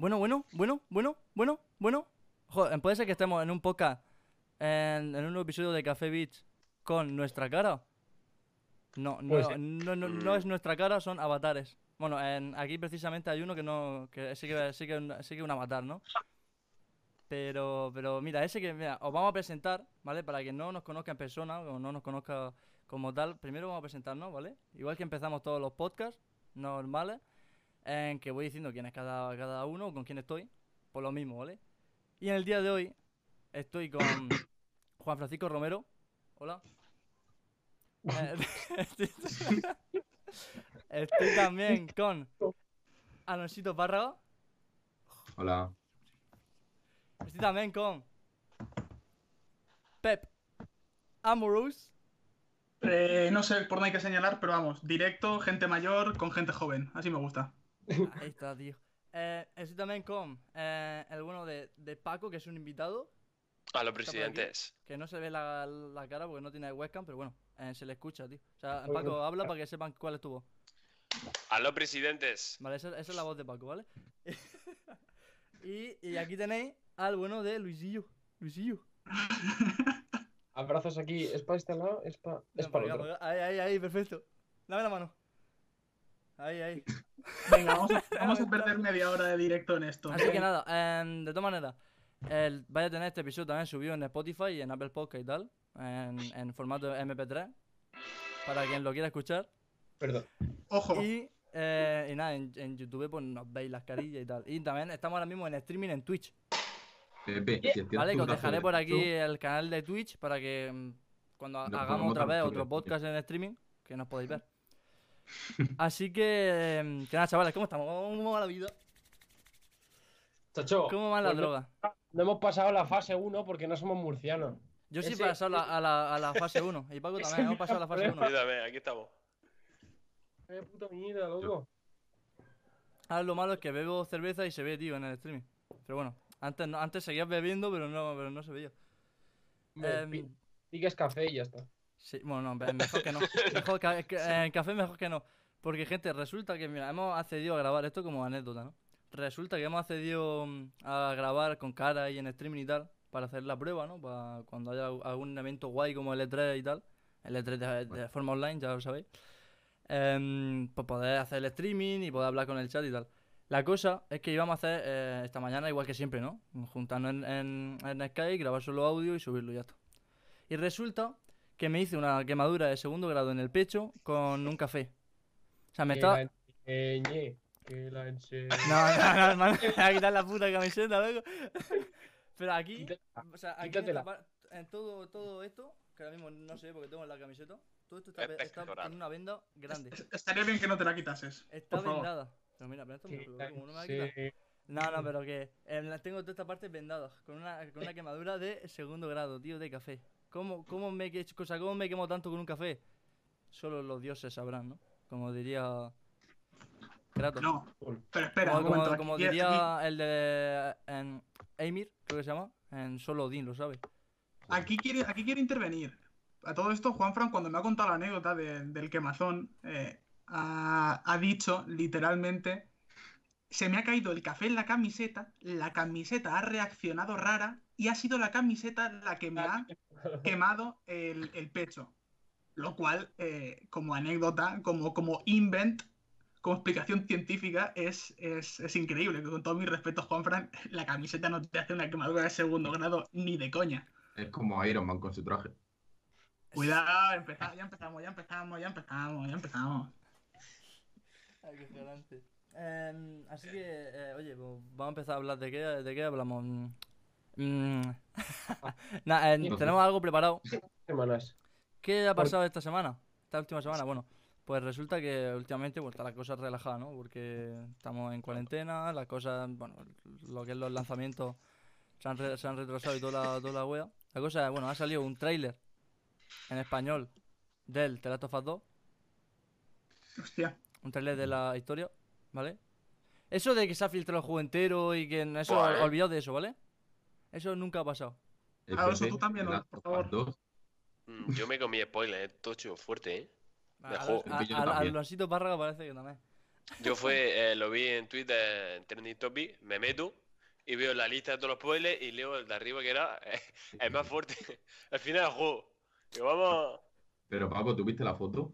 Bueno, bueno, bueno, bueno, bueno, bueno. Joder, puede ser que estemos en un podcast, en, en un nuevo episodio de Café Beach con nuestra cara. No, no, no, no, no es nuestra cara, son avatares. Bueno, en- aquí precisamente hay uno que no, que sí que sí que, un- sí que un avatar, ¿no? Pero, pero mira, ese que, mira, os vamos a presentar, ¿vale? Para que no nos conozca en persona o no nos conozca como tal, primero vamos a presentarnos, ¿vale? Igual que empezamos todos los podcasts normales, en que voy diciendo quién es cada, cada uno, con quién estoy, por lo mismo, ¿vale? Y en el día de hoy estoy con Juan Francisco Romero. Hola. Eh, estoy, estoy también con Alonsito Párraga. Hola. Estoy también con Pep Amorous. Eh, no sé por dónde hay que señalar, pero vamos, directo, gente mayor con gente joven. Así me gusta. Ahí está, tío. Eh, estoy también con eh, el bueno de, de Paco, que es un invitado. A los aquí. presidentes. Que no se ve la, la cara porque no tiene webcam, pero bueno, eh, se le escucha, tío. O sea, Paco, habla para que sepan cuál es tu voz. A los presidentes. Vale, esa, esa es la voz de Paco, ¿vale? y, y aquí tenéis al bueno de Luisillo. Luisillo. Abrazos aquí, es para este lado, es para es para el acá, otro. acá. Ahí, ahí, ahí, perfecto. Dame la mano. Ahí, ahí. Venga, vamos a, vamos a perder media hora de directo en esto. Así que nada, em, de todas maneras, el, vaya a tener este episodio también subido en Spotify y en Apple Podcast y tal, en, en formato MP3, para quien lo quiera escuchar. Perdón. Ojo, Y, eh, y nada, en, en YouTube pues nos veis las carillas y tal. Y también estamos ahora mismo en streaming en Twitch, Pepe, tienes ¿vale? Que os dejaré por aquí el canal de Twitch para que mm, cuando Nos hagamos otra vez otro podcast en streaming, que nos podéis ver. Así que, em, que nada, chavales, ¿cómo estamos? ¿Cómo va la vida? Chacho, ¿Cómo va la pues no- droga? No hemos pasado la fase 1 porque no somos murcianos. Yo sí he pasado la- a, la, a la fase 1. Y Paco también, hemos pasado a la fase el 1. Cuídame, aquí estamos. Eh, puta mierda, loco. Ahora lo malo es que bebo cerveza y se ve, tío, en el streaming. Pero bueno, antes, no- antes seguías bebiendo, pero no, pero no se veía. Di que es café y ya está. Sí, bueno, no, mejor que no. Mejor que, que- en café mejor que no. Porque, gente, resulta que, mira, hemos accedido a grabar esto como anécdota, ¿no? Resulta que hemos accedido mm, a grabar con cara y en streaming y tal, para hacer la prueba, ¿no? Para cuando haya al- algún evento guay como el E3 y tal. El E3 de, de forma online, ya lo sabéis. Em, pues poder hacer el streaming y poder hablar con el chat y tal. La cosa es que íbamos a hacer eh, esta mañana igual que siempre, ¿no? Juntarnos en, en, en Skype, grabar solo audio y subirlo y ya está. Y resulta que me hice una quemadura de segundo grado en el pecho con un café. O sea, me Que estaba... la enseñe, que la enseñe. No, no, no, hermano, me voy a quitar la puta camiseta, luego. Pero aquí, o sea, aquí en, en todo, todo esto, que ahora mismo no sé porque tengo en la camiseta, todo esto está, está con una venda grande. es- estaría bien que no te la quitases. Está por favor. vendada. Pero mira, pero esto me lo- la como no me va a quitar. enseñe. No, no, pero que eh, la- tengo toda esta parte vendada, con una, con una quemadura de segundo grado, tío, de café. ¿Cómo, cómo, me, que- cosa, ¿Cómo me quemo tanto con un café? Solo los dioses sabrán, ¿no? Como diría Kratos. No, pero espera, como un momento. como- como aquí- diría el de en Emir, creo que se llama, en Solo Odín, lo sabe. Aquí quiere, aquí quiere intervenir. A todo esto, Juanfran, cuando me ha contado la anécdota de- del quemazón, eh, ha, ha dicho literalmente: Se me ha caído el café en la camiseta, la camiseta ha reaccionado rara y ha sido la camiseta la que me ha quemado el, el pecho. Lo cual, eh, como anécdota, como, como invent, como explicación científica, es, es, es increíble. Con todo mi respeto, Juanfran, la camiseta no te hace una quemadura de segundo grado ni de coña. Es como Iron Man con su traje. Cuidado, empeza- ya empezamos, ya empezamos, ya empezamos, ya empezamos. Ay, qué. Em, así que, eh, oye, pues vamos a empezar a hablar de qué, de qué hablamos. Mm. Nah, eh, tenemos algo preparado. Semanas. ¿Qué ha pasado esta semana? Esta última semana, bueno, pues resulta que últimamente pues, está la cosa relajada, ¿no? Porque estamos en cuarentena, las cosas, bueno, lo que es los lanzamientos se han, re- se han retrasado y toda la, toda la wea. La cosa es, bueno, ha salido un tráiler en español del The Last of Us 2, Hostia. un tráiler de la historia, ¿vale? Eso de que se ha filtrado el juego entero y que en eso, olvidado de eso, ¿vale? Eso nunca ha pasado. Alonso, PP, tú también, ¿no? Por favor. 2, Mm, Yo me comí spoiler, eh. Tocho, fuerte, eh. A- De a- juego. a-. Alonsito Párraga parece que también. Yo fue, eh, lo vi en Twitter, en Trending Topic, me meto y veo la lista de todos los spoilers y leo el de arriba que era eh, el más fuerte. Al final del juego. Y vamos. Pero Paco, ¿tú viste la foto?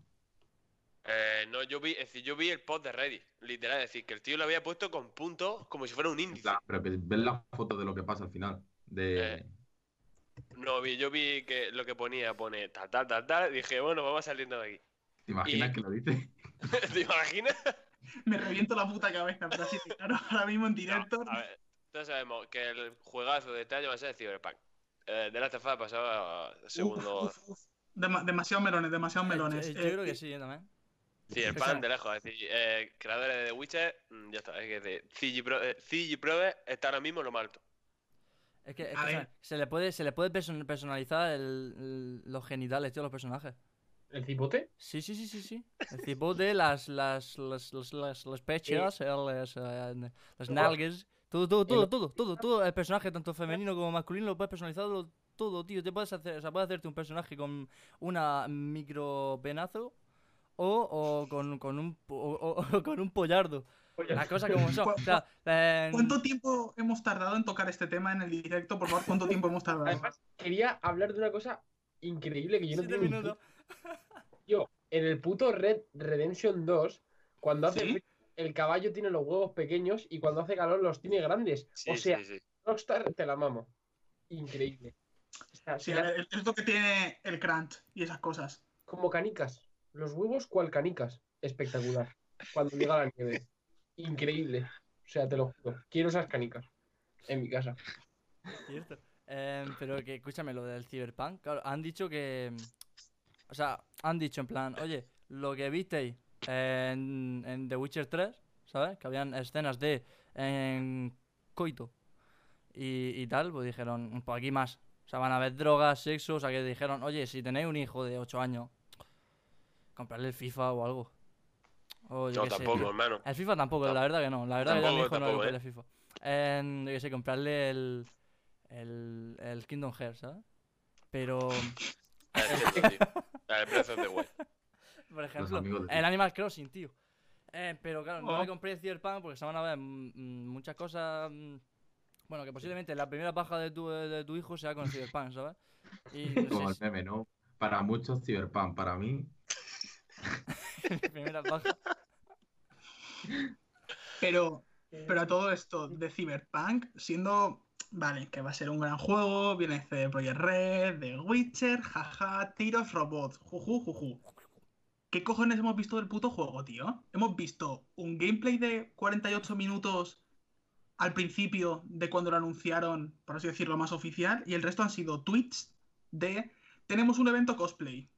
Eh, no, yo vi, es decir, yo vi el post de Reddit, literal, es decir, que el tío lo había puesto con puntos como si fuera un índice. La- pero ves la foto de lo que pasa al final. De... Eh. No vi, yo vi que lo que ponía, pone tal, tal, tal, tal, dije, bueno, vamos saliendo de aquí. ¿Te imaginas y- que lo dice? ¿Te imaginas? Me reviento la puta cabeza, pero así, claro, ahora mismo en directo. No, a ver, todos sabemos que el juegazo de este año va a ser Cyberpunk. Eh, de la Us ha pasado a segundo. Uf, uf, uf. Dema- demasiados melones, demasiados melones. Eh, Yo Eh, creo que sí, yo también. Cyberpunk de lejos, es decir, eh, creadores de The Witcher, mm, ya está, es que de CG, Pro, eh, CG Prove está ahora mismo en lo más alto. Es que, es A que, ver. o sea, se le puede, se le puede person- personalizar el- el- los genitales, tío, a los personajes. ¿El cipote? Sí, sí, sí, sí, sí. El cipote, las, las, las, las, las, las pechas, el- las, eh, las nalgas, todo, todo, todo, El- todo, todo, todo. El personaje, tanto femenino como masculino, lo puedes personalizarlo todo, tío. Te puedes hacer, o sea, puedes hacerte un personaje con una micro penazo o, o con, con un, po- o- o- o con un pollardo. Las cosas como son. O sea, eh, ¿Cuánto tiempo hemos tardado en tocar este tema en el directo? Por favor, ¿cuánto tiempo hemos tardado? Además, quería hablar de una cosa increíble que yo no siete tengo ni minutos. Yo, en el puto Red Redemption 2, cuando hace ¿Sí? frío, el caballo tiene los huevos pequeños y cuando hace calor los tiene grandes. Sí, o sea, sí, sí. Rockstar te la mamo. Increíble. O sea, Sí, se la- es lo que tiene el crunch y esas cosas. como canicas. Los huevos cual canicas. Espectacular. Cuando llega la nieve. Increíble. O sea, te lo juro. Quiero esas canicas en mi casa. Cierto. Em, pero que, escúchame, lo del Cyberpunk, claro, han dicho que. O sea, han dicho en plan, oye, lo que visteis en, The Witcher 3, ¿sabes? Que habían escenas de en coito y, y tal, pues dijeron, pues aquí más. O sea, van a haber drogas, sexo, o sea, que dijeron, oye, si tenéis un hijo de 8 años, comprarle el FIFA o algo. O yo No, sé, tampoco, tío. hermano. El FIFA tampoco, Tam- la verdad que no. La verdad que ya mi tampoco, hijo no le tampoco, compré ¿eh? el FIFA. En, yo qué sé, comprarle el, el, el Kingdom Hearts, ¿sabes? Pero, El Breath of the Wild. por ejemplo, el. Animal Crossing, tío. Eh, pero claro, no Oh. le compré el Cyberpunk porque se van a ver muchas cosas. mm, Bueno, que posiblemente la primera paja de tu, de tu hijo sea con el Cyberpunk, ¿sabes? Y no Como el sé, meme, ¿no? Para muchos Cyberpunk, para mí, primera paja. Pero, pero a todo esto de Cyberpunk, siendo, vale, que va a ser un gran juego, viene de Projekt Red, de Witcher, jaja, tiros robots, juju, juju. ¿Qué cojones hemos visto del puto juego, tío? Hemos visto un gameplay de 48 minutos al principio de cuando lo anunciaron, por así decirlo, más oficial, y el resto han sido tweets de tenemos un evento cosplay.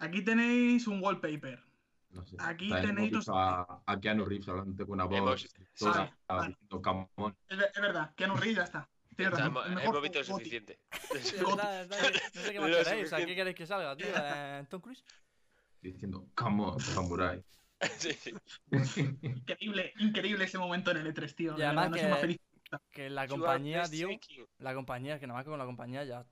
Aquí tenéis un wallpaper. no sé. Aquí También tenéis visto a, a Keanu Reeves hablando con una voz Hemos- toda sí, vale. diciendo "Come on". Es, es verdad, Keanu Reeves ya está. Tienes O sea, razón, hemos, el mejor hemos visto lo Goti. suficiente. Sí, es verdad, es verdad, No sé qué más queréis, o sea, ¿qué queréis que salga, tío? Eh, ¿Tom Cruise? diciendo Come on, Samurai. Sí, sí. Increíble, increíble ese momento en el E3, tío. Y de además verdad, no que- la compañía, tío, la compañía, que nada más que con la compañía ya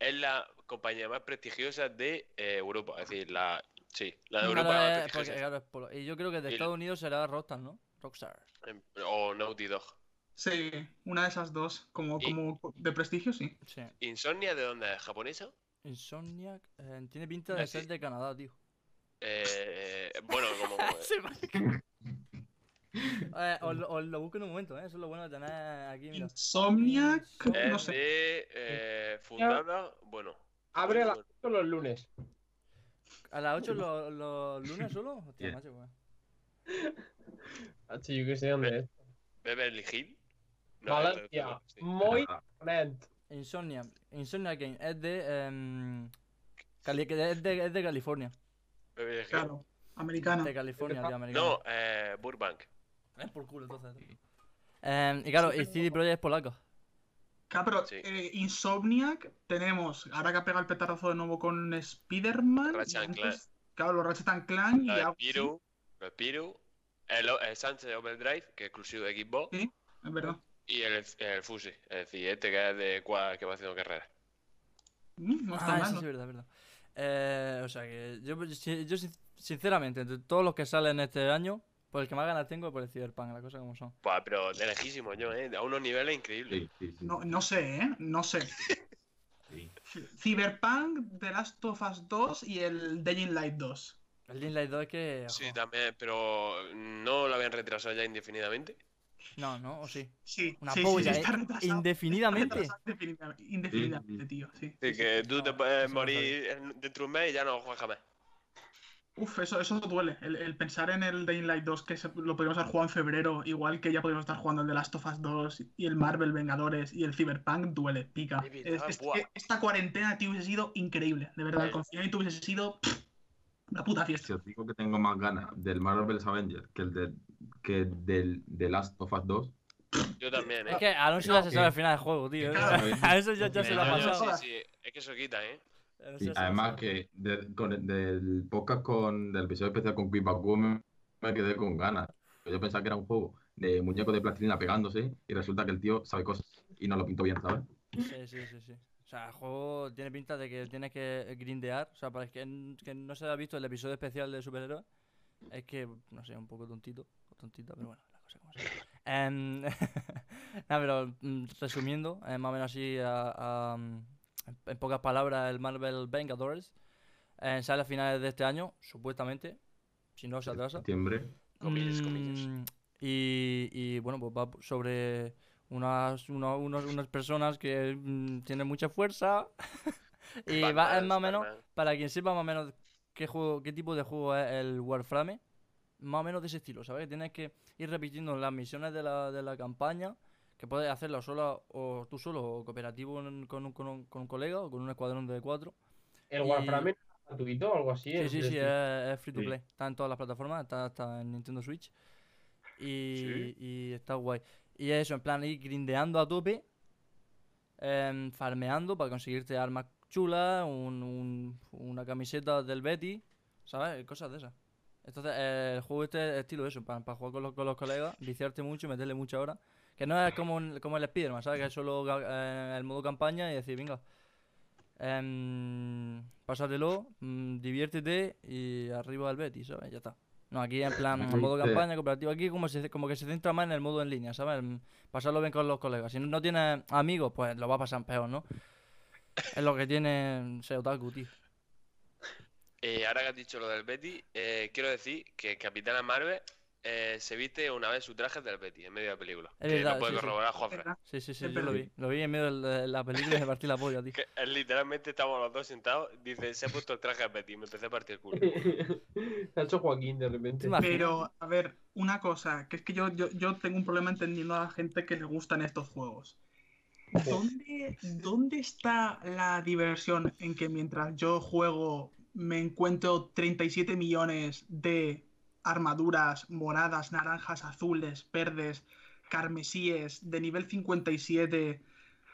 Es la compañía más prestigiosa de eh, Europa. Es decir, la. Sí, la de Claro, Europa más porque, prestigiosa. claro, es polo- Y yo creo que de Y- Estados Unidos será Rockstar, ¿no? Rockstar. Em, O Naughty Dog. Sí, una de esas dos, como, Y- como de prestigio, sí. Sí. ¿Insomnia de dónde es? ¿Japonesa? Insomniac eh, tiene pinta de ser de Canadá, tío. Eh, bueno, como. Eh, os, lo- os lo busco en un momento, ¿eh? Eso es lo bueno de tener aquí, mira. Insomniac, no sé. de. eh, fundada. Bueno. Abre la bueno, los lunes. ¿A las 8 los, los lunes solo? Hostia, Bien. macho, pues. Ah, sí, yo que sé dónde es. Beverly Hill. No, Valencia. sí. Muy Ah. Insomnia. Insomnia Game. Es de. em, Cali- es, de es de California. Beverly Hill. Claro, americana. De California, tío, americano. No, eh, Burbank. Es por culo, entonces. Em, y claro, y CD Projekt es polaco. Claro, pero Sí. eh, Insomniac tenemos, ahora que ha pegado el petardazo de nuevo con Spider-Man. Claro, los Ratchet and Clank y de Piru. La de Piru. El, el Sánchez Overdrive, que es exclusivo de Xbox. Sí. es verdad. Y el, el Fusi. Es decir, este que es de Quad que va haciendo carreras. Mm, No está Ah, mal, sí, ¿no? sí, verdad, verdad. Eh, o sea que yo, yo, yo sin- sinceramente, entre todos los que salen este año, por el que más ganas tengo por el Cyberpunk, las cosas como son. Buah, pero de lejísimo yo, ¿eh? A unos niveles increíbles. Sí, sí, sí. No, no sé, ¿eh? No sé. Sí. Cyberpunk, The Last of Us 2 y el Dying Light 2. El Dying Light 2 es que... Sí, también, pero no lo habían retrasado ya indefinidamente. No, no, o sí. Sí, Una sí, sí, polla, sí, ¿eh? está retrasado. Indefinidamente. Está retrasado indefinidamente, indefinidamente, tío, sí. Sí, que sí. tú no, te puedes morir en- dentro de un mes y ya no juegas jamás. Uf, eso, eso duele. El, el pensar en el Dying Light 2 que se- lo podríamos haber jugado en febrero, igual que ya podríamos estar jugando el The Last of Us 2 y el Marvel Vengadores y el Cyberpunk, duele, pica. Es verdad, Es- es- buah. esta cuarentena, tío, hubiese sido increíble. De verdad, el confinamiento hubiese sido pff, una puta Si fiesta. os digo que tengo más ganas del Marvel's Avengers que el del, que del The Last of Us 2, Yo también, ¿eh? Es que Alonso ya se sabe el final del juego, tío. Claro. A eso ya, ya se lo ha pasado. sí, sí, es que eso quita, ¿eh? Sí, además que de- con del podcast con del episodio especial con Quick me, me quedé con ganas. Yo pensaba que era un juego de muñecos de plastilina pegándose y resulta que el tío sabe cosas y no lo pintó bien, ¿sabes? Sí, sí, sí, sí. O sea, el juego tiene pinta de que tienes que grindear. O sea, para que, que no se haya visto el episodio especial de superhéroes, es que, no sé, un poco tontito. O tontita, pero bueno, la cosa como sea. Em, nada, pero mm, resumiendo, eh, más o menos así, a- a, en, pocas palabras, el Marvel Vengadores eh, sale a finales de este año, supuestamente. Si no se atrasa. Septiembre. Comillas, comillas. Mm, Y, y, bueno, pues va sobre unas, uno- unos- unas personas que mm, tienen mucha fuerza. y va, es más o menos, para quien sepa más o menos qué, juego, qué tipo de juego es el Warframe, más o menos de ese estilo, ¿sabes? Tienes que ir repitiendo las misiones de la, de la campaña, que puedes hacerlo solo o tú solo o cooperativo en- con, un, con, un, con un colega o con un escuadrón de cuatro. El Y- Warframe es gratuito o algo así. Sí, sí, sí, es, es free to Sí. play. Está en todas las plataformas, está, está en Nintendo Switch. Y, Sí. y está guay. Y eso, en plan, ir grindeando a tope, em, farmeando para conseguirte armas chulas, un- un- una camiseta del Betty, ¿sabes? Cosas de esas. Entonces, eh, el juego este es estilo eso, para, para jugar con los, con los colegas, viciarte mucho y meterle mucha hora. Que no es como, un- como el Spider-Man, ¿sabes? Que es solo eh, el modo campaña y decir, venga, em, pásatelo, mm, diviértete y arriba al Betis, ¿sabes? Ya está. No, aquí en plan, Aquí modo campaña, cooperativo, aquí como, se, como que se centra más en el modo en línea, ¿sabes? Mm, Pasarlo bien con los colegas. Si no tienes amigos, pues lo va a pasar peor, ¿no? Es lo que tiene ser otaku, tío. Eh, ahora que has dicho lo del Betty, eh, quiero decir que Capitana Marvel eh, se viste una vez su traje del Betty en medio de la película. Es que verdad, lo puede sí, sí. corroborar Juanfran. Sí, sí, sí, yo lo vi. Lo vi en medio de la película y me partí la polla, tío. Que literalmente estamos los dos sentados, dice, se ha puesto el traje del Betty y me empecé a partir el culo. Se ha hecho Joaquín de repente. Pero, a ver, una cosa, que es que yo, yo, yo tengo un problema entendiendo a la gente que le gustan estos juegos. ¿Dónde, ¿Dónde está la diversión en que mientras yo juego me encuentro 37 millones de armaduras moradas, naranjas, azules, verdes, carmesíes, de nivel 57.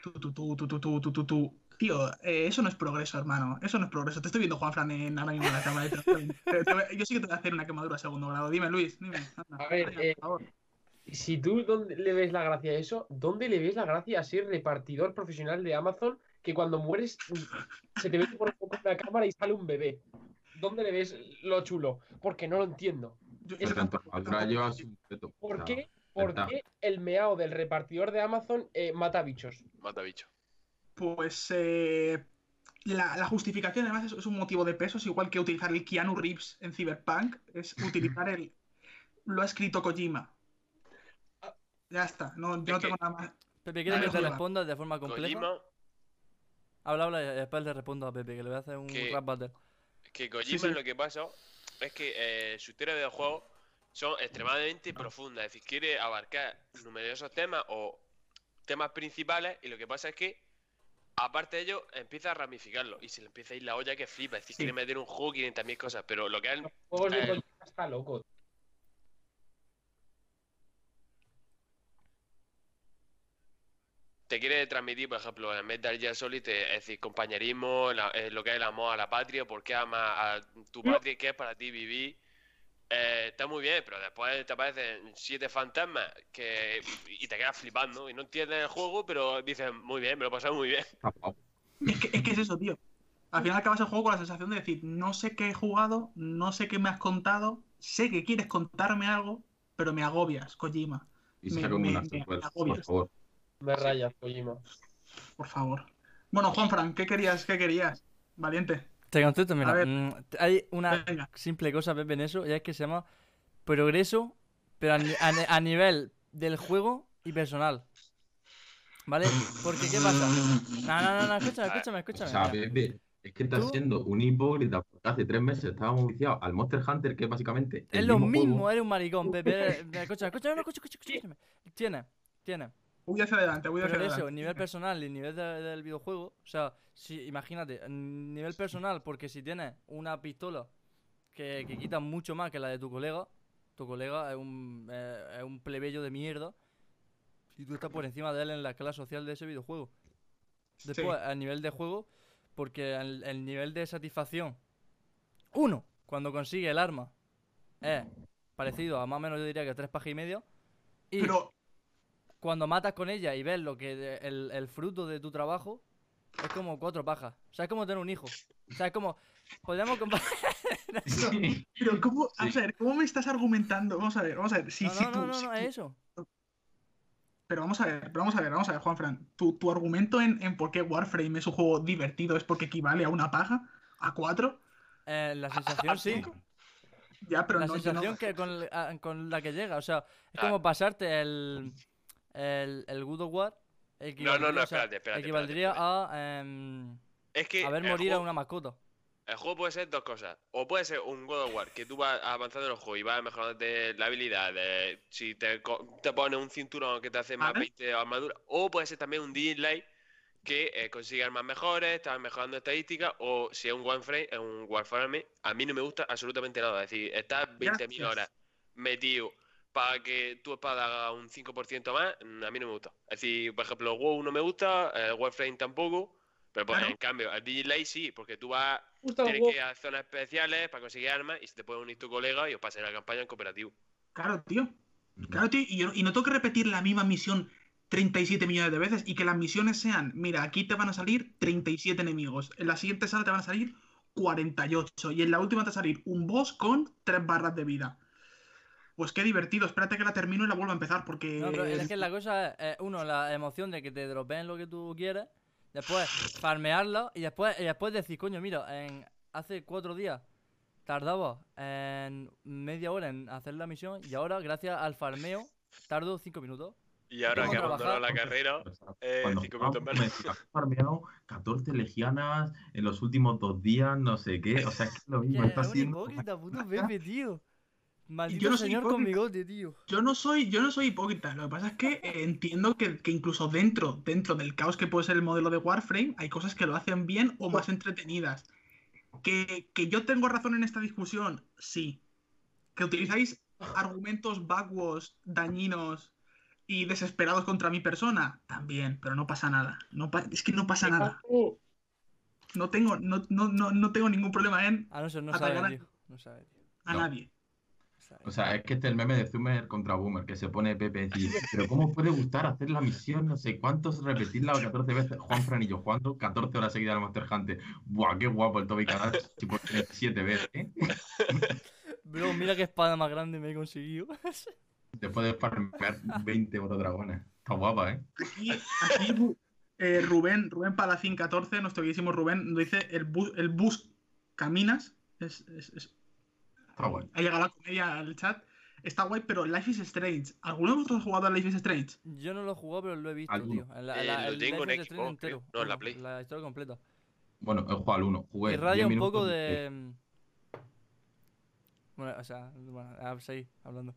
Tú, tú, tú, tú Tío, eh, eso no es progreso, hermano. Eso no es progreso. Te estoy viendo, Juanfran, en ahora mismo en la cámara. Yo sí que te voy a hacer una quemadura a segundo grado. Dime, Luis, dime. A ver, eh, por favor. si tú ¿dónde le ves la gracia a eso, ¿dónde le ves la gracia a ser repartidor profesional de Amazon que cuando mueres se te mete por la cámara y sale un bebé? ¿Dónde le ves lo chulo? Porque no lo entiendo. Llevas un. ¿Por O sea, qué? ¿Por qué el meao del repartidor de Amazon eh, mata bichos? Mata bicho. Pues eh, la, la justificación además es, es un motivo de peso, es igual que utilizar el Keanu Reeves en Cyberpunk, es utilizar el... Lo ha escrito Kojima. Ya está, no, yo no tengo nada más. Pepe, ¿quieres que te responda de forma compleja? Kojima, Habla, habla y después le respondo a Pepe, que le voy a hacer un Que- rap battle. Que Kojima sí. lo que pasa es que eh, sus teorías de juegos son extremadamente profundas. Es decir, quiere abarcar numerosos temas o temas principales y lo que pasa es que aparte de ello empieza a ramificarlo y se le empieza a ir la olla que flipa. Es decir, Sí. quiere meter un juego 500.000 cosas, pero lo que es Los juegos de Eh. Kojima está loco. Te quiere transmitir, por ejemplo, en Metal Gear Solid, es decir, compañerismo, la- eh, lo que es el amor a la patria, por qué amas a tu patria, qué es para ti vivir. Eh, está muy bien, pero después te aparecen siete fantasmas que, y te quedas flipando y no entiendes el juego, pero dices, muy bien, me lo he pasado muy bien. guapo. Es que, es que es eso, tío. Al final acabas el juego con la sensación de decir, no sé qué he jugado, no sé qué me has contado, sé que quieres contarme algo, pero me agobias, Kojima. Y Me- me- una me secuela, agobias. por favor. Me rayas, Kojima. Por favor. Bueno, Juanfran, ¿qué querías? ¿Qué querías? Valiente. Te contesto, mira. ver. mm, hay una Venga. simple cosa, Pepe, en eso, y es que se llama progreso, pero a, ni- a ni- a nivel del juego y personal. ¿Vale? Porque, ¿qué pasa? No, no, no, no, escúchame, escúchame, O escúchame. sea, mira. Pepe, es que estás Tú- siendo un hipócrita porque hace tres meses estábamos viciados al Monster Hunter, que es básicamente. Es lo mismo, juego. eres un maricón, Pepe. Escúchame, escúchame, no, escúchame, escúchame, escúchame. Tiene, tiene. Voy hacia adelante, voy hacia Progreso, adelante. nivel personal y nivel de- del videojuego. O sea, si, imagínate, nivel personal, porque si tienes una pistola que, que quita mucho más que la de tu colega, tu colega es un, eh, es un plebeyo de mierda y tú estás por encima de él en la escala social de ese videojuego. Después, a nivel de juego, porque el, el nivel de satisfacción, uno, cuando consigue el arma, es parecido a más o menos yo diría que tres pajas y media. Y Pero, cuando matas con ella y ves lo que el, el fruto de tu trabajo es como cuatro pajas. O sea, es como tener un hijo. O sea, es como. Podríamos comparar. Sí. pero ¿cómo, vamos Sí. a ver, ¿cómo me estás argumentando? Vamos a ver, vamos a ver. Si, no, si no, tú- no, no, si no, tú- es eso. Pero vamos a ver, pero vamos a ver, vamos a ver, Juanfran. Tu, tu argumento en, en por qué Warframe es un juego divertido es porque equivale a una paja, a cuatro. Eh, la sensación sí. Ya, pero la no, yo no- sensación que con, a- con la que llega. O sea, es Ah. como pasarte el. El, el Good of War. No, no, no, equivaldría- o sea, espérate, espérate, Equivaldría espérate, a. em, Es que a ver morir a una mascota. El juego puede ser dos cosas. O puede ser un God of War que tú vas avanzando en el juego y vas mejorando la habilidad. de- si te, te pones un cinturón que te hace más Vale. 20 de armadura. O puede ser también un D-Light que eh, consigue armas mejores, estás mejorando estadísticas. O si es un Warframe, es un Warframe. A mí no me gusta absolutamente nada. Es decir, estás 20.000 Gracias. horas metido para que tu espada haga un 5% más. mm, A mí no me gusta. Es decir, por ejemplo, el WoW no me gusta, el Warframe tampoco. Pero pues, Claro. en cambio, el D-Light sí, porque tú vas Justo Tienes que ir a zonas especiales para conseguir armas y se te puede unir tu colega y os pasáis la campaña en cooperativo. Claro, tío. Claro, tío. Y, yo- y no tengo que repetir la misma misión 37 millones de veces y que las misiones sean, mira, aquí te van a salir 37 enemigos, en la siguiente sala te van a salir 48 y en la última te va a salir un boss con 3 barras de vida. Pues qué divertido, espérate que la termino y la vuelvo a empezar porque... No, pero es que la cosa es, eh, uno, la emoción de que te dropeen lo que tú quieres, después farmearla y después, y después decir, coño, mira, en, hace cuatro días tardaba en media hora en hacer la misión y ahora, gracias al farmeo, tardo cinco minutos. Y ahora que a abandonado trabajar. la carrera, eh, Cuando cinco minutos menos. me- he farmeado 14 legianas en los últimos dos días, no sé qué. O sea, es que es lo mismo. es Está siendo. hipócrita, puto Pepe, tío. Maldito no soy señor con hipócrita. bigote, tío. Yo no soy, yo no soy hipócrita. Lo que pasa es que eh, entiendo que, que incluso dentro, dentro del caos que puede ser el modelo de Warframe, hay cosas que lo hacen bien o más entretenidas. Que, que yo tengo razón en esta discusión, sí. Que utilizáis argumentos vacuos, dañinos y desesperados contra mi persona, también, pero no pasa nada. No pa- es que no pasa nada. No tengo, no, no, no, no tengo ningún problema en A no ser, no sabe, a- tío. No sabe, tío. a No. nadie. O sea, es que este es el meme de Zoomer contra Boomer, que se pone Pepe y dice, pero ¿cómo puede gustar hacer la misión? No sé cuántos, repetirla 14 veces. Juan Fran y yo jugando 14 horas seguidas al Monster Hunter. Buah, qué guapo el Toby Canal, tipo 7 veces, ¿eh? Bro, mira qué espada más grande me he conseguido. Después de farmear 20 dragones. Está guapa, ¿eh? Aquí, eh, Rubén, Rubén Palacín 14, nuestro queridísimo Rubén, nos dice el bus, el bus caminas. Es, es- es- Está guay. ha llegado la comedia al chat. Está guay, pero Life is Strange. ¿Alguno de vosotros ha jugado a Life is Strange? Yo no lo he jugado, pero lo he visto, Alguno. tío. En la, Eh, la- lo tengo Life en Xbox, entero. No, en la Play. La historia completa. Bueno, he jugado al 1. Jugué Y 10 raya un poco de. mm, Bueno, o sea, bueno, a seguir hablando.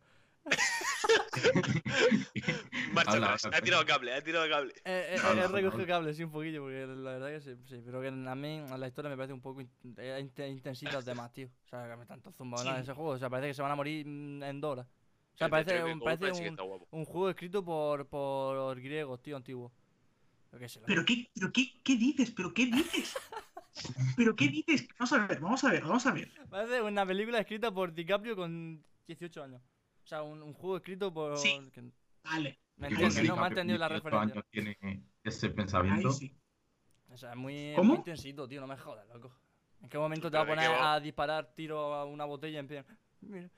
Marcha Habla, atrás. habla, Ha tirado cable, ha tirado cable. Eh, eh, Habla, he recogido cable, sí, un poquillo, porque la verdad que sí, sí, pero que a mí la historia me parece un poco in- eh, inte- intensita de más, tío. O sea, que me tanto zumbado en Sí. ese juego, o sea, parece que se van a morir mm, en dos horas. O sea, parece, un, parece un, un juego escrito por, por griegos, tío, antiguo. Yo qué sé, lo- ¿Pero qué, pero qué, qué dices? ¿Pero qué dices? ¿Pero qué dices? Vamos a ver, vamos a ver, vamos a ver. Parece una película escrita por DiCaprio con 18 años. O sea, un, un juego escrito por... Sí. que- Vale. ¿Me entiendes, no? Me ha entendido la 18 referencia. años tiene ese Ahí pensamiento. sí. O sea, es muy, ¿Cómo? muy intensito, tío, no me jodas, loco. ¿En qué momento te va a Pero ¿de qué poner a disparar tiro a una botella en plan, mira,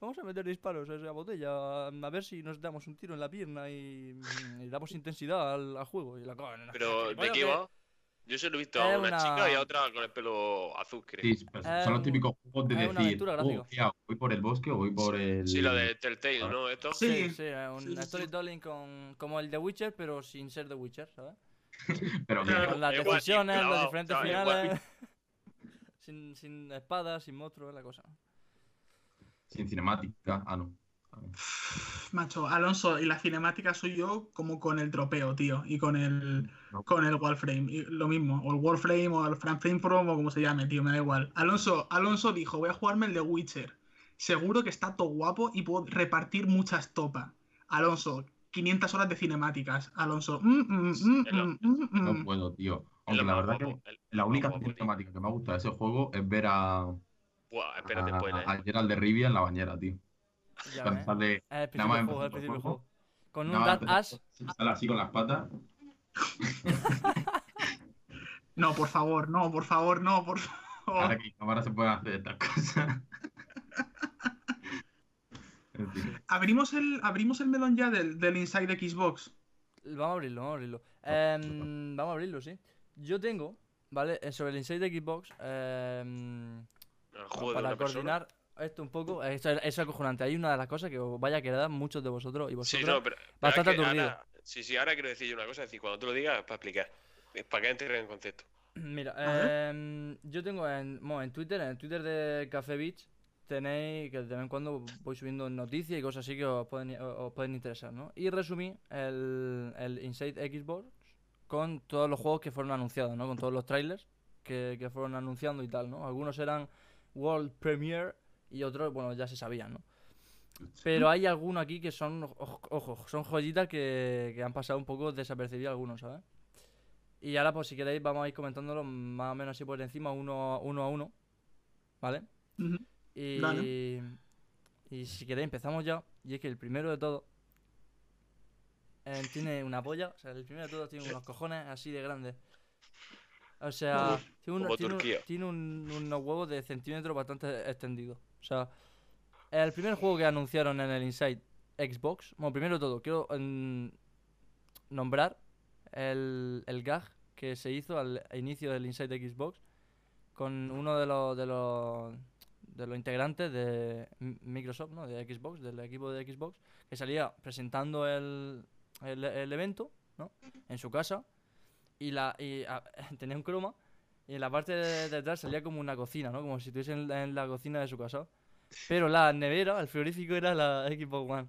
vamos a meter disparos a esa botella, a ver si nos damos un tiro en la pierna y, y damos intensidad al, al juego? Y la Pero, ¿de qué que- va? Yo se lo he visto a una, una- chica y a otra con el pelo azul, creo. Sí, pues, Es son los un- típicos juegos de decir, aventura oh, gráfica. ¿qué hago? ¿Voy por el bosque o voy por el...? Sí, lo de Telltale. ¿no? Esto. Sí. Sí, sí, es un Sí, sí, sí. storytelling con, como el de Witcher, pero sin ser de Witcher, ¿sabes? Pero Claro. Con las Igual, decisiones, los diferentes finales. sin, sin espadas, sin monstruos, es la cosa. sin cinemática. Ah, no. Macho, Alonso, y la cinemática soy yo como con el tropeo, tío, y con el No. con el Warframe, y lo mismo, o el Warframe o el Frame From o como se llame, tío, me da igual. Alonso, Alonso dijo, voy a jugarme el de Witcher. Seguro que está todo guapo y puedo repartir muchas topas. Alonso, 500 horas de cinemáticas. Alonso, mm, mm, mm, No puedo, tío. Aunque la verdad guapo, que el- la única tío. cinemática que me ha gustado de ese juego es ver a, Buah, espérate, a, spoiler. a Geralt de Rivia en la bañera, tío. Ya ves. nada más del juego, principio del Con un más Ash. sale así con las patas. No, por favor, no, por favor, no, por Ahora favor. que en cámara se pueden hacer estas cosas. Abrimos el, abrimos el melón ya del, del Inside Xbox. Vamos a abrirlo, vamos a abrirlo. Em, vamos a abrirlo, sí. Yo tengo, ¿vale? Eh, Sobre el Inside de Xbox, em, El juego de para persona. Esto un poco, esto es, es acojonante. Hay una de las cosas que os vaya a quedar muchos de vosotros y Sí, vosotros. no, pero. pero bastante Sí, sí, ahora quiero decir yo una cosa. Es decir, cuando tú lo digas, para explicar. Es Para que entre en concepto. Mira, em, yo tengo en, bueno, en Twitter, en el Twitter de Café Beach, tenéis que de vez en cuando voy subiendo noticias y cosas así que os pueden, os- os pueden interesar, ¿no? Y resumí el, el Inside Xbox con todos los juegos que fueron anunciados, ¿no? Con todos los trailers que, que fueron anunciando y tal, ¿no? Algunos eran World Premiere y otros, bueno, ya se sabían, ¿no? Pero hay algunos aquí que son, ojo, son joyitas que, que han pasado un poco desapercibidas algunos, ¿sabes? Y ahora, pues si queréis, vamos a ir comentándolo más o menos así por encima, uno, uno a uno, ¿vale? Y, Vale. y si queréis, empezamos ya. Y es que el primero de todo eh, tiene una polla, o sea, el primero de todo tiene unos cojones así de grandes. O sea, tiene, un- tiene un- Turquía. tiene un- unos huevos de centímetros bastante extendidos. O sea, el primer juego que anunciaron en el Inside Xbox, bueno, primero de todo, quiero mm, nombrar el, el gag que se hizo al inicio del Inside Xbox con uno de los, de los de los integrantes de Microsoft, ¿no? De Xbox, del equipo de Xbox, que salía presentando el, el, el evento, ¿no? En su casa y la y, tenía un croma y en la parte de detrás salía como una cocina, ¿no? Como si estuviese en, la- en la cocina de su casa. Pero la nevera, el frigorífico era la Xbox One.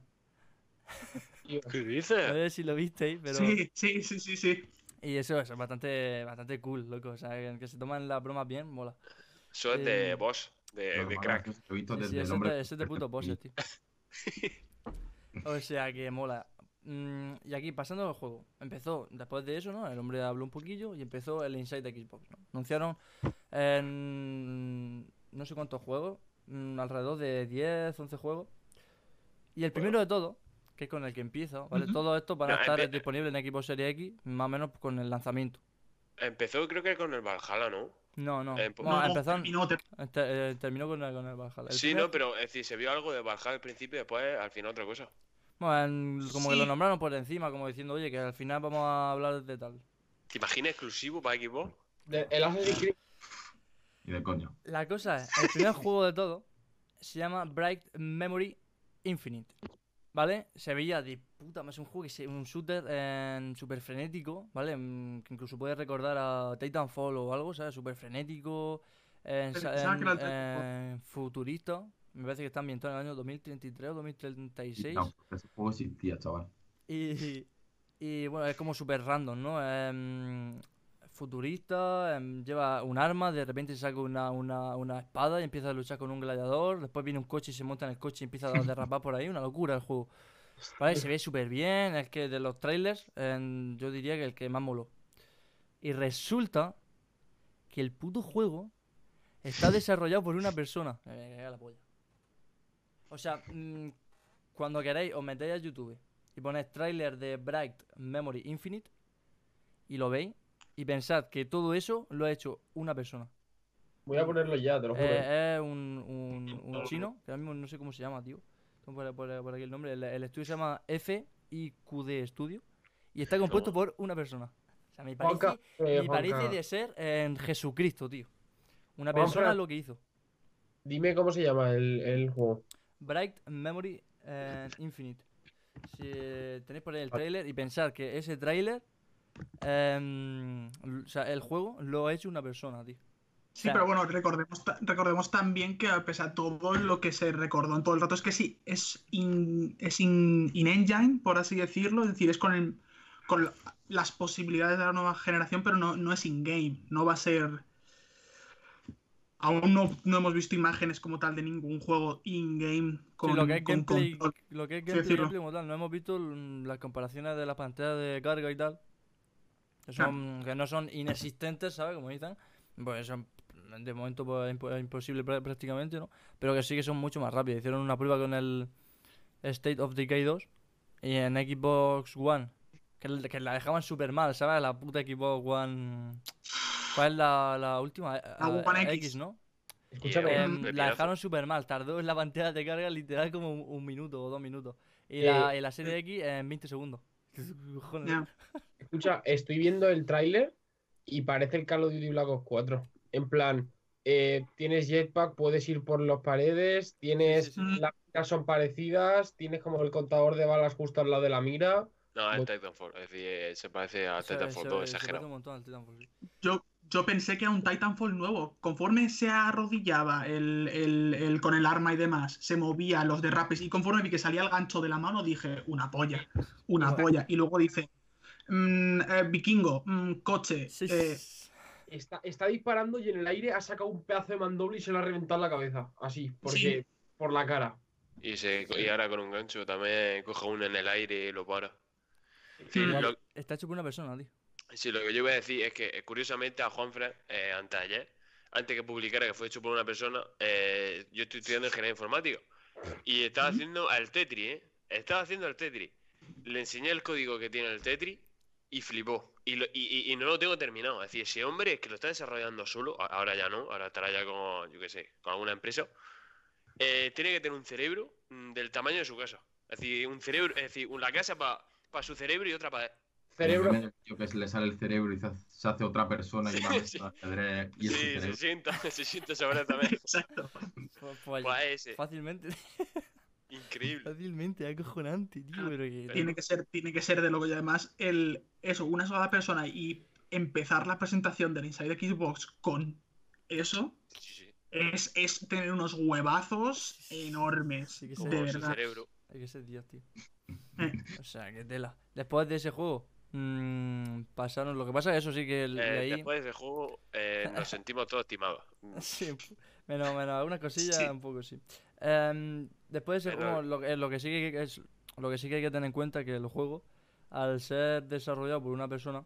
¿Qué No dices? sé si lo visteis, pero... Sí, sí, sí, sí, sí. Y eso, eso es bastante, bastante cool, loco. O sea, que, que se toman las bromas bien, mola. Eso es de Eh, boss, de, Lo de crack. visto Sí, desde sí, el eso es de, eso de puto bosses, tío. O sea, que mola. Mm, y aquí, pasando al juego. Empezó, después de eso, ¿no? El hombre habló un poquillo y empezó el Inside de Xbox, ¿no? Anunciaron en no sé cuántos juegos, mm, alrededor de 10, 11 juegos. Y el primero de todo, que es con el que empiezo, ¿vale? Ujú. Todo esto van a No, estar disponibles en Xbox Series X, más o menos con el lanzamiento. Empezó creo que con el Valhalla, ¿no? No, no. Eh, Bueno, No, empezaron- terminó, ter- Te- eh, terminó con el, con el Valhalla. El Sí, primer- no, pero es decir, se vio algo de Valhalla al principio y después al final otra cosa. Bueno, como que lo nombraron por encima, como diciendo, oye, que al final vamos a hablar de tal. ¿Te imaginas exclusivo para Xbox? De- El Assassin's Creed Y de coño. La cosa es, el primer juego de todo se llama Bright Memory Infinite. ¿Vale? Se veía de puta más un juego que se, un shooter en super frenético, ¿vale? Mm, Que incluso puede recordar a Titanfall o algo, ¿sabes? Super frenético, en, en- Titanfall. en futurista. Me parece que está ambientado en el año 2033 o 2036. No, ese juego existía, chaval. Y, y bueno, es como súper random, ¿no? Em, futurista, em, lleva un arma, de repente saca una, una, una espada y empieza a luchar con un gladiador. Después viene un coche y se monta en el coche y empieza a derrapar por ahí. Una locura el juego. Vale, se ve súper bien. Es que de los trailers, em, yo diría que el que más moló. Y resulta que el puto juego está desarrollado por una persona. Me caga la polla. O sea, mm, cuando queráis os metéis a YouTube y ponéis trailer de Bright Memory Infinite y lo veis Y pensad que todo eso lo ha hecho una persona. Voy a ponerlo ya, te lo juro. Eh, es un, un, un chino, que ahora mismo no sé cómo se llama, tío. Tengo por, por- por aquí el nombre. El, el estudio se llama FIQD Studio. Y está compuesto por una persona. O sea, me Juanca, parece, eh, me parece Juanca, de ser en Jesucristo, tío. Una Juanfran. persona lo que hizo. Dime cómo se llama el, el juego. Bright Memory eh, Infinite. Si eh, tenéis por ahí el Vale. tráiler y pensar que ese tráiler, l- o sea, el juego lo ha hecho una persona, tío. Sí, pero bueno, recordemos, recordemos también que a pesar de todo lo que se recordó en todo el rato es que sí, es in, es in, in-engine, por así decirlo, es decir, es con, el- con la- las posibilidades de la nueva generación, pero no, no es in-game, no va a ser... Aún no, no hemos visto imágenes como tal de ningún juego in-game con, Sí, lo que es con gameplay, control. lo que es gameplay, gameplay como tal, no hemos visto las comparaciones de las pantallas de carga y tal. Que, son, que no son inexistentes, ¿sabes? Como dicen. Pues son de momento pues, impo- imposible prá- prácticamente, ¿no? Pero que sí que son mucho más rápidas. Hicieron una prueba con el State of Decay 2 y en Xbox One. Que, que la dejaban súper mal, ¿sabes? La puta Xbox One. ¿Cuál es la, la última? La Eh, One eh, X. ¿no? Escúchame, Eh, Em, la dejaron súper mal, tardó en la pantalla de carga literal como un, un minuto o dos minutos. Y Eh, la, la serie X en 20 segundos. Escucha, estoy viendo el tráiler y parece el Call of Duty Black Ops 4. En plan, eh, tienes jetpack, puedes ir por las paredes, tienes Sí, sí, sí. las miras son parecidas, tienes como el contador de balas justo al lado de la mira. No, es Titanfall. Es decir, se parece a Titanfall se- 2 se parece exagerado. Yo, yo pensé que era un Titanfall nuevo. Conforme se arrodillaba el, el- el- con el arma y demás, se movía los derrapes y conforme vi que salía el gancho de la mano, dije, una polla, una Bueno. polla. Y luego dice, mm, eh, vikingo, mm, coche. Sí, eh. Está, está disparando y en el aire ha sacado un pedazo de mandoble y se lo ha reventado en la cabeza. Así, porque por la cara. Y, se, y ahora con un gancho también coge uno en el aire y lo para. Sí, Mm. lo, Está hecho por una persona, tío. Sí, lo que yo voy a decir es que eh, curiosamente a Juanfran, eh, antes de ayer, antes que publicara que fue hecho por una persona, eh, yo estoy estudiando ingeniería informática. Y estaba haciendo el Tetris, ¿eh? Estaba haciendo el Tetris. Le enseñé el código que tiene el Tetris y flipó. Y, lo- y- y- no lo tengo terminado. Es decir, ese hombre es que lo está desarrollando solo, ahora ya no, ahora estará ya con, yo qué sé, con alguna empresa. eh, tiene que tener un cerebro mm, del tamaño de su casa. Es decir, un cerebro, es decir, una casa para su cerebro y otra para Cerebro, Yo que se le sale el cerebro y se hace, otra persona y Sí, de ajedrez y Sí, se sienta, se sienta sobre también. exacto. Pues, pues, Pues ese, fácilmente, increíble. fácilmente, acojonante, tío. Pero que. Tiene que ser, tiene que ser de loco. Y además, el, eso, una sola persona y empezar la presentación del Inside Xbox con eso Sí, sí. es, es tener unos huevazos enormes. Que de verdad. cerebro. Hay que ser Dios, tío. Eh. O sea, que tela. Después de ese juego, mm, pasaron. Lo que pasa es que eso sí que Eh, leí. después del juego eh, nos sentimos todos timados. Sí, menos, menos algunas cosillas, Sí. un poco sí. Em, después de ese juego, lo, que- lo que sí que es, lo que sí que hay que tener en cuenta es que el juego, al ser desarrollado por una persona,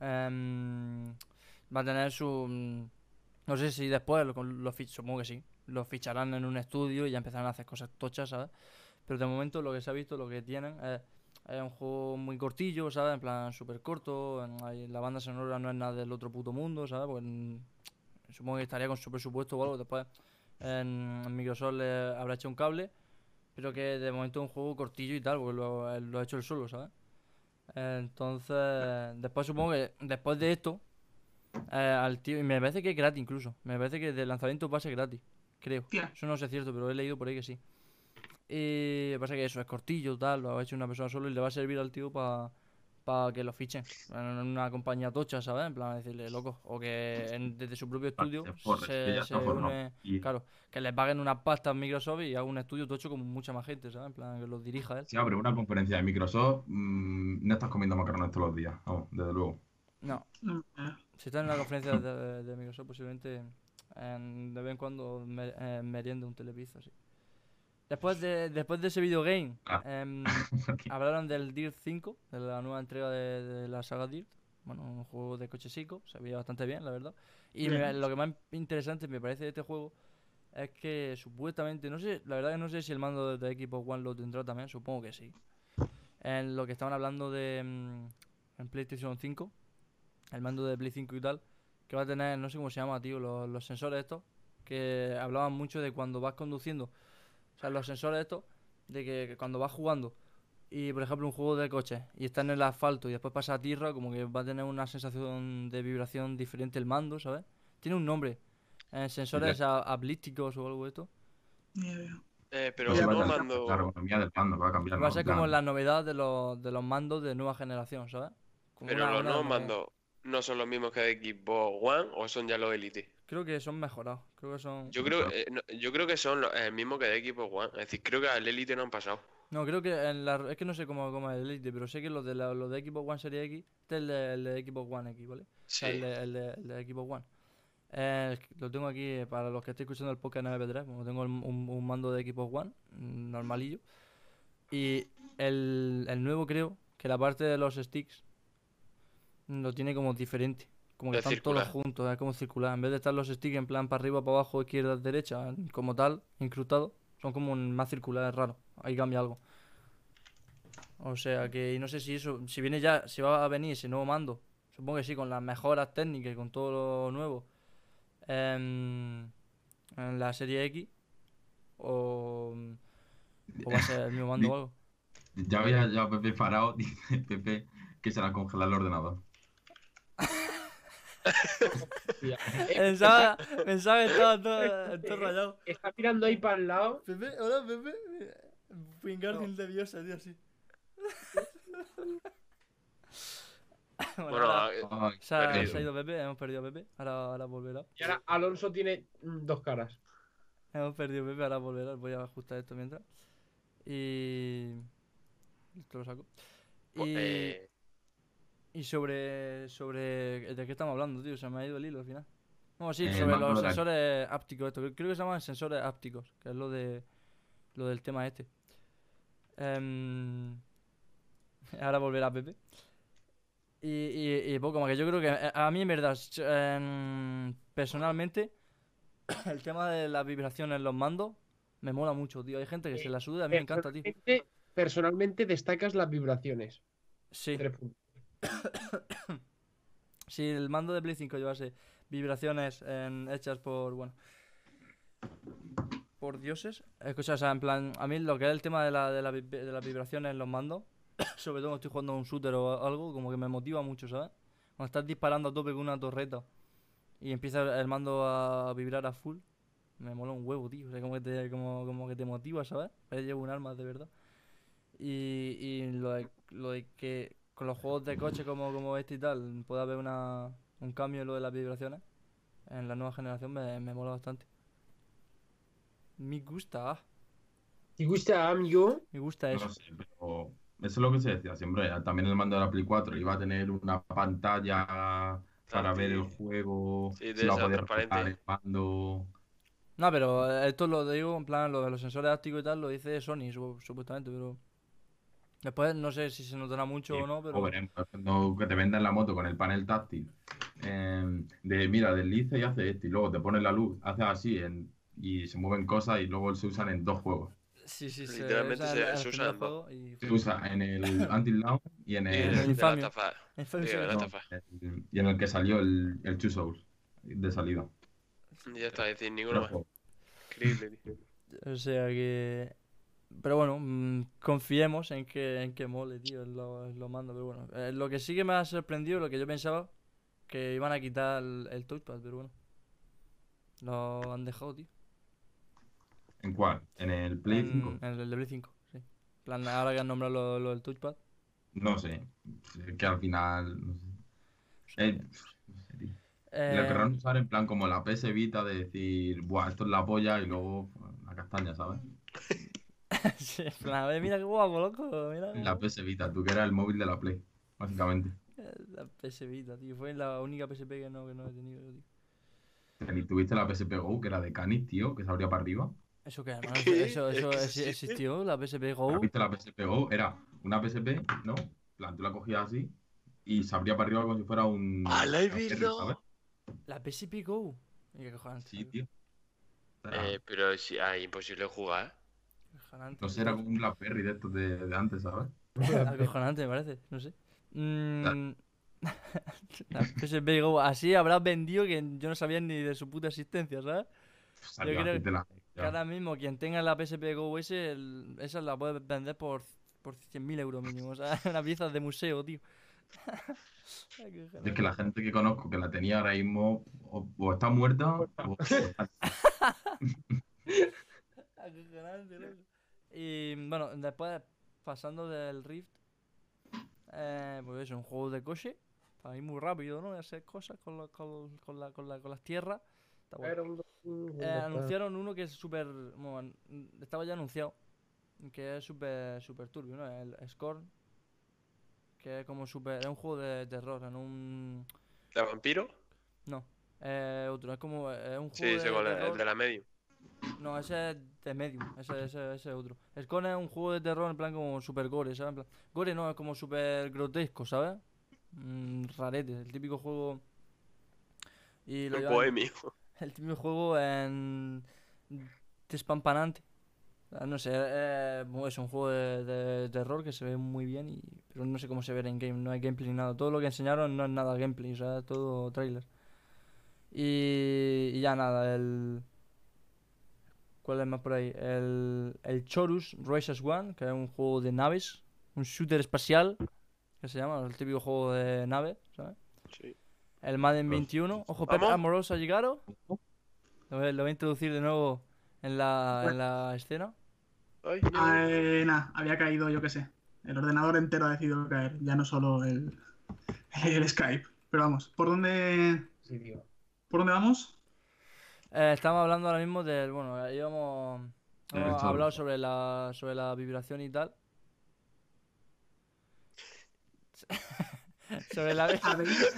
em, va a tener su mm, no sé si después lo, lo supongo que sí, lo ficharán en un estudio y ya empezarán a hacer cosas tochas, ¿sabes? Pero de momento lo que se ha visto, lo que tienen es, es un juego muy cortillo, ¿sabes? En plan súper corto, la banda sonora no es nada del otro puto mundo, ¿sabes? Pues, mm, supongo que estaría con su presupuesto o algo. Después en, Microsoft le habrá hecho un cable, pero que de momento es un juego cortillo y tal, porque lo, lo ha hecho él solo, ¿sabes? Entonces, después supongo que después de esto, eh, al tío, y me parece que es gratis incluso, me parece que de lanzamiento va a ser gratis, creo. Eso no sé cierto, pero he leído por ahí que sí. Y pasa que eso es cortillo, tal, lo ha hecho una persona solo y le va a servir al tío para que lo fichen en una compañía tocha, ¿sabes? En plan, decirle, loco, o que en- desde su propio estudio que se, se une- claro, que le paguen una pasta en Microsoft y haga un estudio tocho con mucha más gente, ¿sabes? En plan, que los dirija él. Si abre una conferencia de Microsoft, mm, no estás comiendo macarrones todos los días, vamos, desde luego. No, Mm, eh, si está en la conferencia de, de Microsoft, posiblemente en- de vez en cuando me, eh, meriende un telepizza, así. Después de, después de ese videogame, Ah. em, hablaron del Dirt 5, de la nueva entrega de, de la saga Dirt. Bueno, un juego de cochecico, se veía bastante bien, la verdad. Y me- lo que más interesante me parece de este juego es que supuestamente, no sé, la verdad que no sé si el mando de Xbox One lo tendrá también, supongo que sí. En lo que estaban hablando de mm, en PlayStation 5, el mando de Play 5 y tal, que va a tener, no sé cómo se llama, tío, los, los sensores estos, que hablaban mucho de cuando vas conduciendo. O sea, los sensores estos, de que, que cuando vas jugando y, por ejemplo, un juego de coche y está en el asfalto y después pasa a tierra, como que va a tener una sensación de vibración diferente el mando, ¿sabes? Tiene un nombre. eh, sensores a- aplísticos o algo de esto. Idea. Eh, pero no a mando. La ergonomía del mando va a cambiar. Va a ser como la novedad de los, de los mandos de nueva generación, ¿sabes? Como Pero una- los nuevos mandos no son los mismos que de Xbox One o son ya los Elite. Creo que son mejorados. Creo que son. Yo creo, eh, no, yo creo que son los- el mismo que de Xbox One. Es decir, creo que al Elite no han pasado. No, creo que en la... es que no sé cómo, cómo es el Elite, pero sé que los de, la- los de Xbox One Series X, este es el de, el de Xbox One X, ¿vale? Sí. el de, el de- el de Xbox One. Eh, lo tengo aquí eh, para los que estéis escuchando el podcast en MP3, como tengo un, un mando de Xbox One, normalillo. Y el, el nuevo creo que la parte de los sticks lo tiene como diferente. Como que Es están todos circular. juntos, es como circular. En vez de estar los sticks en plan para arriba, para abajo, izquierda, derecha, como tal, incrustados, son como un- más circulares raros. Ahí cambia algo. O sea que no sé si eso, si viene ya, si va a venir ese nuevo mando, supongo que sí, con las mejoras técnicas y con todo lo nuevo em, en la serie X, o, o va a ser el mismo mando o algo. Ya había ya Pepe parado, dice Pepe que se la congela el ordenador. Pensaba, pensaba que estaba todo, todo rayado. Está mirando ahí para el lado. Pepe, hola Pepe. Wingardium de Diosa, tío, así. bueno, Bueno, ahora eh, Ay, se, ha, se ha ido Pepe, hemos perdido a Pepe, ahora, ahora volverá. Y ahora Alonso tiene dos caras. Hemos perdido Pepe, ahora volverá. Voy a ajustar esto mientras. Y. Esto lo saco. pues, Y, eh, y sobre. sobre. ¿De qué estamos hablando, tío? Se me ha ido el hilo al final. No, sí, El sobre los sensores ápticos. Esto. Creo que se llaman sensores ápticos, que es lo de. lo del tema este. Em, ahora volverá Pepe. Y, y, y poco más, que yo creo que eh, a mí en verdad, em, personalmente, el tema de las vibraciones en los mandos me mola mucho, tío. Hay gente que se la suda, a mí me encanta, tío. Personalmente, personalmente destacas las vibraciones. Sí, Tres puntos. si el mando de Play 5 llevase vibraciones hechas por, bueno, por dioses, escucha, o sea, en plan, a mí lo que es el tema de, la, de, la de las vibraciones en los mandos, sobre todo cuando estoy jugando a un shooter o algo, como que me motiva mucho, ¿sabes? Cuando estás disparando a tope con una torreta y empieza el mando a vibrar a full, me mola un huevo, tío. O sea, como que te, como, que te motiva, ¿sabes? Que llevo un arma de verdad. Y, y lo, de, lo de que con los juegos de coche como, como este y tal pueda haber una, un cambio en lo de las vibraciones en la nueva generación me, me mola bastante. Me gusta, ¿Te gusta amigo? me gusta no eso. sé, pero eso es lo que se decía siempre. También el mando de la Play 4 iba a tener una pantalla para ver el juego. Sí, de a esa poder transparente. mando. No, pero esto lo digo en plan, lo de los sensores ápticos y tal, lo dice Sony, sup- supuestamente, pero... Después no sé si se notará mucho Sí, o no, pero... o veremos, cuando que te vendan la moto con el panel táctil. eh, de mira, desliza y hace esto. Y luego te pones la luz, hace así en- y se mueven cosas y luego se usan en dos juegos. Sí, sí, se Literalmente se- usa en y... Se usa en el Until Dawn y en y el, el el de Sí, sí, no, y en el que salió el, el Two Souls de salida. Ya está, es decir, ninguno más. Increíble, tío. O sea que... Pero bueno, mm, confiemos en que, en que mole, tío, en lo, en lo mando. Pero bueno, Eh, lo que sí que me ha sorprendido, lo que yo pensaba, que iban a quitar el, el touchpad, pero bueno. Lo han dejado, tío. ¿En cuál? ¿En el Play en, 5? en el de Play 5, sí. Plan, ahora que han nombrado lo, lo del touchpad. No sé. Es que al final. No sé. Eh, no sé, tío. Eh, Lo querrán usar en plan como la PS Vita de decir, buah, esto es la polla y luego pues, la castaña, ¿sabes? sí, en plan, "Eh, mira qué guapo, loco. Mira La guapo". PS Vita, tú que eras el móvil de la Play, básicamente. La PS Vita, tío. Fue la única PSP que no, que no he tenido, tío. Tuviste la PSP Go, que era de Canis, tío, que se abría para arriba. ¿Eso qué, hermano? ¿Qué? ¿Eso, ¿Es eso que existe? existió? ¿La PSP ¿Has Go? visto la PSP Go? Era una PSP, ¿no? En plan, tú la cogías así y se abría para arriba como si fuera un... ¡Ah, la he visto! ¿La PSP Go? ¿Y qué cojones? Sí, tío. Era- Eh, pero sí, ah, imposible jugar. No sé, era como un BlackBerry de estos de, de antes, ¿sabes? Acojonante, me parece. No sé. Mm, La PSP Go, así habrá vendido que yo no sabía ni de su puta existencia, ¿sabes? Salió creo así, te la- Que ahora mismo quien tenga la PSP Go ese, el- esa la puede vender por, por 100.000 euros mínimo. O sea, una pieza de museo, tío. Es que la gente que conozco que la tenía ahora mismo o, o está muerta o, o está-. Y bueno, después pasando del Rift, eh, pues eso, un juego de coche, para ir muy rápido, ¿no? Y hacer cosas con, la- con, con la- con la- con las tierras. Eh, anunciaron uno que es súper. bueno, estaba ya anunciado. Que es súper super turbio, ¿no? El Scorn. Que es como súper. Es un juego de terror, en un. ¿De vampiro? No. Eh, otro, es como. Es un juego Sí, de cuál es, terror. el de la medium. No, ese es de Medium, ese, ese, ese es otro. Scorn es un juego de terror en plan como super gore, ¿sabes? En plan, gore no, es como super grotesco, ¿sabes? Mm, rarete, el típico juego. Y lo bohemio. el típico juego en despampanante. Ah, No sé, eh, es un juego de, de terror que se ve muy bien, y, pero no sé cómo se ve en game, no hay gameplay ni nada. Todo lo que enseñaron no es nada gameplay, o sea, es todo trailer. Y, y ya nada, el... ¿Cuál es más por ahí? El, el Chorus Races One, que es un juego de naves, un shooter espacial, que se llama, el típico juego de nave, ¿sabes? Sí. El Madden Pues, 21. Ojo, Pep ¿Vamos? Amoroso ha llegado. Lo voy, lo voy a introducir de nuevo en la, en la escena. Ay, Ah, eh, nada, había caído, yo qué sé. El ordenador entero ha decidido caer, ya no solo el, el Skype. Pero vamos, ¿por dónde, Sí, tío. ¿por dónde vamos? Eh, estamos hablando ahora mismo del. Bueno, ahí hemos, El hemos hablado sobre la, sobre la vibración y tal. sobre la, ¿Habéis,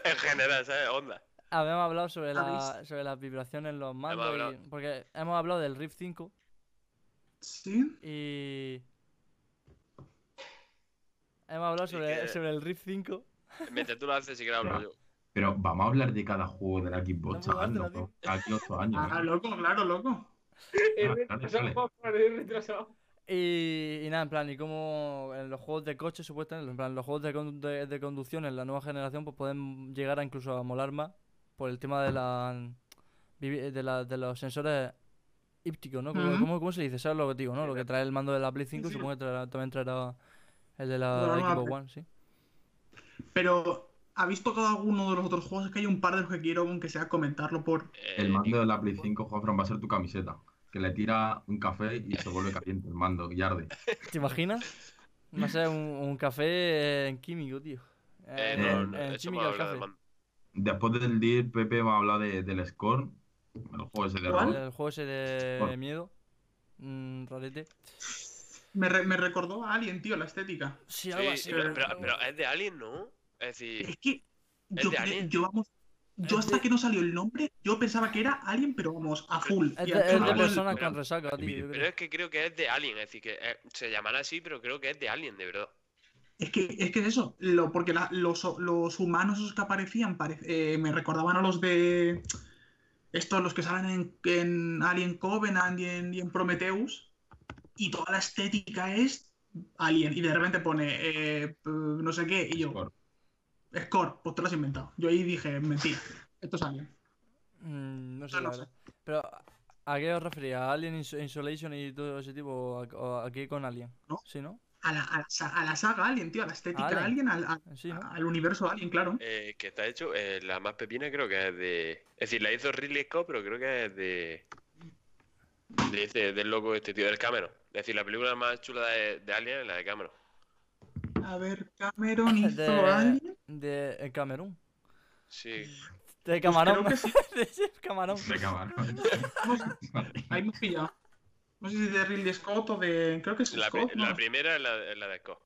en general, ¿sabes? Onda. habíamos hablado sobre la, ¿Habéis- sobre las vibraciones en los mandos. y- porque hemos hablado del Rift 5 sí? y. Hemos hablado sobre, que- sobre el Rift 5. Mientras tú lo haces, si quieres hablo yo. Pero vamos a hablar de cada juego de la Xbox, chaval, loco. Aquí 8 años. Ah, ¿eh? loco, claro, loco. Es Ah. Y, y nada, en plan, y como en los juegos de coche, supuestamente, en plan, los juegos de, con- de, de conducción en la nueva generación, pues pueden llegar a incluso a molar más por el tema de la de, la, de los sensores ípticos, ¿no? ¿Cómo, cómo- cómo se dice? ¿Sabes lo que digo, no? Lo que trae el mando de la Play 5, sí. supongo que traerá- también traerá el de la Xbox. One, sí. Pero, ¿habéis tocado alguno de los otros juegos? Es que hay un par de los que quiero, aunque sea comentarlo por... El Eh, mando de la Play 5, Juanfran, va a ser tu camiseta. Que le tira un café y se vuelve caliente el mando y arde. ¿Te imaginas? No sé, un, un café en químico, tío. eh, En- no, en no, me Chemical habla Café. Después del día, Pepe va a hablar de, del Scorn, el juego ese de ¿Cuál? rol. El juego ese de miedo. Mm, rarete. Me, re- me recordó a Alien, tío, la estética. Sí, Sí, algo así. pero, pero- pero es de Alien, ¿no? Es decir, Es que ¿Es yo, de cre- Alien? yo, vamos, yo hasta de- que no salió el nombre, yo pensaba que era Alien, pero vamos, a full. Es de, es pero- con resaca, tío. pero creo. es que creo que es de Alien, es decir, que eh, se llamará así, pero creo que es de Alien, de verdad. Es que es que es eso, lo, porque la- los, los humanos esos que aparecían pare- eh, me recordaban a los de estos, los que salen en, en Alien Covenant y en, y en Prometheus, y toda la estética es Alien, y de repente pone eh, no sé qué, y yo. Score, pues te lo has inventado. Yo ahí dije, mentira, esto es Alien. Mm, no sé, no verdad. Pero, ¿a qué os refería? ¿A Alien Ins- Insolation y todo ese tipo? ¿O aquí con Alien? ¿No? Sí, ¿no? A la, a la a la saga Alien, tío, a la estética Alien. Alien, al, al- Sí, ¿no? al universo Alien, claro. Eh, que está hecho, eh, la más pepina creo que es de. Es decir, la hizo Ridley Scott, pero creo que es de. de este- del loco este tío, del Cameron. Es decir, la película más chula de, de Alien es la de Cameron. A ver, Cameron hizo De, Alien. De eh, Camerún. Sí. De Pues Camarón. creo que sí. de Camarón. De camarón. No sé, ahí me pillado. No sé si de Ridley Scott o de. Creo que es La, Scott. primera es la, la de Scott.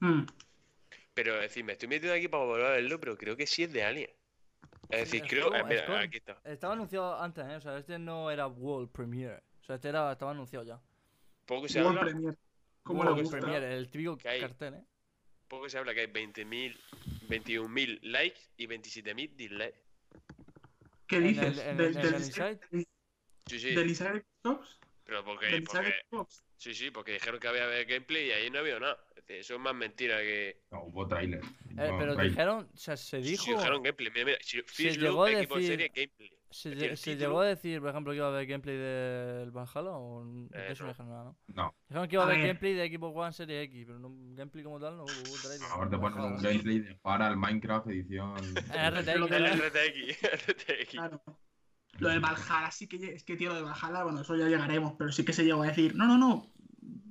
Mm. Pero es decir, me estoy metiendo aquí para volver a verlo, pero creo que sí es de Alien. Es decir, Es creo. como- eh, mira, es como- aquí está. Estaba anunciado antes, ¿eh? O sea, este no era World Premiere. O sea, este era, estaba anunciado ya. Poco se World habla. Premier. ¿Cómo World? Premiere, el típico Que hay- cartel, ¿eh? Poco se habla que hay 20.000, 21.000 likes y 27.000 dislikes. ¿Qué dices? en el- ¿Del, en del, el Inside? Sí, sí. del Inside Xbox? Pero porque, ¿Del porque Xbox? Sí, sí, porque dijeron que había gameplay y ahí no había nada. Eso es más mentira que. No, hubo trailer. Eh, pero dijeron, o sea, se dijo. Sí, dijeron gameplay. Mira, mira. Si Fish llegó a Loop, equipo decir- serie, gameplay. ¿Se, el se llegó a decir, por ejemplo, que iba a haber gameplay del Valhalla o Eh, eso no no. dijeron nada, ¿no? No, Dijeron que iba a haber ver. gameplay de Equipo One Serie X, pero no, gameplay como tal no hubo. trailer. ahora te ponen un gameplay de jugar al Minecraft edición. RTX, El. RTX. RTX. Claro. Lo del Valhalla sí que es que tío, lo de Valhalla, bueno, eso ya llegaremos, pero sí que se llegó a decir, no, no, no,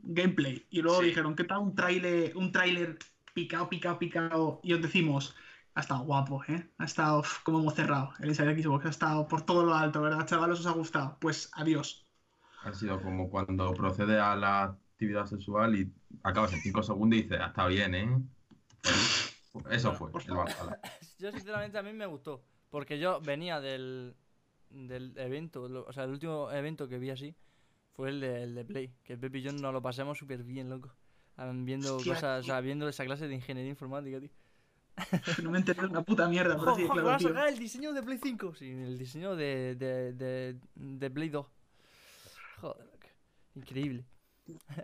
gameplay. Y luego Sí. dijeron, ¿qué tal un tráiler, un tráiler picado, picado, picado? Y os decimos, ha estado guapo, ¿eh? Ha estado uf, como hemos cerrado. El Inside Xbox ha estado por todo lo alto, ¿verdad, chavales? ¿Os ha gustado? Pues adiós. Ha sido como cuando procede a la actividad sexual y acabas en 5 segundos y dices, "Ah, está bien, ¿eh? Eso fue, el. Yo, sinceramente, a mí me gustó. Porque yo venía del, del evento, lo- o sea, el último evento que vi así fue el de, el de Play. Que el Pepe y yo nos lo pasamos súper bien, loco. Viendo Hostia, cosas, o sea, viendo esa clase de ingeniería informática, tío. No me enteré de una puta mierda, pero sí, Ojo, claro, van a sacar el diseño de Play 5. Sí, el diseño de, de, de, de Play 2. Joder. Increíble.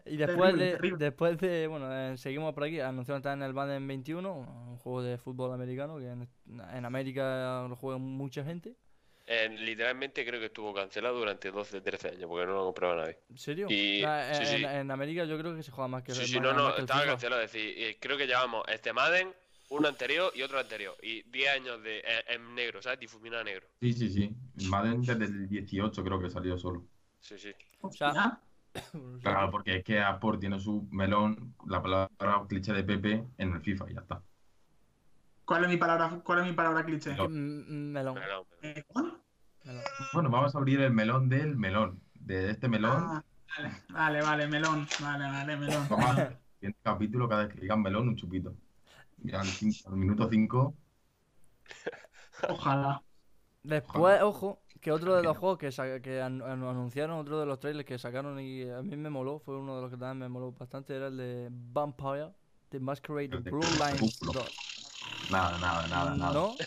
Y después Terrible, de, terrible. después de, bueno, eh, seguimos por aquí, anunciaron también el Madden 21, un juego de fútbol americano que en, en América lo juega mucha gente. Eh, literalmente creo que estuvo cancelado durante 12, 13 años porque no lo compraba nadie. ¿En serio? Y- sí, en, sí. en América yo creo que se juega más que Sí, sí, no, más no, el estaba cancelado. Es decir, creo que llevamos este Madden, uno anterior y otro anterior. Y 10 años de, en, en negro, ¿sabes? Difuminado a negro. Sí, sí, sí. Madden desde el 18 creo que salió solo. Sí, sí. Hostia. Claro, porque es que Apple tiene su melón, la palabra cliché de Pepe en el FIFA y ya está. ¿Cuál es mi palabra, cuál es mi palabra cliché? No. Mm, mm, Melón. Melón. Eh, ¿cuál? melón. Bueno, vamos a abrir el melón del melón. De este melón, Ah, vale, vale, vale, melón. Vale, vale, melón. vamos a hacer el siguiente capítulo, cada vez que digan melón, un chupito. Al, minuto 5, Ojalá. Después, ojo, que otro de los juegos que, que an- an- anunciaron, otro de los trailers que sacaron y a mí me moló, fue uno de los que también me moló bastante, era el de Vampire, The Masquerade Bloodlines Crepúsculo. 2. nada, nada, nada, nada. ¿No?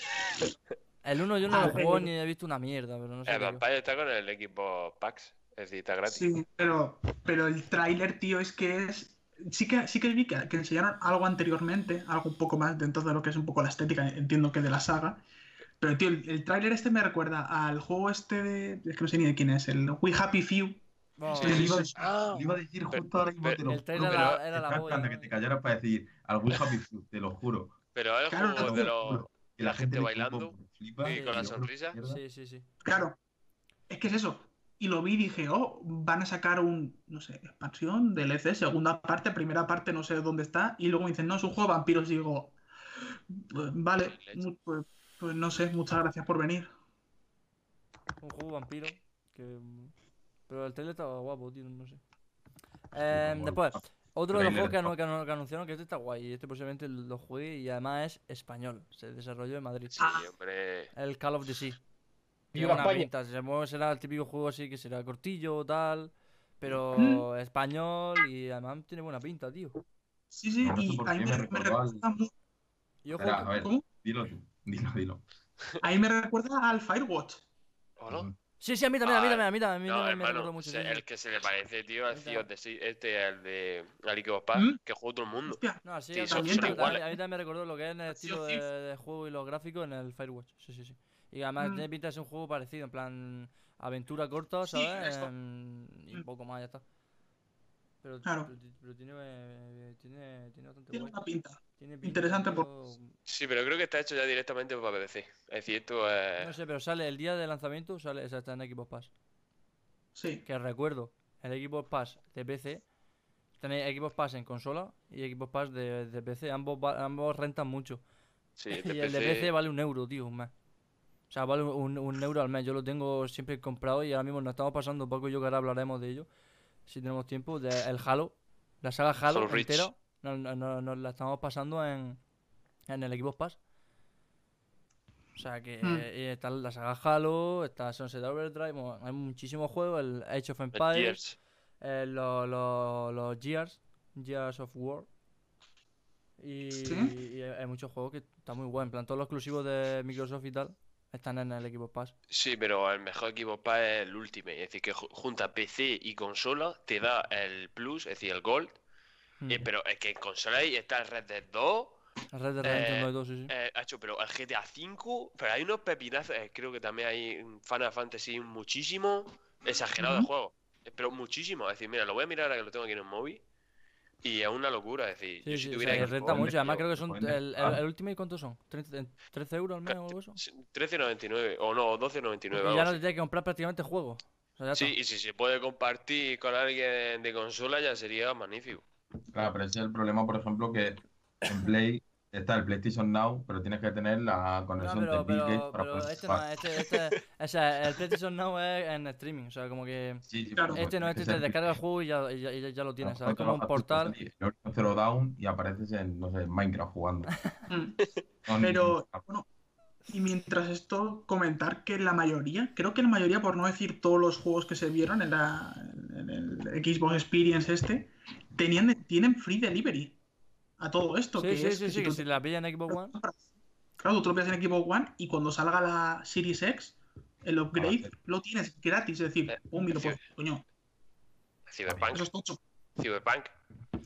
El uno yo no Ah, lo juego ni he visto una mierda, pero no sé. El Vampire está con el equipo PAX. Es decir, está gratis. Sí, pero, pero el tráiler, tío, es que es. Sí que, sí que vi que, que enseñaron algo anteriormente, algo un poco más dentro de lo que es un poco la estética, entiendo que de la saga. Pero, tío, el, el tráiler este me recuerda al juego este de. Es que no sé ni de quién es, el We Happy Few. Bueno, Sí, sí, iba, a sí. iba a decir Pero- justo ahora mismo, pero- te lo El juro, trailer pero era- era la ¿no? que te callaras para decir al We Happy Few, te lo juro. Pero el Claro, juego de. Que la gente bailando flipa y con la sonrisa. Sí, sí, sí. Claro, es que es eso. Y lo vi y dije, oh, van a sacar un, no sé, expansión, DLC, segunda parte, primera parte, no sé dónde está. Y luego me dicen, no, es un juego de vampiros. Y digo, "Pues, vale, pues, pues no sé, muchas gracias por venir. Un juego vampiro. Que... Pero el trailer estaba guapo, tío, no sé. Eh, bueno. después, otro de los juegos que, anu- top. que anu- que anunciaron que este está guay. Y este posiblemente lo juegue y además es español. Se desarrolló en Madrid. Sí, Ah. hombre. El Call of the Sea. Tiene Viva una España. pinta. se mueve- será el típico juego así que será cortillo o tal. Pero Mm. español y además tiene buena pinta, tío. Sí, sí, No y a mí me, al- recuerda, mu- Y ojo, Espera, a que- ver, ¿cómo? dilo dilo, dilo. A mí me recuerda al Firewatch. ¿O no? Sí, sí, a mí también, a mí Ah, también, a mí también, a mí No, también me hermano, recuerda mucho. sí, el que se le parece, tío, al the Sea, este, el de al Equipo Pass, ¿Mm? que jugó todo el mundo. Hostia, No, sí, Sí, no, son- sí, son a mí- iguales. A mí también me recordó lo que es en el estilo de, de juego y los gráficos en el Firewatch. Sí, sí, sí. Y además Mm. tiene pinta de ser un juego parecido, en plan aventura corta, ¿sabes? Em, y Mm. poco más, ya está. Pero, Claro. pero, ti- pero tiene, eh, tiene, tiene bastante tiene una pinta. Tiene pinta, interesante por-. Sí, pero creo que está hecho ya directamente para BBC. Es decir, esto es. No sé, pero sale el día de lanzamiento, sale, o sea, está en Xbox Pass. Sí. Que recuerdo, el Xbox Pass de PC, tenéis Xbox Pass en consola y Xbox Pass de, de PC, ambos, ambos rentan mucho. Sí, Y este el de PC PC vale un euro, tío, un mes. O sea, vale un, un euro al mes. Yo lo tengo siempre comprado y ahora mismo nos estamos pasando, Paco y yo que ahora hablaremos de ello, si tenemos tiempo, de el Halo, la saga Halo entera, nos, nos- nos- la estamos pasando en, en el Xbox Pass. O sea que Hmm. eh, está la saga Halo, está Sunset Overdrive, bueno, hay muchísimos juegos, el Age of Empires, Gears. eh, lo- lo- los Gears, Gears of War. Y, ¿Sí? y hay hay muchos juegos que están muy buenos. En plan, todos los exclusivos de Microsoft y tal están en el Xbox Pass. Sí, pero el mejor equipo Pass es el Ultimate. Es decir, que ju- junta PC y consola, te da el Plus, es decir, el Gold, Mm. Eh, pero es que en consola ahí está el Red Dead 2, El Red Dead Redemption eh, 2 y 2, sí, sí. eh, hacho, pero el GTA 5, pero hay unos pepinazos, eh, creo que también hay Final Fantasy muchísimo exagerado de Ujú. juego, eh, pero muchísimo, es decir, mira, lo voy a mirar ahora que lo tengo aquí en el móvil y es una locura, es decir, Sí, yo sí, si o tuviera sea, renta mucho. Además, creo que son. pueden El, el Ultimate, ¿cuántos son? ¿13, 13 euros al mes o algo eso? 13.99 o no, 12.99. Y ya no así. te tienes que comprar prácticamente juegos. O sea, ya Sí, está. y si se puede compartir con alguien de consola ya sería magnífico. Claro, pero ese es el problema, por ejemplo, que en Play está el PlayStation Now, pero tienes que tener la No, conexión pero, de Bill Gates pero, para pero poder este no, jugar. este, este, o sea, el PlayStation Now es en streaming, o sea, como que Sí, sí, Claro. este no, este es te descarga el juego y ya, y ya, y ya- ya lo tienes, Como un portal. Dawn y apareces en, no sé, Minecraft jugando. No, Pero, bueno, y mientras esto, comentar que la mayoría, creo que la mayoría, por no decir todos los juegos que se vieron en, la, en el Xbox Experience este, tenían, tienen free delivery a todo esto. Sí, que sí, es sí, que sí, que tú si la pilla en Xbox One. Claro, tú te lo pillas en Xbox One y cuando salga la Series X, el upgrade lo tienes gratis. Es decir, Eh, un pues, coño, Cyberpunk, eso es tocho. Cyberpunk.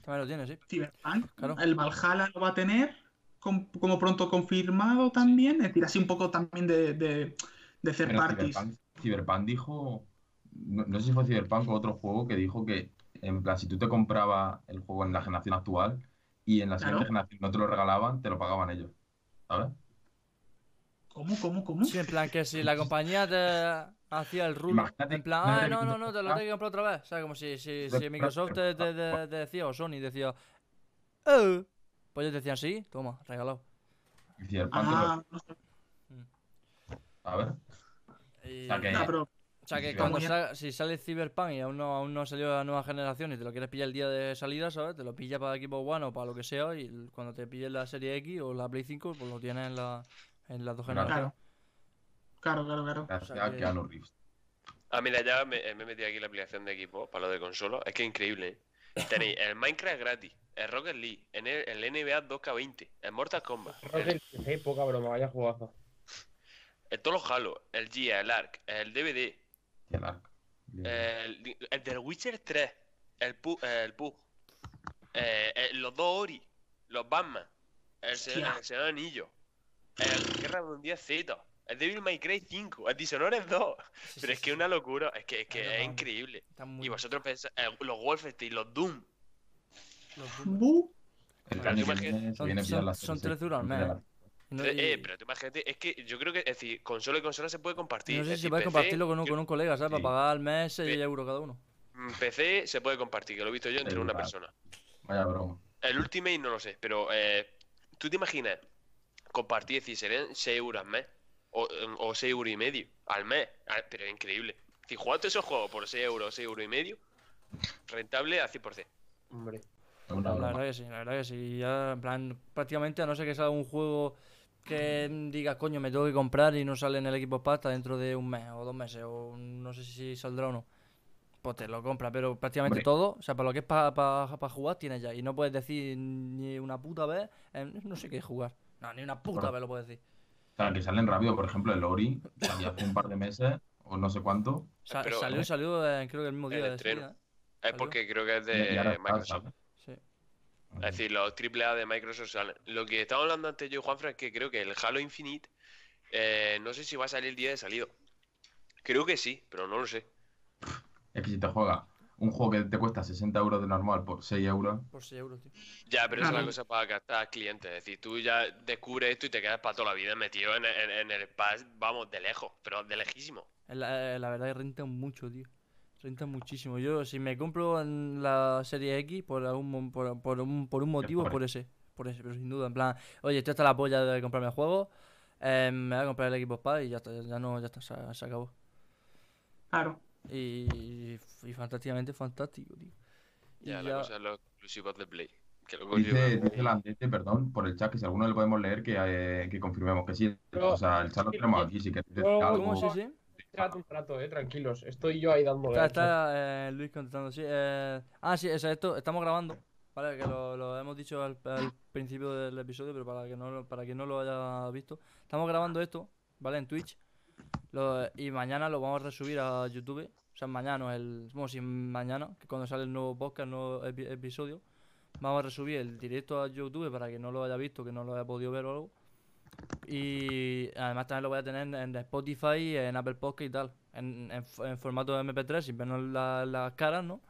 También lo tienes, sí. Cyberpunk, Claro. el Valhalla lo va a tener com- como pronto confirmado también. Es decir, así un poco también de, de, de third Pero parties. Cyberpunk, Cyberpunk dijo, no, no sé si fue Cyberpunk o otro juego que dijo que, en plan, si tú te comprabas el juego en la generación actual y en la siguiente Claro. generación no te lo regalaban, te lo pagaban ellos. ¿Sabes? ¿Cómo, cómo, cómo? Sí, en plan, que si la compañía te hacía el rule, Imagínate- en plan, ah, no, no, te no, te lo tengo que comprar otra vez. O sea, como si, si, si Microsoft te, te- pero- te- te decía, o Sony decía, eh, pues ellos decían, sí, toma, regalado. Y lo- Ah, no sé. ¿sabes? Y- O sea que- Ah, pero O sea que cuando vamos. sa- si sale Cyberpunk y aún no, aún no ha salido la nueva generación y te lo quieres pillar el día de salida, ¿sabes? Te lo pilla para Xbox One o para lo que sea y cuando te pilles la serie X o la Play 5, pues lo tienes en, la, en las dos Claro. generaciones. claro, claro, claro. Gracias sea a que-. Ah, mira, ya me, me he metido aquí la aplicación de equipo para lo de consola. Es que es increíble. ¿eh? Tenéis el Minecraft gratis, el Rocket League, en el, el NBA 2K20, el Mortal Kombat, el, Rocket League, poca broma, vaya jugazo. el todos los Halo, el G, el Ark, el DVD, Y el el, el del Witcher 3, el Pug, el Pug, eh, eh, los dos Ori, los Batman, el, Se- Hostia. el Señor Anillo, el Guerra Mundial Z, el Devil May Cry 5, el Dishonored 2. Sí, Pero sí, es que sí. es una locura, es que, es, que es increíble. Muy Y vosotros pensáis, eh, los Wolfenstein, los Doom, los Doom. Bu. El que viene Son- viene son- son Series 13 X, euros al no ¿eh? no- y- pero tú imagínate, es que yo creo que, es decir, consola y consola se puede compartir. no sé si puedes PC, compartirlo con un, yo- con un colega, ¿sabes? Sí. Para pagar al mes 6 Sí. euros cada uno. mm, PC se puede compartir, que lo he visto yo entre Sí, una claro. persona. Vaya broma. El Ultimate no lo sé, pero eh, ¿tú te imaginas compartir, es decir, serían 6 euros al mes? O, o 6 euros y medio al mes. Ah, Pero es increíble. Si jugaste esos juegos por 6 euros, 6 euros y medio, rentable al 100%. Hombre. La verdad que sí, la verdad que sí. Ya, en plan, prácticamente a no ser que salga un juego que digas, coño, me tengo que comprar y no sale en el equipo pasta dentro de un mes o dos meses, o no sé si saldrá o no. Pues te lo compras, pero prácticamente Hombre. todo, o sea, para lo que es para jugar tienes ya. Y no puedes decir ni una puta vez, eh, no sé qué jugar. No, ni una puta vez lo puedes decir. O sea, que salen rápido, por ejemplo, el Ori salió hace un par de meses o no sé cuánto. Sa- Pero- salió, salió eh, creo que el mismo día El de ¿eh? Es porque creo que es de Microsoft. ¿sabes? Es decir, los AAA de Microsoft salen. Lo que estaba hablando antes yo, Juanfran, es que creo que el Halo Infinite, eh, no sé si va a salir el día de salido. Creo que sí, pero no lo sé. Es que si te juegas un juego que te cuesta 60 euros de normal por 6 euros, Por 6 euros, tío. Ya, pero esa es la Claro. cosa para captar clientes. Es decir, tú ya descubres esto y te quedas para toda la vida metido en, en- en el pass, vamos, de lejos, pero de lejísimo. Eh, La, la verdad que renta mucho, tío. Renta muchísimo. Yo, si me compro en la serie X por algún por, por un, por un motivo, por por ese. Por ese, pero sin duda. En plan, oye, esto está la polla de comprarme el juego. eh, me voy a comprar el equipo Pass y ya está, ya no, ya está, se, se acabó. Claro. Y, y fantásticamente fantástico, tío. Y Ya, la ya- cosa es los exclusivos de Play. Que lo dice, dice el Andete, perdón, por el chat, que si alguno le podemos leer, que, eh, que confirmemos que sí. Pero- o sea, el chat lo tenemos aquí, si queréis decir No, algo. ¿Cómo? Sí, sí. Espérate un rato, eh, tranquilos. Estoy yo ahí dándole. Está, está eh, Luis contestando, sí. eh, ah, sí, o sea, esto, estamos grabando, ¿vale? Que lo, lo hemos dicho al, al principio del episodio, pero para que no, para quien no lo haya visto. Estamos grabando esto, ¿vale? En Twitch. Lo- y mañana lo vamos a resubir a YouTube. O sea, mañana, el, bueno, sí, mañana, que cuando sale el nuevo podcast, el nuevo epi- episodio, Vamos a resubir el directo a YouTube para que no lo haya visto, que no lo haya podido ver o algo. Y además también lo voy a tener en Spotify, en Apple Podcast y tal. En, formato MP3, sin vernos la- las caras, ¿no?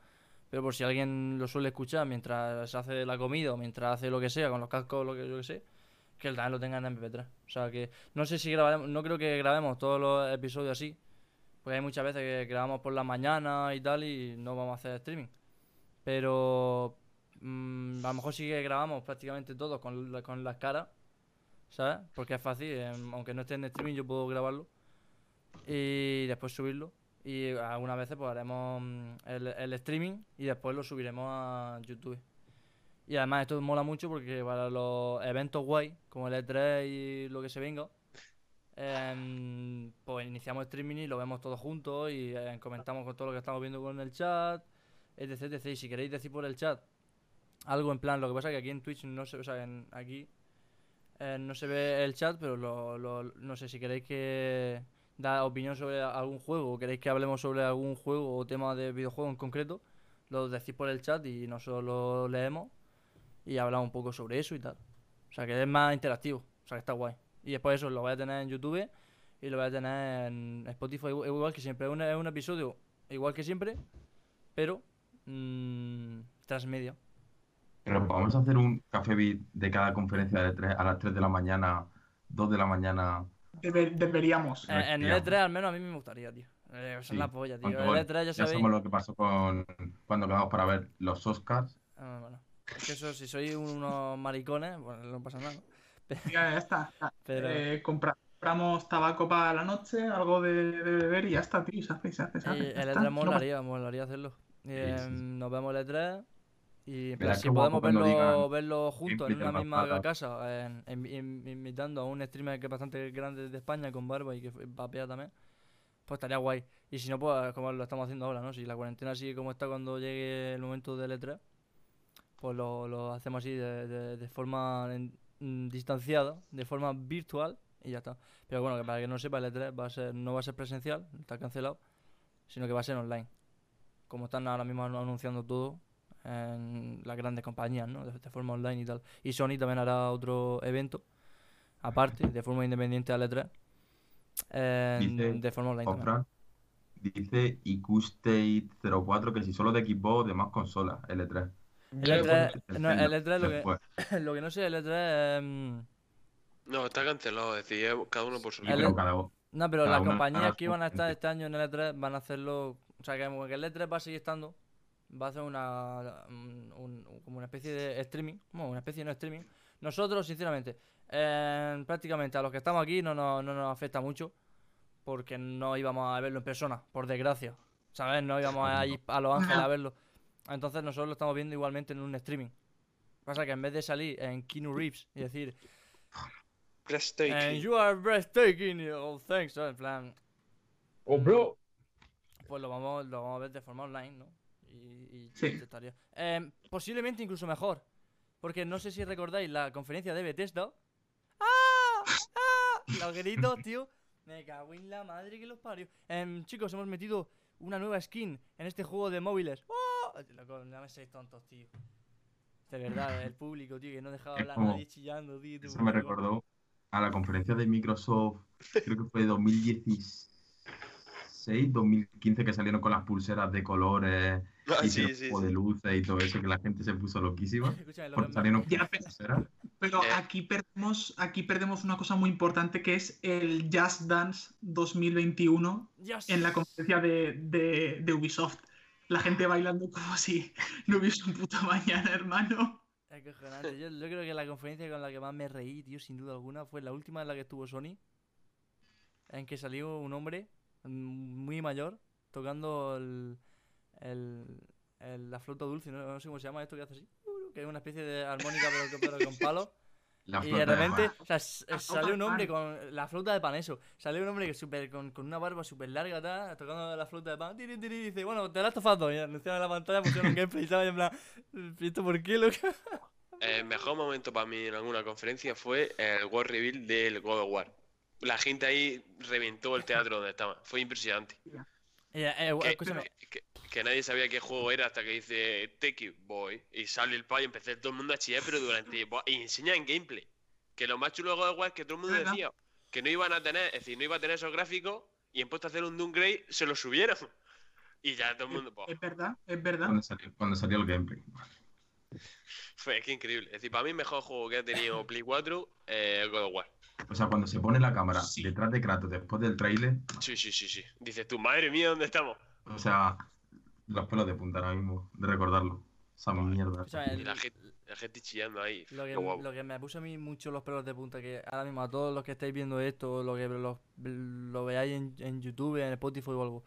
Pero por si alguien lo suele escuchar mientras hace la comida o mientras hace lo que sea, con los cascos o lo que yo sé, que también lo tenga en MP3. O sea que no sé si grabaremos, no creo que grabemos todos los episodios así. Porque hay muchas veces que grabamos por la mañana y tal y no vamos a hacer streaming. Pero mm, a lo mejor sí que grabamos prácticamente todos con, con las caras, ¿sabes? Porque es fácil, em, aunque no esté en streaming yo puedo grabarlo y después subirlo. Y algunas veces pues haremos mm, el, streaming y después lo subiremos a YouTube. Y además esto mola mucho porque para los eventos guay, como el E3 y lo que se venga, em, pues iniciamos streaming y lo vemos todos juntos y eh, comentamos con todo lo que estamos viendo con el chat, etc, etc. Y si queréis decir por el chat algo en plan, lo que pasa es que aquí en Twitch no se, o sea, en- aquí eh, no se ve el chat, pero lo, lo- no sé si queréis que da opinión sobre algún juego o queréis que hablemos sobre algún juego o tema de videojuego en concreto, lo decís por el chat y nosotros lo leemos y hablamos un poco sobre eso y tal. O sea, que es más interactivo, o sea, que está guay. Y después eso lo voy a tener en YouTube y lo voy a tener en Spotify igual que siempre. Es un, un episodio igual que siempre, pero mm, transmedia. Pero vamos a hacer un café beat de cada conferencia de 3 a las 3 de la mañana, 2 de la mañana. Debe- deberíamos. En, en el Hostia. E3 al menos a mí me gustaría, tío. Eh, Sí, la polla, tío. cuando- El E3 ya Ya sabéis. sabemos lo que pasó con cuando quedamos para ver los Oscars. Ah, bueno. Es que eso, si sois unos maricones, pues no pasa nada. ¿no? Ya, ya está. Ya. Pero Eh, compra- compramos tabaco para la noche, algo de, de beber y ya está, tío. Se hace, se hace, se hace. el está. E3 No molaría, molaría hacerlo. Y, Sí, em, sí, sí. Nos vemos el E3 y si podemos verlo, digan, verlo juntos en una misma patas. casa, en- en- in- invitando a un streamer que es bastante grande de España con barba y que vapea también, pues estaría guay. Y si no, pues como lo estamos haciendo ahora, ¿no? Si la cuarentena sigue como está cuando llegue el momento del E3, pues lo, lo hacemos así de, de- de forma en- mm, distanciada, de forma virtual y ya está. Pero bueno, que para que no sepa, el E3 va a ser, no va a ser presencial, está cancelado, sino que va a ser online. Como están ahora mismo anu- anunciando todo en las grandes compañías, ¿no? De, de forma online y tal. Y Sony también hará otro evento, aparte, de forma independiente al E3, en- Dice de forma online también. Ofran, dice IQState04 que si solo de Xbox de más consolas, L3. El Yo le E3, El no, el Zelda, E3 lo que, lo que no sé, el E3 em, No, está cancelado, es decir, cada uno por su Sí, pero cada uno- No, pero Cada las compañías que iban a estar este año en el E3 van a hacerlo. O sea, que el E3 va a seguir estando. Va a hacer una. un- un- como una especie de streaming. Bueno, una especie de no streaming. Nosotros, sinceramente, eh, prácticamente a los que estamos aquí no nos, no nos afecta mucho. Porque no íbamos a verlo en persona, por desgracia. ¿Sabes? No íbamos a ir a Los Ángeles a verlo. Entonces nosotros lo estamos viendo igualmente en un streaming. Pasa que en vez de salir en Keanu Reeves y decir. And Breathtaking. you are breathtaking, oh thanks. En plan. Oh, bro. Pues lo vamos, lo vamos a ver de forma online, ¿no? Y, y Sí. estaría. Em, posiblemente incluso mejor. Porque no sé si recordáis la conferencia de Bethesda. ¡Ah! ¡Ah! Los gritos, tío. Me cago en la madre que los parió. Em, chicos, hemos metido una nueva skin en este juego de móviles. ¡Oh! Loco, no me seáis tontos, tío. De verdad, el público, tío, que no dejaba hablar como- nadie chillando, tío. Eso me recordó a la conferencia de Microsoft, creo que fue 2016, 2015, que salieron con las pulseras de colores Ah, y sí, sí, de luces y todo eso, que la gente se puso loquísima. Escúchame, lo que Porque me- salieron con Ya, pero-. Pero Eh. aquí perdemos, aquí perdemos una cosa muy importante que es el Just Dance 2021 Dios. en la conferencia de, de- de Ubisoft. La gente bailando como si no hubiese un puto mañana, hermano. Acojonante. Yo, yo creo que la conferencia con la que más me reí, tío, sin duda alguna, fue la última en la que estuvo Sony. En que salió un hombre mm, muy mayor tocando el, el- el- la flauta dulce, no, no sé cómo se llama esto que hace así. Que es una especie de armónica pero, pero con palos. La Y de repente, o sea, s- La salió flauta un hombre pan. con la flauta de pan, eso. Salió un hombre que super, con, con una barba súper larga atrás, tocando la flauta de pan. tiri, tiri, y dice, bueno, te la has tofado. Y anunciaron en la pantalla, pusieron un gameplay, ¿sabes? Y en plan, ¿esto por qué, loco? El mejor momento para mí en alguna conferencia fue el War Reveal del God of War. La gente ahí reventó el teatro donde estaba. Fue impresionante. Y, eh, eh, Que- escúchame, que- que nadie sabía qué juego era hasta que dice Take It Boy y sale el pavo y empecé todo el mundo a chillar, pero durante. Y enseña en gameplay. Que lo más chulo de God of War es que todo el mundo ¿Verdad? decía que no iban a tener, es decir, no iba a tener esos gráficos y en puesto a hacer un downgrade se los subieron. Y ya todo el mundo. Es verdad, es verdad. Cuando salió, cuando salió el gameplay. fue que increíble. Es decir, para mí el mejor juego que ha tenido Play 4 eh, God of War. O sea, cuando se pone la cámara Sí. detrás de Kratos después del tráiler, Sí, sí, sí, sí. Dices tú, madre mía, ¿dónde estamos? o sea, los pelos de punta ahora mismo, de recordarlo. Esa mierda. O sea, Y el- la gente, la gente chillando ahí. Lo que, guapo. lo que me puso a mí mucho los pelos de punta, que ahora mismo a todos los que estáis viendo esto, lo que lo, lo veáis en, en YouTube, en Spotify o algo,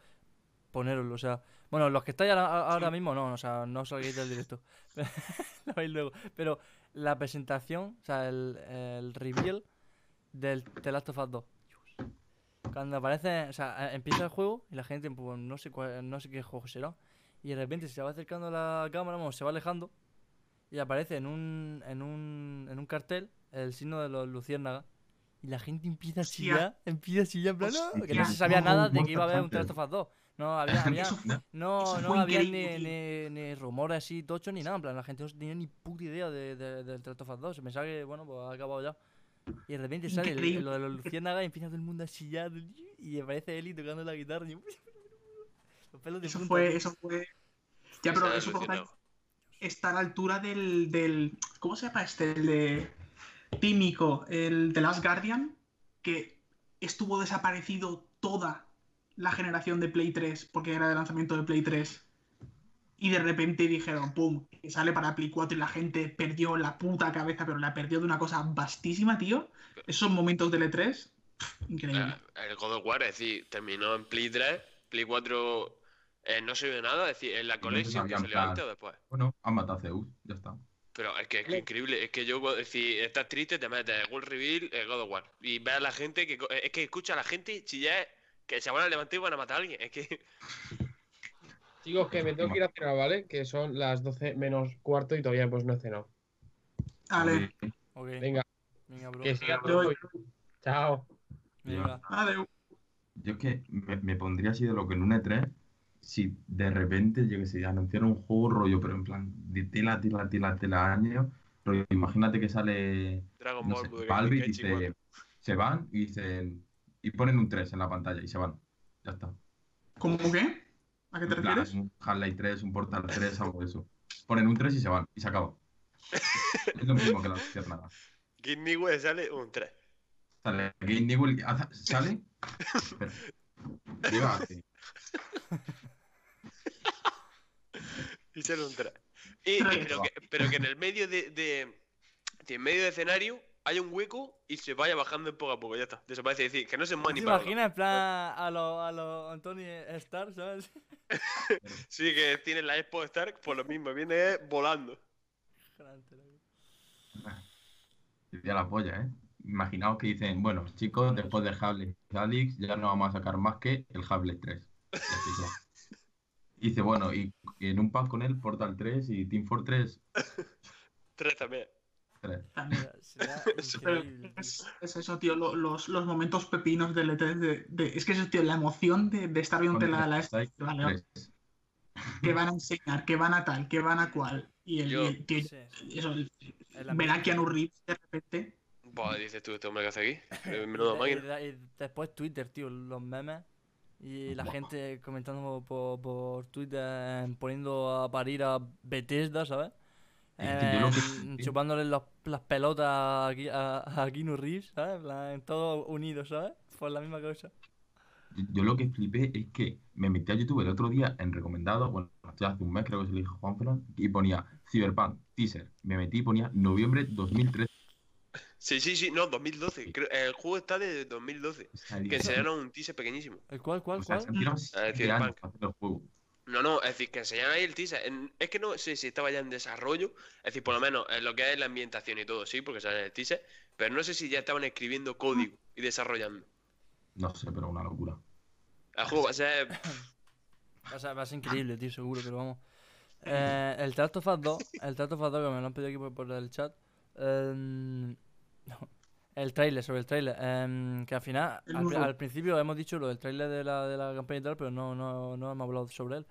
ponéroslo, o sea, bueno, los que estáis ahora, ahora Sí. mismo no, o sea, no salgáis del directo, lo veis luego, pero la presentación, o sea, el, el reveal del The Last of Us 2. Cuando aparece, o sea, eh, empieza el juego y la gente, pues, no sé cuál, no sé qué juego será, y de repente se va acercando la cámara, bueno, se va alejando y aparece en un, en un, en un cartel el signo de los luciérnagas. Y la gente empieza a chillar, empieza a chillar, en plan. "No", que no se sabía nada de que iba a haber un Hunter. Last of Us 2. No había, había- no, no había ni, ni, ni rumores así tochos ni nada. En plan, la gente no tenía ni puta idea de, de, del Last of Us 2. Se pensaba que, bueno, pues ha acabado ya. Y de repente sale el- lo de los luciérnagas y empieza todo el mundo a chillar. Y aparece Eli tocando la guitarra. Y... Los pelos de Eso punta, fue, eso fue. Ya, pero eso por alucinado. está a la altura del, del. ¿Cómo se llama este? El de. Tímico, el de Last Guardian, que estuvo desaparecido toda la generación de Play 3, porque era de lanzamiento de Play 3. Y de repente dijeron, ¡pum! Que sale para Play 4 y la gente perdió la puta cabeza, pero la perdió de una cosa vastísima, tío. Esos momentos del E3, pff, increíble. Eh, El God of War, es decir, terminó en Play 3, Play 4 eh, no se vio nada, es decir, en la no collection que salió antes o después. Bueno, han matado a Zeus, ya está. Pero es que es que increíble, es que yo, es decir, estás triste, te metes World Reveal, el God of War. Y ves a la gente que. co- Es que escucha a la gente chillar que se van a levantar y van a matar a alguien. Es que. Chicos, que me tengo que ir a cenar, ¿vale? Que son las 12 menos cuarto y todavía pues no he cenado. Vale, Ok, Venga, venga, bro. que siga todo. Chao. Venga. adeu. Yo es que me, me pondría así de lo que en un E3, si de repente, yo que sé, anunciaron un juego rollo, pero en plan, de tela, tela, tela, tela año, rollo, imagínate que sale, Dragon no Ball sé, Valve y dice, 4. se van y dicen, y ponen un 3 en la pantalla y se van. Ya está. ¿Cómo qué? ¿A qué te En plan, refieres? un Half-Life 3, un Portal 3, algo de eso. Ponen un 3 y se van, y se acaba. es lo mismo que la nada. Kid Nightmare sale un 3. Sale Game Newell, hace- sale. Así. Y sale un 3. Y, y pero, que, pero que en el medio de, de, de en medio de escenario haya un hueco y se vaya bajando poco a poco, ya está. Desaparece, es decir, que no se mueva ¿Te ni para imaginas en plan a los a lo Anthony Starr, ¿sabes? Sí, que tiene la Expo Stark, por lo mismo, viene volando. Ya la polla, ¿eh? Imaginaos que dicen, bueno, chicos, después de Hable y Alix, ya no vamos a sacar más que el Hable 3. Y así ya. Y dice, bueno, y, y en un pack con él, Portal 3 y Team Fortress 3 también. 3. También. Sería Pero increíble. tío. es, es eso, tío, lo- los, los momentos pepinos del E3 de, de- es que eso, tío, la emoción de, de estar viendo la, la vale, que van a enseñar, que van a tal, que van a cual. Y el, Yo- y el tío, Sí. eso, el- El ver a. Keanu Reeves de repente. Buah, dices tú, este hombre que hace aquí. Eh, Menudo máquina. y después Twitter, tío, los memes. Y la gente comentando por, por Twitter, eh, poniendo a parir a Bethesda, ¿sabes? Eh, flipé- chupándole los- las pelotas a, a, Keanu Reeves, ¿sabes? En todos unidos, ¿sabes? Por la misma cosa. Yo, lo que flipé es que me metí a YouTube el otro día en recomendado, bueno, hace un mes creo que se lo dije a Juan y ponía Cyberpunk, teaser. Me metí y ponía noviembre 2013. Sí, sí, sí, no, 2012. Creo- el juego está de 2012. O sea, Que enseñaron un teaser pequeñísimo. ¿El cuál, cuál, o sea, cuál? se han tirado el juego. No, no, es decir, que enseñaron ahí el teaser. En- es que no sé si estaba ya en desarrollo. Es decir, por lo menos en lo que es la ambientación y todo, sí, porque sale en el teaser. Pero no sé si ya estaban escribiendo código y desarrollando. No sé, pero una locura. El juego va a ser. Va a ser, va a ser increíble, tío, seguro, pero vamos. Eh, el of Us 2, el of Us 2 que me lo han pedido aquí por, por el chat. em, el trailer, sobre el trailer. em, que al final, al, al principio hemos dicho lo del trailer de la, de la campaña y tal, pero no, no, no hemos hablado sobre él.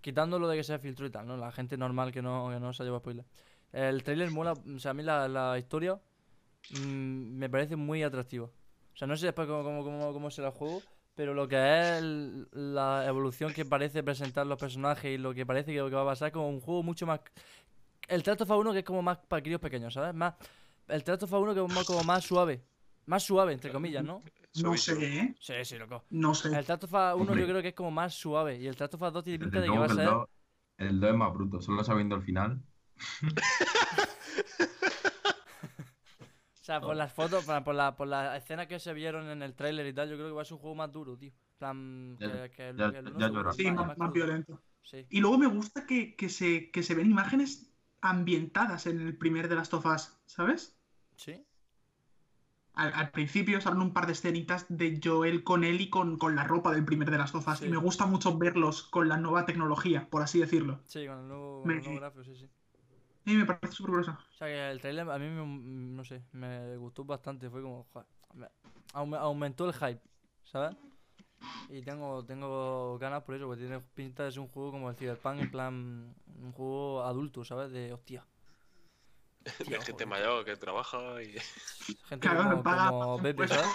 quitando lo de que sea filtro y tal, ¿no? La gente normal que no, que no se ha llevado spoiler. El trailer mola, o sea, a mí la, la historia mm, me parece muy atractiva. O sea, no sé después cómo, cómo, cómo, cómo será el juego, pero lo que es el- la evolución que parece presentar los personajes y lo que parece que, que va a pasar como un juego mucho más... El Trato fa 1 que es como más para críos pequeños, ¿sabes? Más, el Trato fa 1 que es más, como más suave. Más suave, entre comillas, ¿no? No sé, ¿eh? Sí, sí, loco. No sé. El Trato fa 1 Hombre. yo creo que es como más suave y el Trato fa 2 tiene pinta de que va a ser... 2 el 2 es más bruto, solo sabiendo el final. O sea, por las fotos, por, por la, por las escenas que se vieron en el tráiler y tal, yo creo que va a ser un juego más duro, tío. En plan, Ya- que, que el, ya- que el uno ya seguro llora. es Sí, más- violento. Sí. Y luego me gusta que, que se, que se ven imágenes ambientadas en el primer de las tofas, ¿sabes? Sí. Al, al principio salen un par de escenitas de Joel con él y con, con la ropa del primer de las tofas. Sí. Y me gusta mucho verlos con la nueva tecnología, por así decirlo. Sí, con el nuevo, Me- con el nuevo gráfico, sí, sí. Y me parece súper grueso. O sea, que el trailer a mí, me, mm, no sé, me gustó bastante. Fue como, joder, me- aume- aumentó el hype, ¿sabes? Y tengo, tengo ganas por eso, porque tiene pinta de ser un juego como el Cyberpunk, en plan, un juego adulto, ¿sabes? De hostia. De Tío, gente joder. mayor que trabaja y. Gente Claro, como, como Pepe. ¿sabes?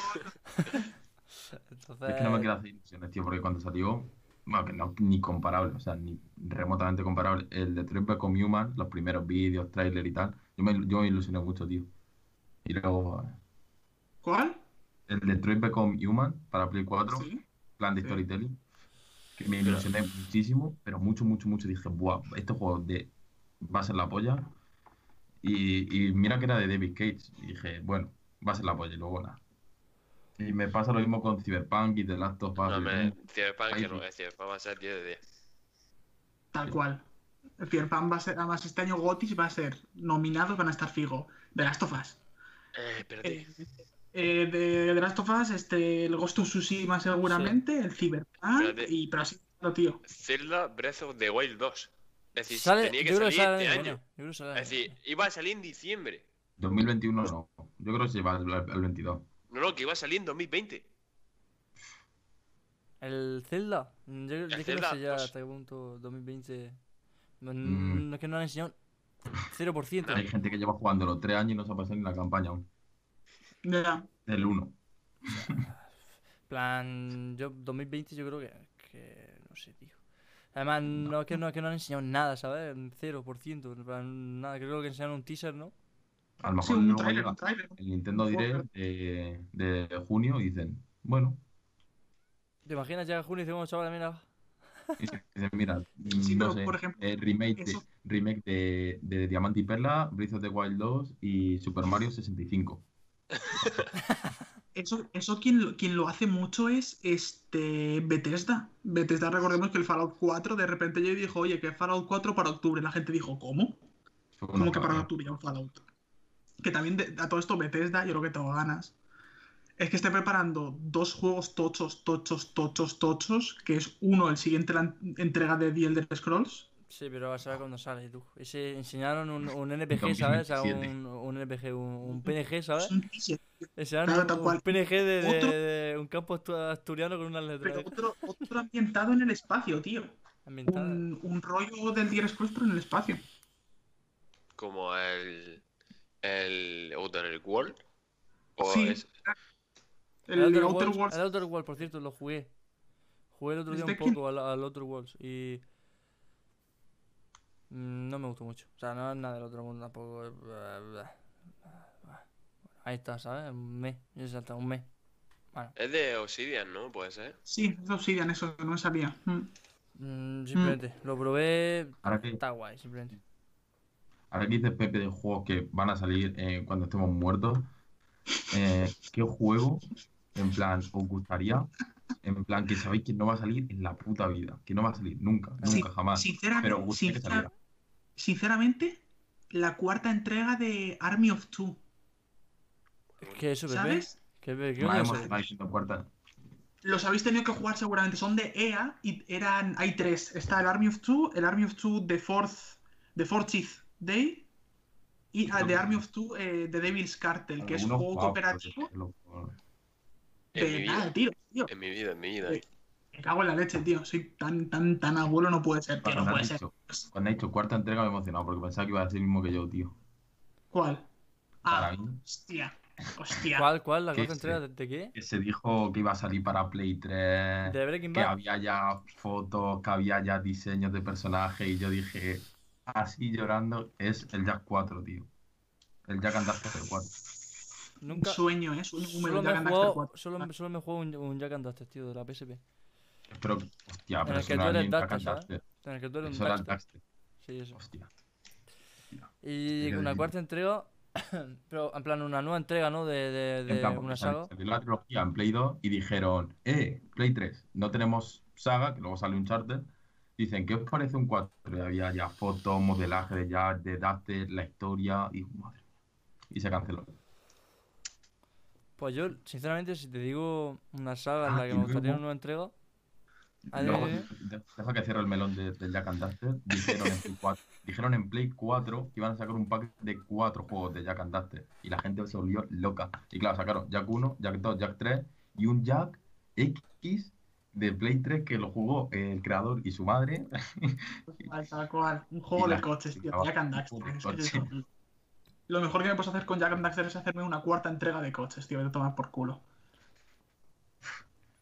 Entonces, Es que no me quiero hacer ilusiones, tío, porque cuando salió, bueno, que no, ni comparable, o sea, ni remotamente comparable. El de Detroit Become Human, los primeros vídeos, trailer y tal, yo me, yo me ilusioné mucho, tío. Y luego, eh, ¿Cuál? el de Detroit Become Human para Play 4, Sí. plan de Sí. storytelling, que me ilusioné muchísimo, pero mucho, mucho, mucho. Dije, buah, este juego de, va a ser la polla. Y, y mira que era de David Cage. Y dije, bueno, va a ser la polla. Y luego nada. Y me pasa lo mismo con Cyberpunk y The Last of Us. No, y me. Cyberpunk que no sí. es Cyberpunk, va a ser 10 de 10. Tal cual. El Cyberpunk va a ser, además este año Gotis va a ser nominados, van a estar fijo. De Last of Us. Eh, espérate. Eh, eh, de The Last of Us, este, el Ghost of Tsushima seguramente, el Cyberpunk, Espérate. y pero así, no, tío. Zelda Breath of the Wild 2. Es decir, sale, tenía que yo creo que salir sale el este año, año. bueno, yo creo que sale el Es año. decir, iba a salir en diciembre. 2021 no. Yo creo que se va al, al 22. No, no, que iba a salir en 2020. El Zelda, mm, yo, yo que no Zelda sé ya 2. hasta qué punto 2020. No, Mm. no es que no han enseñado 0%. Hay gente que lleva jugándolo tres años y no se ha pasado ni la campaña aún. Ya. Del 1. plan, yo 2020 yo creo que, que no sé, tío. Además, no, es que no, es que no han enseñado nada, ¿sabes? 0%, en plan, nada, creo que enseñaron un teaser, ¿no? A lo Sí, mejor un luego trailer, llega un trailer. el Nintendo Direct de, de junio y dicen, bueno, ¿Te imaginas llega junio y decimos, chaval, mira, y dicen, mira, Sí, no pero, sé, por ejemplo, eh, remake, de, remake de, de Diamante y Perla, Breath of the Wild 2 y Super Mario 65. Eso, eso quien, lo- quien lo hace mucho es este Bethesda. Bethesda, recordemos que el Fallout 4 de repente yo dijo, oye, que Fallout 4 para octubre. La gente dijo, ¿cómo? Fue ¿Cómo una que para octubre un Fallout? Que también de- a todo esto Bethesda, yo creo que tengo ganas. Es que esté preparando dos juegos tochos, tochos, tochos, tochos, que es uno, el siguiente la en- entrega de The Elder Scrolls. Sí, pero vas a ver cuando sale, tú. Ese, enseñaron un, un NPG, ¿sabes? O sea, 2027. un, un NPG, un, un PNG, ¿sabes? Enseñaron Claro, un. PNG de, de- Otro- de un campo astu- asturiano con unas letras pero otro, otro ambientado en el espacio, tío. ambientadas. Un, un rollo del Scrolls, pero en el espacio. Como el. El Outer World. O Sí. es- El, Outer Outer Worlds- Worlds el Outer Worlds, por cierto, lo jugué. Jugué el otro día un poco al, al Outer Worlds y. mm, No me gustó mucho. O sea, no es nada del otro mundo tampoco. eh, Ahí está, ¿sabes? Un mes. Exacto, un mes. Bueno, es de Obsidian, ¿no? Puede ser. Sí, es Obsidian, eso no me sabía. Mm. mm, simplemente lo probé. Ahora que, Está guay, simplemente. ahora que dices Pepe de juegos que van a salir eh, cuando estemos muertos, eh, ¿qué juego, en plan, os gustaría? En plan, que sabéis que no va a salir en la puta vida, que no va a salir nunca, nunca, Sí, jamás. Sinceramente, Pero os sinceramente, la cuarta entrega de Army of Two, ¿Qué es eso? ¿sabes? ¿Qué, qué, qué puertas. Los habéis tenido que jugar seguramente, son de EA y eran, hay tres. Está el Army of Two, el Army of Two The Fourth, The 40th Day y ah, The Army of Two eh, The Devil's Cartel, que es Algunos juego cooperativo de vida. nada, tío. tío. En mi vida, en mi vida. Eh, Me cago en la leche, tío. Soy tan, tan, tan abuelo, no puede ser, tío. Cuando No puede ser. dicho- cuando has dicho cuarta entrega me he emocionado porque pensaba que iba a decir el mismo que yo, tío. ¿Cuál? Para Ah, mí, hostia. Hostia. ¿Cuál, cuál? ¿La ¿Qué cuarta entrega de, de qué? que se dijo que iba a salir para Play 3, ¿De Breaking que Bad? había ya fotos, que había ya diseños de personajes y yo dije, así llorando, es el Jack 4, tío. El Jack and Daxter 4. Un Nunca. sueño, ¿eh? Un Solo me, he Jack and Daxter jugado, 4. solo, solo me he jugado un, un Jack and Daxter, tío, de la PSP. Pero, hostia, En pero el eso que tú eres and ¿sabes? En el que tú eres un el. Sí, eso. Hostia. Y una cuarta entrega, pero en plan una nueva entrega, ¿no? De, de, En plan, una saga. salió la trilogía en Play 2 y dijeron, eh, Play 3, no tenemos saga, que luego sale un charter. Dicen, ¿qué os parece un 4? Y había ya fotos, modelaje de Jack, de Daxter, la historia y madre. Y se canceló. Pues yo, sinceramente, si te digo una saga en Ah, la que me gustaría luego- una nueva entrega. Luego, de- deja que cierre el melón de- del Jack and Daxter. Dijeron en, Play 4, dijeron en Play 4 que iban a sacar un pack de cuatro juegos de Jack and Daxter. Y la gente se volvió loca. Y claro, sacaron Jack 1, Jack 2, Jack 3 y un Jack X de Play 3 que lo jugó el creador y su madre. Tal, cual. Un juego de coches, tío. Jack and Daxter. de Lo mejor que me puedes hacer con Jack and Daxter es hacerme una cuarta entrega de coches, tío. De tomar por culo.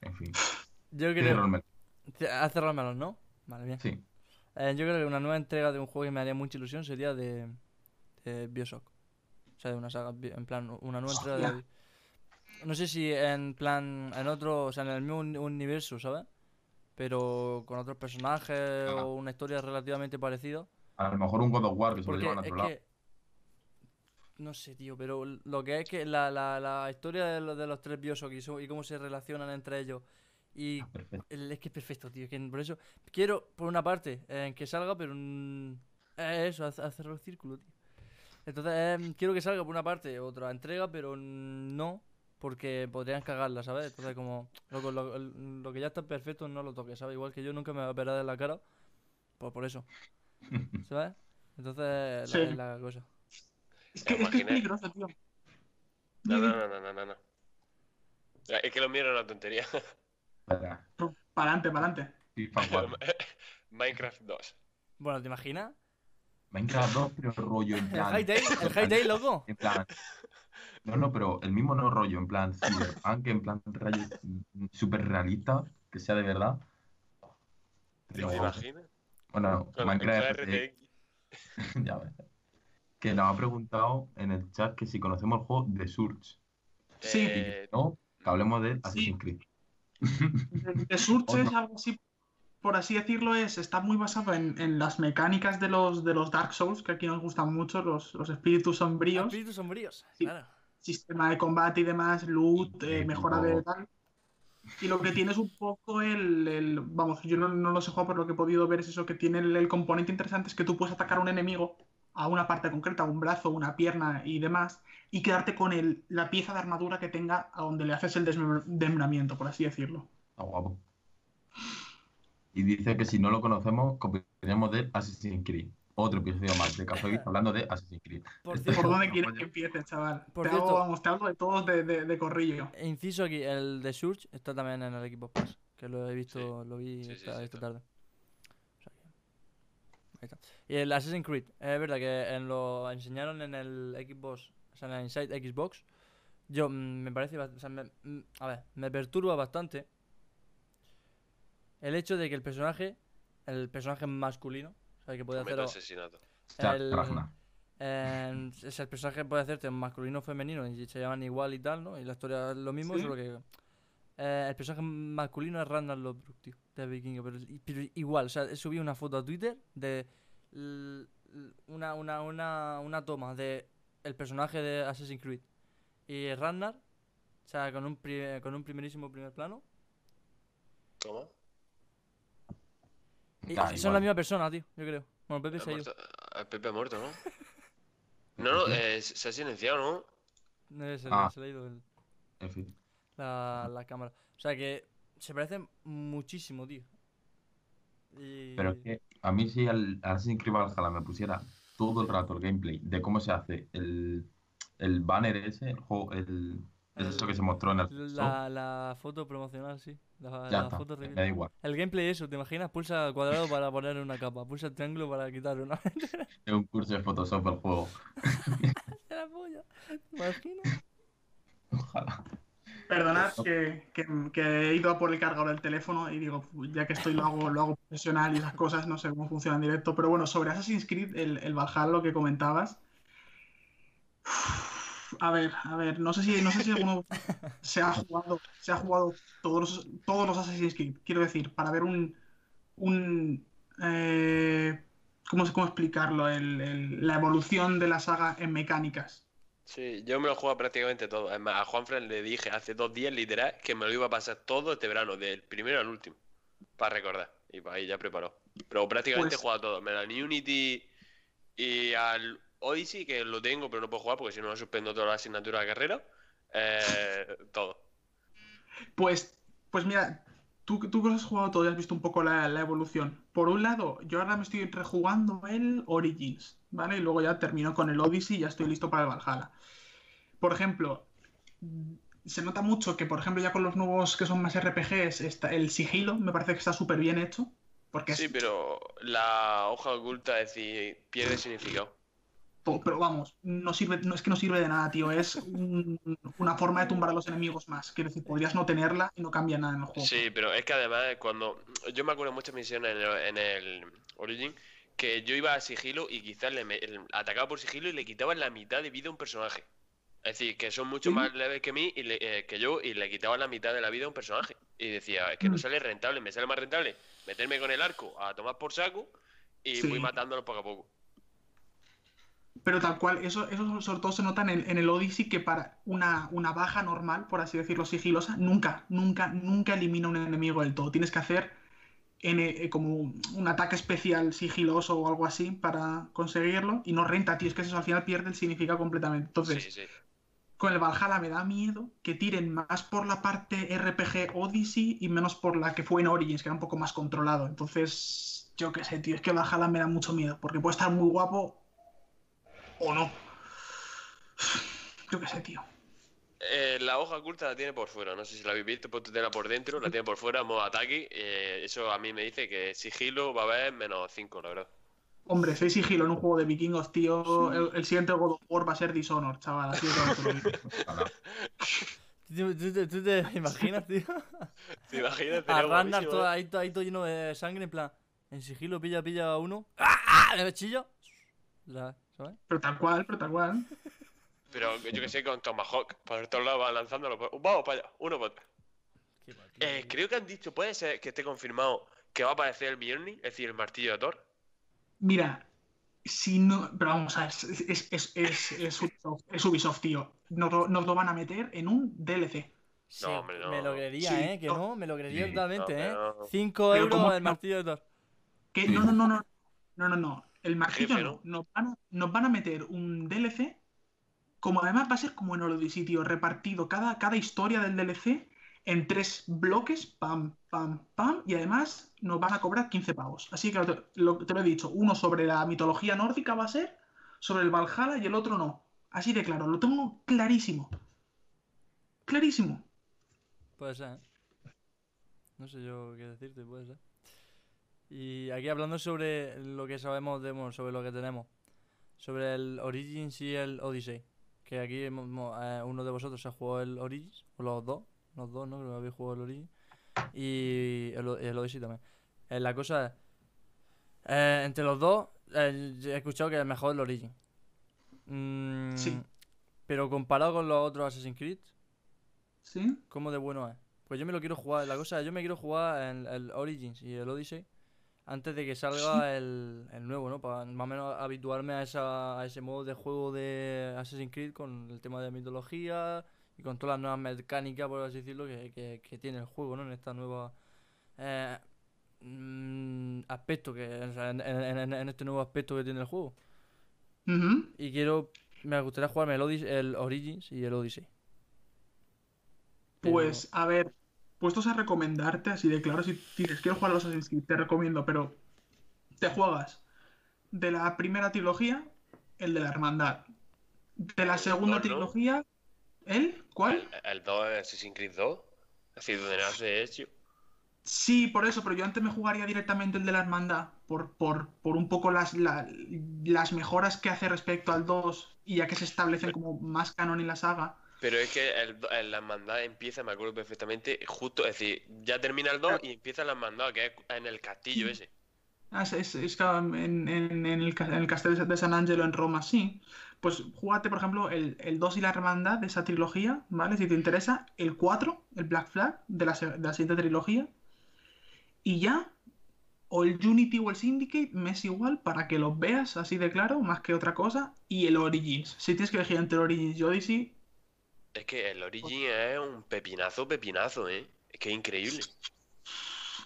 En fin, Yo creo. Melón. A cerrármelos, ¿no? Vale, bien. Sí. Eh, yo creo que una nueva entrega de un juego que me haría mucha ilusión sería de, de Bioshock. O sea, de una saga, en plan, una nueva entrega de... No sé si en plan, en otro, o sea, en el mismo uni- universo, ¿sabes? Pero con otros personajes Ajá. o una historia relativamente parecida. A lo mejor un God of War que se lo llevan a es otro lado. que... No sé, tío, pero lo que es que la, la, la historia de los, de los tres Bioshock y, su- y cómo se relacionan entre ellos y Ah, Es que es perfecto, tío. Que por eso quiero, por una parte, eh, que salga, pero mm, eh, eso, hace- hacer el círculo, tío. Entonces, eh, quiero que salga por una parte otra entrega, pero mm, no, porque podrían cagarla, ¿sabes? Entonces, como loco, lo, lo que ya está perfecto, no lo toques, ¿sabes? Igual que yo nunca me va a operar de la cara, pues por eso, ¿sabes? Entonces, Sí. la, es la cosa. Es que, Me es que es imaginé. peligroso, tío. No, no, no, no, no, no, no. Es que lo mío era una tontería. Para adelante, para adelante. FIFA 4. Minecraft 2. Bueno, ¿te imaginas? Minecraft 2, pero rollo en El plan. High Day, el High Day, loco. En plan. No, no, pero el mismo no rollo, en plan Cyberpunk, en plan rayo súper realista, que sea de verdad. ¿Te Pero, imaginas? bueno, Con Minecraft, eh, RTX. ya ves. Que nos ha preguntado en el chat que si conocemos el juego de Surge. Sí. Y que Eh, no, que hablemos de Assassin's Creed. The Surge Otro. es algo así, por así decirlo, es, está muy basado en, en las mecánicas de los, de los Dark Souls, que aquí nos gustan mucho, los, los espíritus sombríos, Espíritus sombríos, Sí. claro. sistema de combate y demás, loot, eh, mejora de tal. Y lo que tiene es un poco el, el- vamos, yo no, no lo sé jugar, pero lo que he podido ver es eso, que tiene el, el componente interesante es que tú puedes atacar a un enemigo a una parte concreta, un brazo, una pierna y demás, y quedarte con el, la pieza de armadura que tenga a donde le haces el desmem- desmembramiento, por así decirlo. Está guapo. Y dice que si no lo conocemos, copiaremos de Assassin's Creed. Otro episodio más de Café hablando de Assassin's Creed. Por Este- cierto, ¿Por dónde quieres que empiece, chaval? Por te, hago, vamos, te hablo de todos de, de- de corrillo. Inciso aquí, el de Surge está también en el equipo Pass, que lo he visto, lo vi Sí, esta, sí, esta está. tarde. O sea que- Ahí está. Y el Assassin's Creed, es verdad que en lo enseñaron en el Xbox, o sea, en el Inside Xbox. Yo mm, me parece, o sea, me- mm, a ver, me perturba bastante el hecho de que el personaje, el personaje masculino, o sea, que puede hacer asesinato. El- eh, es el personaje puede hacerte masculino o femenino y se llaman igual y tal, ¿no? Y la historia es lo mismo, Sí. solo que eh, el personaje masculino es Randall Lodbrok, tío, de Vikingo, pero, pero igual, o sea, he subido una foto a Twitter de una, una, una, una toma de el personaje de Assassin's Creed y Ragnar, o sea, con un, pri- con un primerísimo primer plano. ¿Cómo? Y Da son igual. la misma persona, tío, yo creo. Bueno, Pepe se ha ido. ah, Pepe ha muerto, ¿no? No, no, eh, se ha silenciado, ¿no? No, se, le- Ah. se le ha ido el- En fin. La, la cámara. O sea que se parecen muchísimo, tío. Y... Pero es que a mí si al Assassin's Creed Valhalla me pusiera todo el rato el gameplay de cómo se hace el, el banner ese, el, juego- el, Es eso que se mostró en el. La, la foto promocional, sí. La, Ya la está, foto me reveal. da igual. El gameplay eso, ¿te imaginas? Pulsa cuadrado para poner una capa, pulsa el triángulo para quitar una. Es un curso de Photoshop el juego. la polla. ¿Te imaginas? Ojalá. Perdonad que, que- que he ido a por el cargador del teléfono y digo, ya que estoy lo hago, lo hago profesional y esas cosas, no sé cómo funciona en directo. Pero bueno, sobre Assassin's Creed, el, el Valhalla, lo que comentabas. A ver, a ver, no sé si, no sé si alguno se ha jugado, se ha jugado todos los, todos los Assassin's Creed. Quiero decir, para ver un, un eh, ¿cómo, cómo explicarlo? El- el- la evolución de la saga en mecánicas. Sí, yo me lo he jugado prácticamente todo. Es más, a Juanfran le dije hace dos días literal que me lo iba a pasar todo este verano, del primero al último, para recordar. Y para ahí ya preparó. Pero prácticamente Pues- he jugado todo. Me al Unity y al Odyssey, que lo tengo, pero no puedo jugar porque si no me suspendo toda la asignatura de carrera. Eh, todo. Pues, pues mira, tú, tú que lo has jugado todo y has visto un poco la, la evolución. Por un lado, yo ahora me estoy rejugando el Origins, ¿vale? Y luego ya termino con el Odyssey y ya estoy listo para el Valhalla. Por ejemplo, se nota mucho que, por ejemplo, ya con los nuevos que son más RPGs, está, el sigilo me parece que está súper bien hecho. Porque es Sí, pero la hoja oculta, es decir, pierde significado. Pero vamos, no sirve, no es que no sirve de nada, tío. Es un- una forma de tumbar a los enemigos más. Quiero decir, podrías no tenerla y no cambia nada en el juego. Sí, pero es que además cuando... Yo me acuerdo de muchas misiones en el, en el Origin que yo iba a sigilo y quizás le me- el- atacaba por sigilo y le quitaba la mitad de vida a un personaje. Es decir, que son mucho Sí. más leves que mí y le- eh, que yo y le quitaba la mitad de la vida a un personaje. Y decía, es que no Mm. sale rentable, me sale más rentable meterme con el arco a tomar por saco y Sí. voy matándolo poco a poco. Pero tal cual, eso, eso sobre todo se nota en el, en el Odyssey que para una, una baja normal, por así decirlo, sigilosa, nunca, nunca, nunca elimina un enemigo del todo. Tienes que hacer N- eh, como un ataque especial sigiloso o algo así para conseguirlo y no renta, tío. Es que eso al final pierde el significado completamente. Entonces, Sí, sí. con el Valhalla me da miedo que tiren más por la parte RPG Odyssey y menos por la que fue en Origins, que era un poco más controlado. Entonces, yo qué sé, tío, es que Valhalla me da mucho miedo, porque puede estar muy guapo o no. Yo qué sé, tío. Eh, la hoja oculta la tiene por fuera, no sé si la habéis visto, pues la por dentro, la tiene por fuera, modo ataque. eh, eso a mí me dice que sigilo va a haber menos 5, la verdad. Hombre, soy sigilo en un juego de vikingos, tío. El, el siguiente God of War va a ser Dishonored, chaval. Así. ¿Tú, tú te- tú te imaginas, tío? ¿Te imaginas? A Randall todo, ¿eh? ahí, todo- ahí todo lleno de sangre, en plan. En sigilo pilla, pilla a uno. ¡Ah! ¡Ah! ¿Le chillo? La- ¿Sabes? Pero tal cual, pero tal cual. Pero yo que sé, con Tomahawk, por todos lados va lanzándolo. por- Vamos para allá, uno para. Eh, creo que han dicho, puede ser que esté confirmado que va a aparecer el Mjolnir, es decir, el martillo de Thor. Mira, si no. Pero vamos a ver, es, es, es, es, es Ubisoft, es Ubisoft, tío. Nos lo, nos lo van a meter en un DLC. Sí, No, hombre, no. Me lo creería, Sí, ¿eh? Que no. no, me lo creería Sí. totalmente, No, ¿eh? pero- 5 Pero euros ¿cómo el martillo de Thor. Que no, no, no, no. No, no, no. El no. ¿no? Nos van, a, nos van a meter un DLC. Como además va a ser como en Odyssey, tío. Repartido cada, cada historia del DLC en tres bloques. Pam, pam, pam. Y además nos van a cobrar 15 pavos. Así que te lo, te lo he dicho. Uno sobre la mitología nórdica va a ser. Sobre el Valhalla y el otro no. Así de claro. Lo tengo clarísimo. Clarísimo. Puede ser, ¿eh? No sé yo qué decirte, puede ser. Y aquí hablando sobre lo que sabemos, de, sobre lo que tenemos. Sobre el Origins y el Odyssey. Que aquí eh, uno de vosotros se ha jugado el Origins, o los dos. Los dos, ¿no? Creo que habéis jugado el Origins. Y el, Odyssey también. Eh, la cosa es... eh, entre los dos, eh, he escuchado que es mejor el Origin. Mm, Sí. Pero comparado con los otros Assassin's Creed, ¿Sí? ¿Cómo de bueno es? Pues yo me lo quiero jugar. La cosa es, yo me quiero jugar el, el Origins y el Odyssey antes de que salga el, el nuevo, ¿no? Para más o menos habituarme a, esa, a ese modo de juego de Assassin's Creed con el tema de mitología y con todas las nuevas mecánicas, por así decirlo, que, que, que tiene el juego, ¿no? En esta nueva eh, mm, aspecto, que, en, en- en- en este nuevo aspecto que tiene el juego. Y quiero, me gustaría jugarme el, el Origins y el Odyssey. Pero- Pues, a ver, puestos a recomendarte, así de claro, si dices, quiero jugar a los Assassin's Creed, te recomiendo, pero te juegas de la primera trilogía, el de la Hermandad. De la segunda Dos, ¿no? trilogía, ¿Él? ¿Cuál? El, el 2 es Assassin's Creed 2. Es decir, donde nace Ezio. Sí, por eso, pero yo antes me jugaría directamente el de la hermandad, por, por, por un poco las, la- las mejoras que hace respecto al 2 y ya que se establecen como más canon en la saga. Pero es que el, la hermandad empieza, me acuerdo perfectamente, justo, es decir, ya termina el 2 y empieza la hermandad, que es en el castillo ese. Ah, es, es- es que en, en- en el, en Castel de San Angelo en Roma, sí. Pues júgate, por ejemplo, el, el 2 y la hermandad de esa trilogía, ¿vale? Si te interesa, el 4, el Black Flag de la, de la siguiente trilogía. Y ya, o el Unity o el Syndicate, me es igual para que los veas así de claro, más que otra cosa. Y el Origins. Si tienes que elegir entre el Origins y Odyssey, Es que el Origin es un pepinazo, pepinazo, ¿eh? Es que es increíble.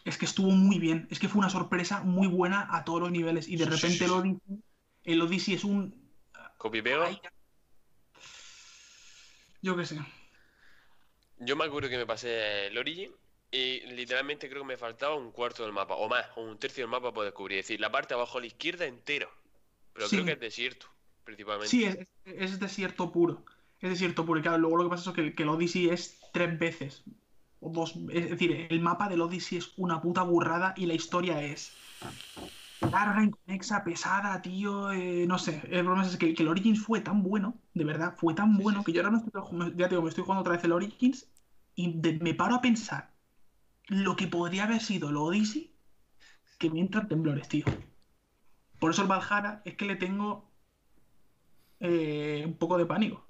es que estuvo muy bien. Es que fue una sorpresa muy buena a todos los niveles. Y de repente el. Odyssey, el Odyssey es un. Ay, Yo qué sé. Yo me acuerdo que me pasé el Origin y literalmente creo que me faltaba un cuarto del mapa, o más, o un tercio del mapa por descubrir. Es decir, la parte abajo a la izquierda entero. Pero creo Sí. que es desierto, principalmente. Sí, es, es desierto puro. Es. Y claro, luego lo que pasa es que, que el Odyssey es tres veces. O dos. Es decir, el mapa del Odyssey es una puta burrada y la historia es larga, inconexa, pesada, tío. eh, no sé. El problema es que, que el Origins fue tan bueno, de verdad, fue tan Sí, bueno sí, que yo ahora me estoy, ya te digo, me estoy jugando otra vez el Origins y de- me paro a pensar lo que podría haber sido el Odyssey que me entran temblores, tío. Por eso el Valhalla es que le tengo eh, un poco de pánico.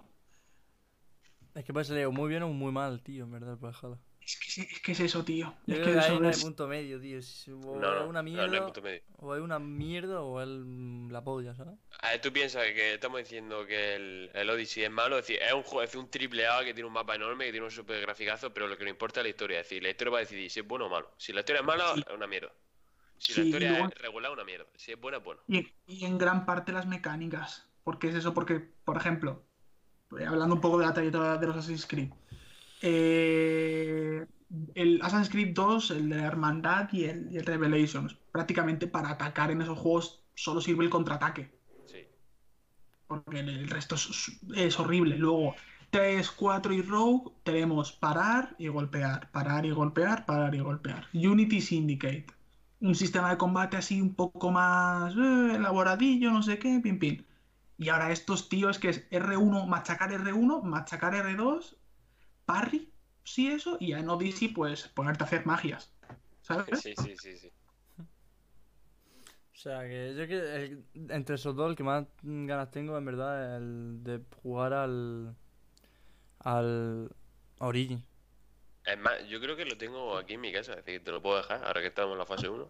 Es que puede salir o muy bien o muy mal, tío, en verdad, el Valhalla. Es que, es, que es eso, tío. Yo Es creo que que ahí eso no hay es- punto medio, tío. Si- O No, no, es una no, no hay mierda, punto medio. o es una mierda, o es la polla, ¿sabes? A ver, tú piensas que estamos diciendo que el, el Odyssey es malo, es decir, es un juego, es un triple A que tiene un mapa enorme, que tiene un super graficazo, pero lo que nos importa es la historia. Es decir, la historia va a decidir si es bueno o malo. Si la historia es mala, Sí. es una mierda. Si Sí, la historia luego- es regular, una mierda. Si es buena, es bueno. Y, y en gran parte las mecánicas. Porque es eso, porque, por ejemplo, hablando un poco de la trayectoria de los Assassin's Creed. eh, el Assassin's Creed 2, el de la Hermandad y el, y el Revelations, prácticamente para atacar en esos juegos solo sirve el contraataque. Sí. Porque el, el resto es, es horrible. Luego, 3, 4 y Rogue, tenemos parar y golpear, parar y golpear, parar y golpear. Unity Syndicate. Un sistema de combate así un poco más eh, elaboradillo, no sé qué, pin, pin. Y ahora estos tíos que es R1, machacar R1, machacar R2, parry, sí eso, y ya en Odyssey pues ponerte a hacer magias. ¿Sabes? Sí, sí, sí, sí. O sea, que yo que el- entre esos dos, el que más ganas tengo, en verdad, es el de jugar al. al. Origin. Es más, yo creo que lo tengo aquí en mi casa, es decir, te lo puedo dejar ahora que estamos en la fase 1.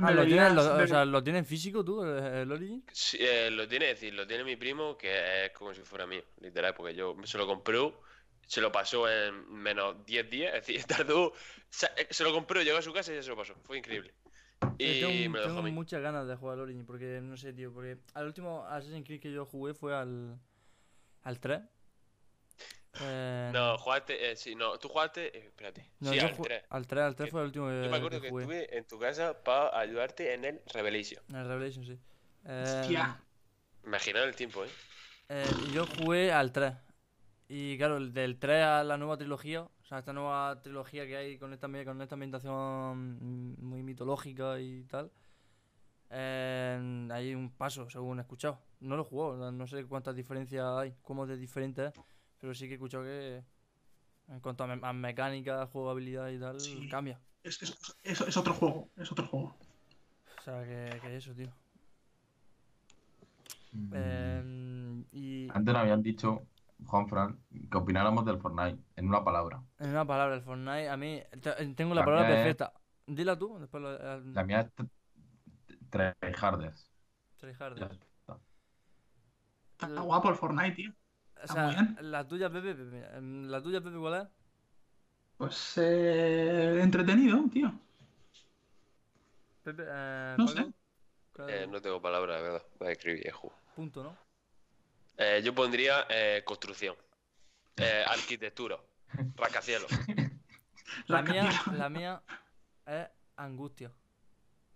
Ah, ¿lo tienes, lo, o sea, ¿lo tienes en físico tú, el, Origin? Sí, eh, lo tiene, es decir, lo tiene mi primo, que es como si fuera mío, literal, porque yo se lo compró, se lo pasó en menos 10 días, es decir, tardó, se, eh, se lo compró, llegó a su casa y ya se lo pasó, fue increíble. Yo Y tengo, me lo dejó a tengo mí. muchas ganas de jugar al Origin, porque no sé, tío, porque al último Assassin's Creed que yo jugué fue al. al 3. Eh, No, jugaste, eh, sí, no, tú jugaste, eh, espérate, no, sí, yo al ju- 3. Al 3, al 3 Que- fue el último que, Yo me acuerdo que estuve en tu casa para ayudarte en el Revelation. En el Revelation, sí. Eh, Hostia. Imagina el tiempo, ¿eh? Eh, y yo jugué al 3. Y claro, el del 3 a la nueva trilogía, o sea, esta nueva trilogía que hay con esta, con esta ambientación muy mitológica y tal, eh, hay un paso, según he escuchado. No lo he jugado, no- no sé cuántas diferencias hay, cómo de diferente es, pero sí que he escuchado que en cuanto a, me- a mecánica, jugabilidad y tal, Sí. cambia. Es, es- es- es otro juego, es otro juego. O sea, que, que eso, tío. Mm. Eh, y Antes nos habían dicho, Juan Fran, que opináramos del Fortnite en una palabra. en una palabra, el Fortnite, a mí, te- tengo la La palabra perfecta. Dila tú, después lo... el- La mía es tr- tryharders. Tryharder. Ya está. Está guapo el Fortnite, tío. O Está sea, muy bien. la tuya, Pepe, Pepe, em, la tuya, Pepe, ¿cuál es? Pues eh, entretenido, tío. Pepe, eh, No Paco, sé. ¿cuál- Eh, no tengo palabras, de verdad, voy a escribir juego. Punto, ¿no? Eh, yo pondría eh, construcción, eh, arquitectura, rascacielos. La mía, la mía es angustia.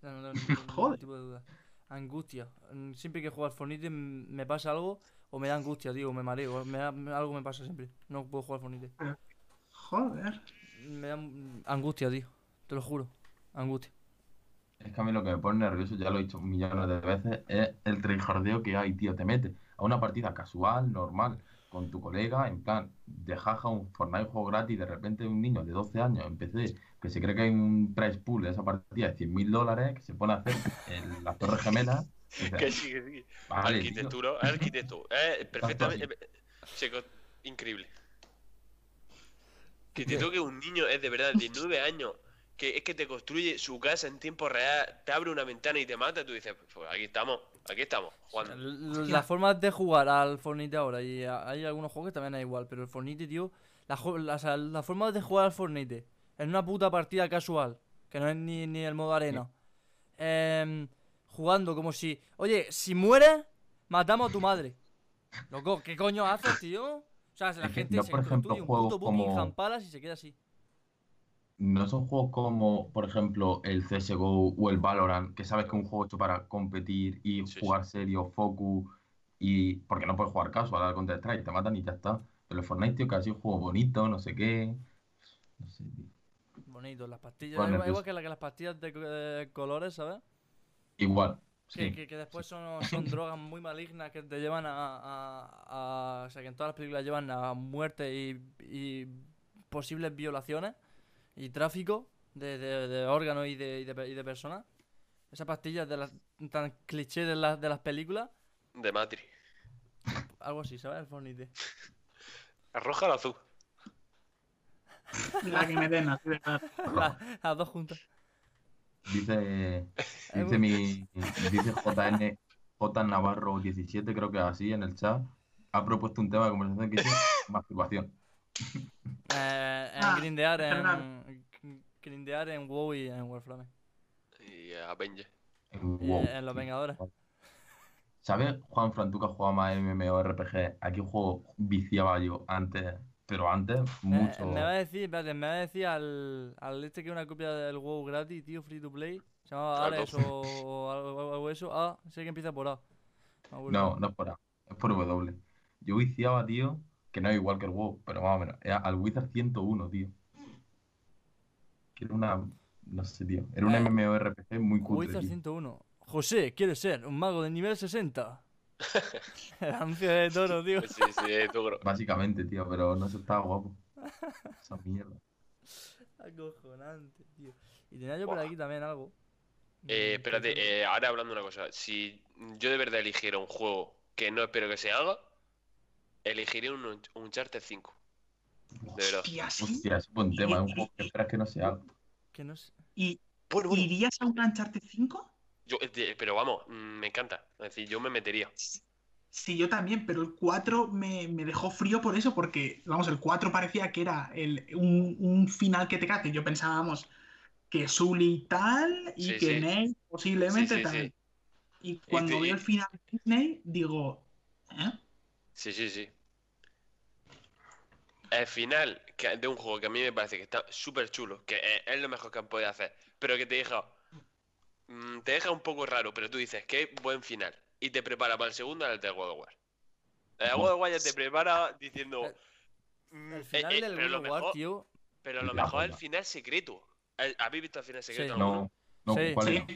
No, no, no, Joder. tipo de duda. Angustia. Siempre que juego al Fortnite me pasa algo, o me da angustia, tío, o me mareo. me da- me- algo me pasa siempre. No puedo jugar Fornite. Joder. Me da angustia, tío. Te lo juro. Angustia. Es que a mí lo que me pone nervioso, ya lo he dicho millones de veces, es el tryhardeo que hay, tío. Te metes a una partida casual, normal, con tu colega, en plan, de jaja un Fortnite juego gratis, de repente un niño de 12 años en PC, que se cree que hay un price pool de esa partida de 100.000 dólares, que se pone a hacer en las torres gemelas. Que sí, que sí. vale, tío. Arquitectura, arquitecto. Es perfectamente. se co- increíble. Que te toque un niño es de verdad de 9 años. Que es que te construye su casa en tiempo real, te abre una ventana y te mata. Tú dices, pues aquí estamos, aquí estamos, jugando. Las formas de jugar al Fortnite ahora, y hay algunos juegos que también es igual, pero el Fortnite, tío, la, jo- la, o sea, la forma de jugar al Fortnite en una puta partida casual, que no es ni, ni el modo arena, em, jugando como si, oye, si mueres, matamos a tu madre. Loco, ¿qué coño haces, tío? O sea, la gente yo, se por ejemplo, un juegos puto como- y se queda así. No son juegos como, por ejemplo, el CSGO o el Valorant, que sabes que es un juego hecho para competir y Sí, jugar serio, focus, y porque no puedes jugar casual al Counter-Strike, te matan y ya está. Pero el Fortnite, tío, que así un juego bonito, no sé qué. No sé, tío. Bonito, las pastillas, Bueno, igual, pues- igual que, la, que las pastillas de, de colores, ¿sabes? Igual, Que, sí. que, que después son, son drogas muy malignas que te llevan a, a- a- O sea, que en todas las películas llevan a muerte y, y posibles violaciones y tráfico de, de- de órganos y de, y de, pe- y de personas. Esas pastillas de las, tan cliché de, las de las películas, De Matrix. algo así, ¿sabes? El Fornite. ¿El roja o el azul? La que me den, así de verdad. La- Las dos juntas. Dice, dice mi, dice JN, J Navarro 17, creo que así en el chat, ha propuesto un tema de conversación que dice masturbación. Eh, en Ah, grindear en. Grindear en WoW y en Warframe. Y eh, Avenger. En Y WoW. en Los Vengadores. ¿Sabes, Juan Fran, tú que has jugado más MMORPG? ¿A qué juego viciaba yo antes? Pero antes, Eh, mucho. me va a decir, espérate, me va a decir al, al este que es una copia del WoW gratis, tío, free to play. Se llama Al Ares o, o algo, algo eso. Ah, sé que empieza por A. No, no es por A, es por W. Yo viciaba, tío, que no es igual que el WoW, pero más o menos. Era al Wizard 101, tío. Que era una. No sé, tío. Era un Eh, MMORPG muy cutre, Wizard tío. 101. José, ¿quieres ser un mago de nivel 60? El anuncio de toro, tío. Sí, sí, es duro. Básicamente, tío, pero no se estaba guapo. Esa mierda. Acojonante, tío. Y tenía yo por Buah. aquí también algo. Eh, espérate, eh, ahora hablando una cosa. Si yo de verdad eligiera un juego que no espero que se haga, elegiría un Un- Uncharted 5. De verdad. Hostia, sí. Hostia, es buen tema. Es un juego que esperas que no sea algo. Que no sé. ¿Y Bueno, bueno. irías a un Uncharted 5? Yo, eh, de- pero vamos, mm, me encanta. Es decir, yo me metería. Sí, yo también, pero el 4 me, me dejó frío por eso, porque, vamos, el 4 parecía que era el, un, un final que te cae, que yo pensábamos que Sully tal y Sí, que sí. Nate posiblemente Sí, tal. Y cuando veo el final de Disney, digo, ¿eh? Sí, sí, sí. El final de un juego que a mí me parece que está súper chulo, que es, lo mejor que han podido hacer, pero que te deja. Mm, te deja un poco raro, pero tú dices que buen final. Y te prepara para el segundo en el de God of War. El. God of War ya te prepara diciendo. El- mm, El eh, final eh, del pero God lo of War, mejor, tío. pero lo La mejor es el bomba. final secreto. El- ¿Habéis visto el final secreto? Sí. No, no, Sí, ¿cuál sí. era?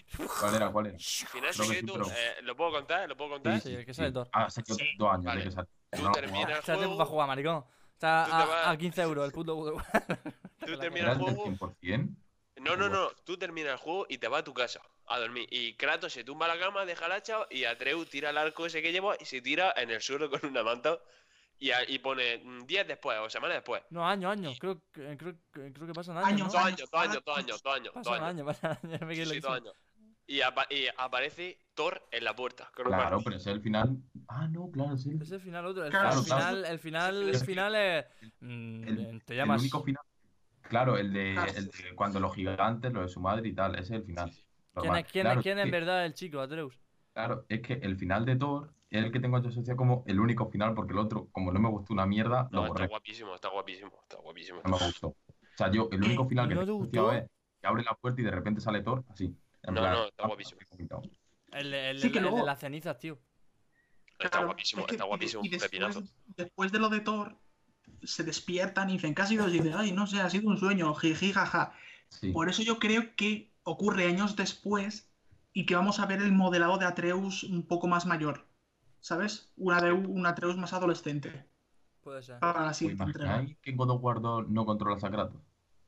¿Cuál era? ¿Cuál era? Final Creo que sí, secreto, pero- eh, ¿lo puedo contar? ¿Lo puedo contar? Sí, el que sale Thor. Ah, Sí. dos años Vale. de que salió. Tú No lo terminas- el juego- para jugar, maricón. Está a, vas- a 15 euros el puto God of War. Tú terminas ¿Era el el del juego 100%? No, no, no. Tú terminas el juego y te vas a tu casa a dormir. Y Kratos se tumba a la cama, deja el hacha y Atreus tira el arco ese que lleva y se tira en el suelo con una manta. Y, a- y pone mm, días después o semanas después. No, años, años. Creo, que- creo, que- creo que pasan años. Años, ¿no? Dos años, años, dos años, dos años, dos años, dos Pasan años. años, pasan años. me Sí, quedé sí, dos loquísimo. años. Y, apa- y aparece Thor en la puerta. Claro, pero ese es el final. Ah, no, claro, sí. Es el final otro. El, Claro, el claro. final, el final, Es el final es. mm, El, te el llamas. único final. Claro, el de, el de cuando los gigantes, lo de su madre y tal, ese es el final. ¿Quién es, quién, Claro, es, quién es en que- verdad el chico, Atreus? Claro, es que el final de Thor es el que tengo yo asociado como el único final, porque el otro, como no me gustó una mierda, No, lo está borré. guapísimo, está guapísimo, está guapísimo. No me gustó. O sea, yo, el único final que ¿no tengo te asociado gustó? es que abre la puerta y de repente sale Thor, así. En No, plan, no, está ah, guapísimo. El, el, Sí, el- que el de luego- las cenizas, tío. Está Claro, guapísimo, es que- está guapísimo, y un después, pepinazo. después de lo de Thor, se despiertan y dicen, ¿qué ha sido? Y dicen, ay, no sé, ha sido un sueño, jiji, jaja. Sí. Por eso yo creo que ocurre años después y que vamos a ver el modelado de Atreus un poco más mayor. ¿Sabes? Una de un Atreus más adolescente Puede ser. para la ¿Os siguiente entrega. God of War 2 no controla Sacratos?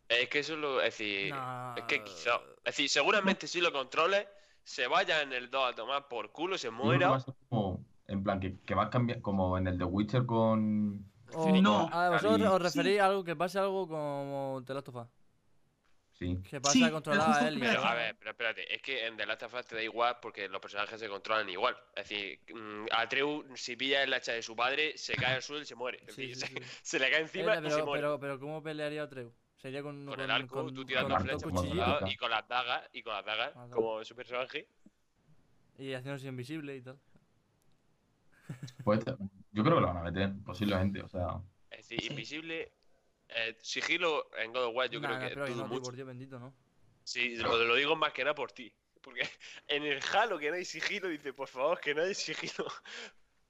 Es que eso lo. Es decir. No. Es que quizá. Es decir, seguramente si lo controles, se vaya en el 2 a tomar por culo, se muera. a como, en plan, que, que va a cambiar, como en el de Witcher con... O- No. A vosotros os referís a algo que pase algo como The Last of Us. Sí. Que pasa Sí, a controlar a él y Pero a ver, pero espérate, es que en The Last of Us te da igual porque los personajes se controlan igual. Es decir, mm, Atreus, si pilla el hacha de su padre, se cae al suelo y se muere. Es Sí, se, se le cae encima Eh, y se pero, muere. pero, pero ¿cómo pelearía Atreus? Sería con, con, el arco, con- tú tirando flechas, por y con las dagas, y con las dagas, Ah, como su personaje. y haciéndose invisible y tal. Pues, yo creo que lo van a meter, posiblemente. O sea, Es decir, invisible. eh, sigilo en God of War, yo Nah, creo que espero que dudo no, tío, por Dios bendito, ¿no? Sí, lo, lo digo más que nada por ti. Porque en el Halo que no hay sigilo, dice, por favor, que no hay sigilo.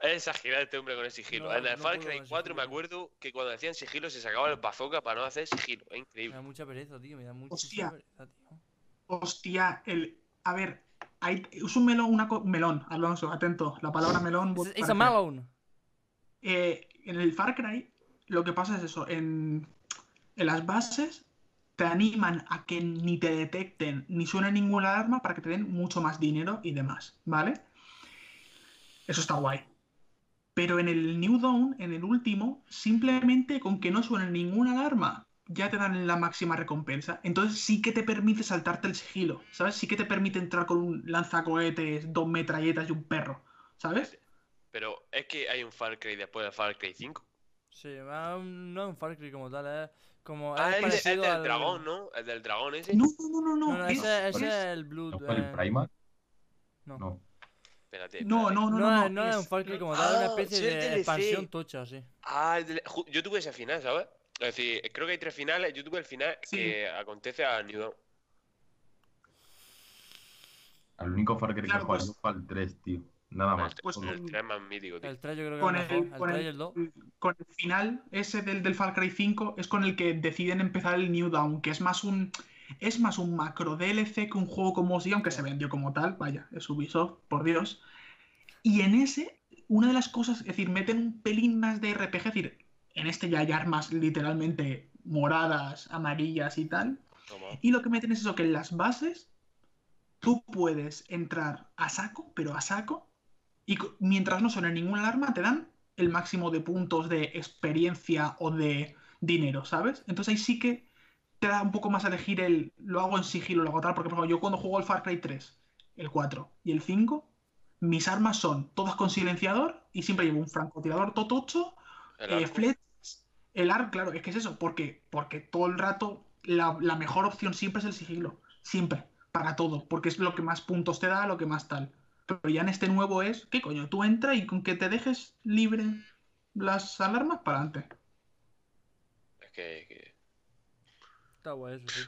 Es exagerado este hombre con el sigilo. No, en el no Far Cry con el 4 me acuerdo que cuando decían sigilo se sacaba el bazooka para no hacer sigilo. Es Me increíble. da mucha pereza, tío, me da mucha Hostia. pereza, tío. Hostia, el. A ver, hay... es un melón, una co- melón, Alonso, atento. La palabra melón. a It's a aparecer. Eh, en el Far Cry, lo que pasa es eso. En, en las bases te animan a que ni te detecten ni suene ninguna alarma para que te den mucho más dinero y demás, ¿vale? Eso está guay. Pero en el New Dawn, en el último, simplemente con que no suene ninguna alarma, ya te dan la máxima recompensa. Entonces sí que te permite saltarte el sigilo, ¿sabes? Sí que te permite entrar con un lanzacohetes, dos metralletas y un perro, ¿sabes? Pero es que hay un Far Cry después de Far Cry 5. Sí, ah, no es un Far Cry como tal, es como. Ah, es el, del al- dragón, ¿no? El del dragón ese. No, no, no, no, No, no. no, es- ese, ese es- el Blood. ¿no fue el eh, Primal? no. No. Espérate, No, espérate. no, no, No, no, es- no es un Far Cry como tal, es una Ah, especie de DLC. expansión tocha, sí. Ah, el del- yo tuve ese final, ¿sabes? Es decir, creo que hay tres finales. Yo tuve el final Sí. que acontece a New Dawn. El único Far Cry Claro, que juega pues- yo fue el 3, tío. Nada más. Pues Solo. El 3 más mítico, tío. El 3 yo creo que con es el, mejor. El con 3 el- y el 2. con el final ese del, del Far Cry 5 es con el que deciden empezar el New Dawn, que es más un es más un macro DLC que un juego como si, aunque se vendió como tal, vaya, es Ubisoft, por Dios. Y en ese, una de las cosas, es decir, meten un pelín más de RPG, es decir, en este ya hay armas literalmente moradas, amarillas y tal. Toma. Y lo que meten es eso, que en las bases tú puedes entrar a saco, pero a saco, y mientras no suene ninguna alarma te dan el máximo de puntos de experiencia o de dinero, ¿sabes? Entonces ahí sí que te da un poco más a elegir el lo hago en sigilo, lo hago tal, porque por ejemplo yo cuando juego el Far Cry 3, el 4 y el 5, mis armas son todas con silenciador y siempre llevo un francotirador totocho El eh, flechas, el arco, claro, es que es eso, porque, porque todo el rato la, la mejor opción siempre es el sigilo, siempre, para todo, porque es lo que más puntos te da, lo que más tal. Pero ya en este nuevo es, ¿qué coño? Tú entra y con que te dejes libre las alarmas para adelante. Es que, que- Está guay eso, sí.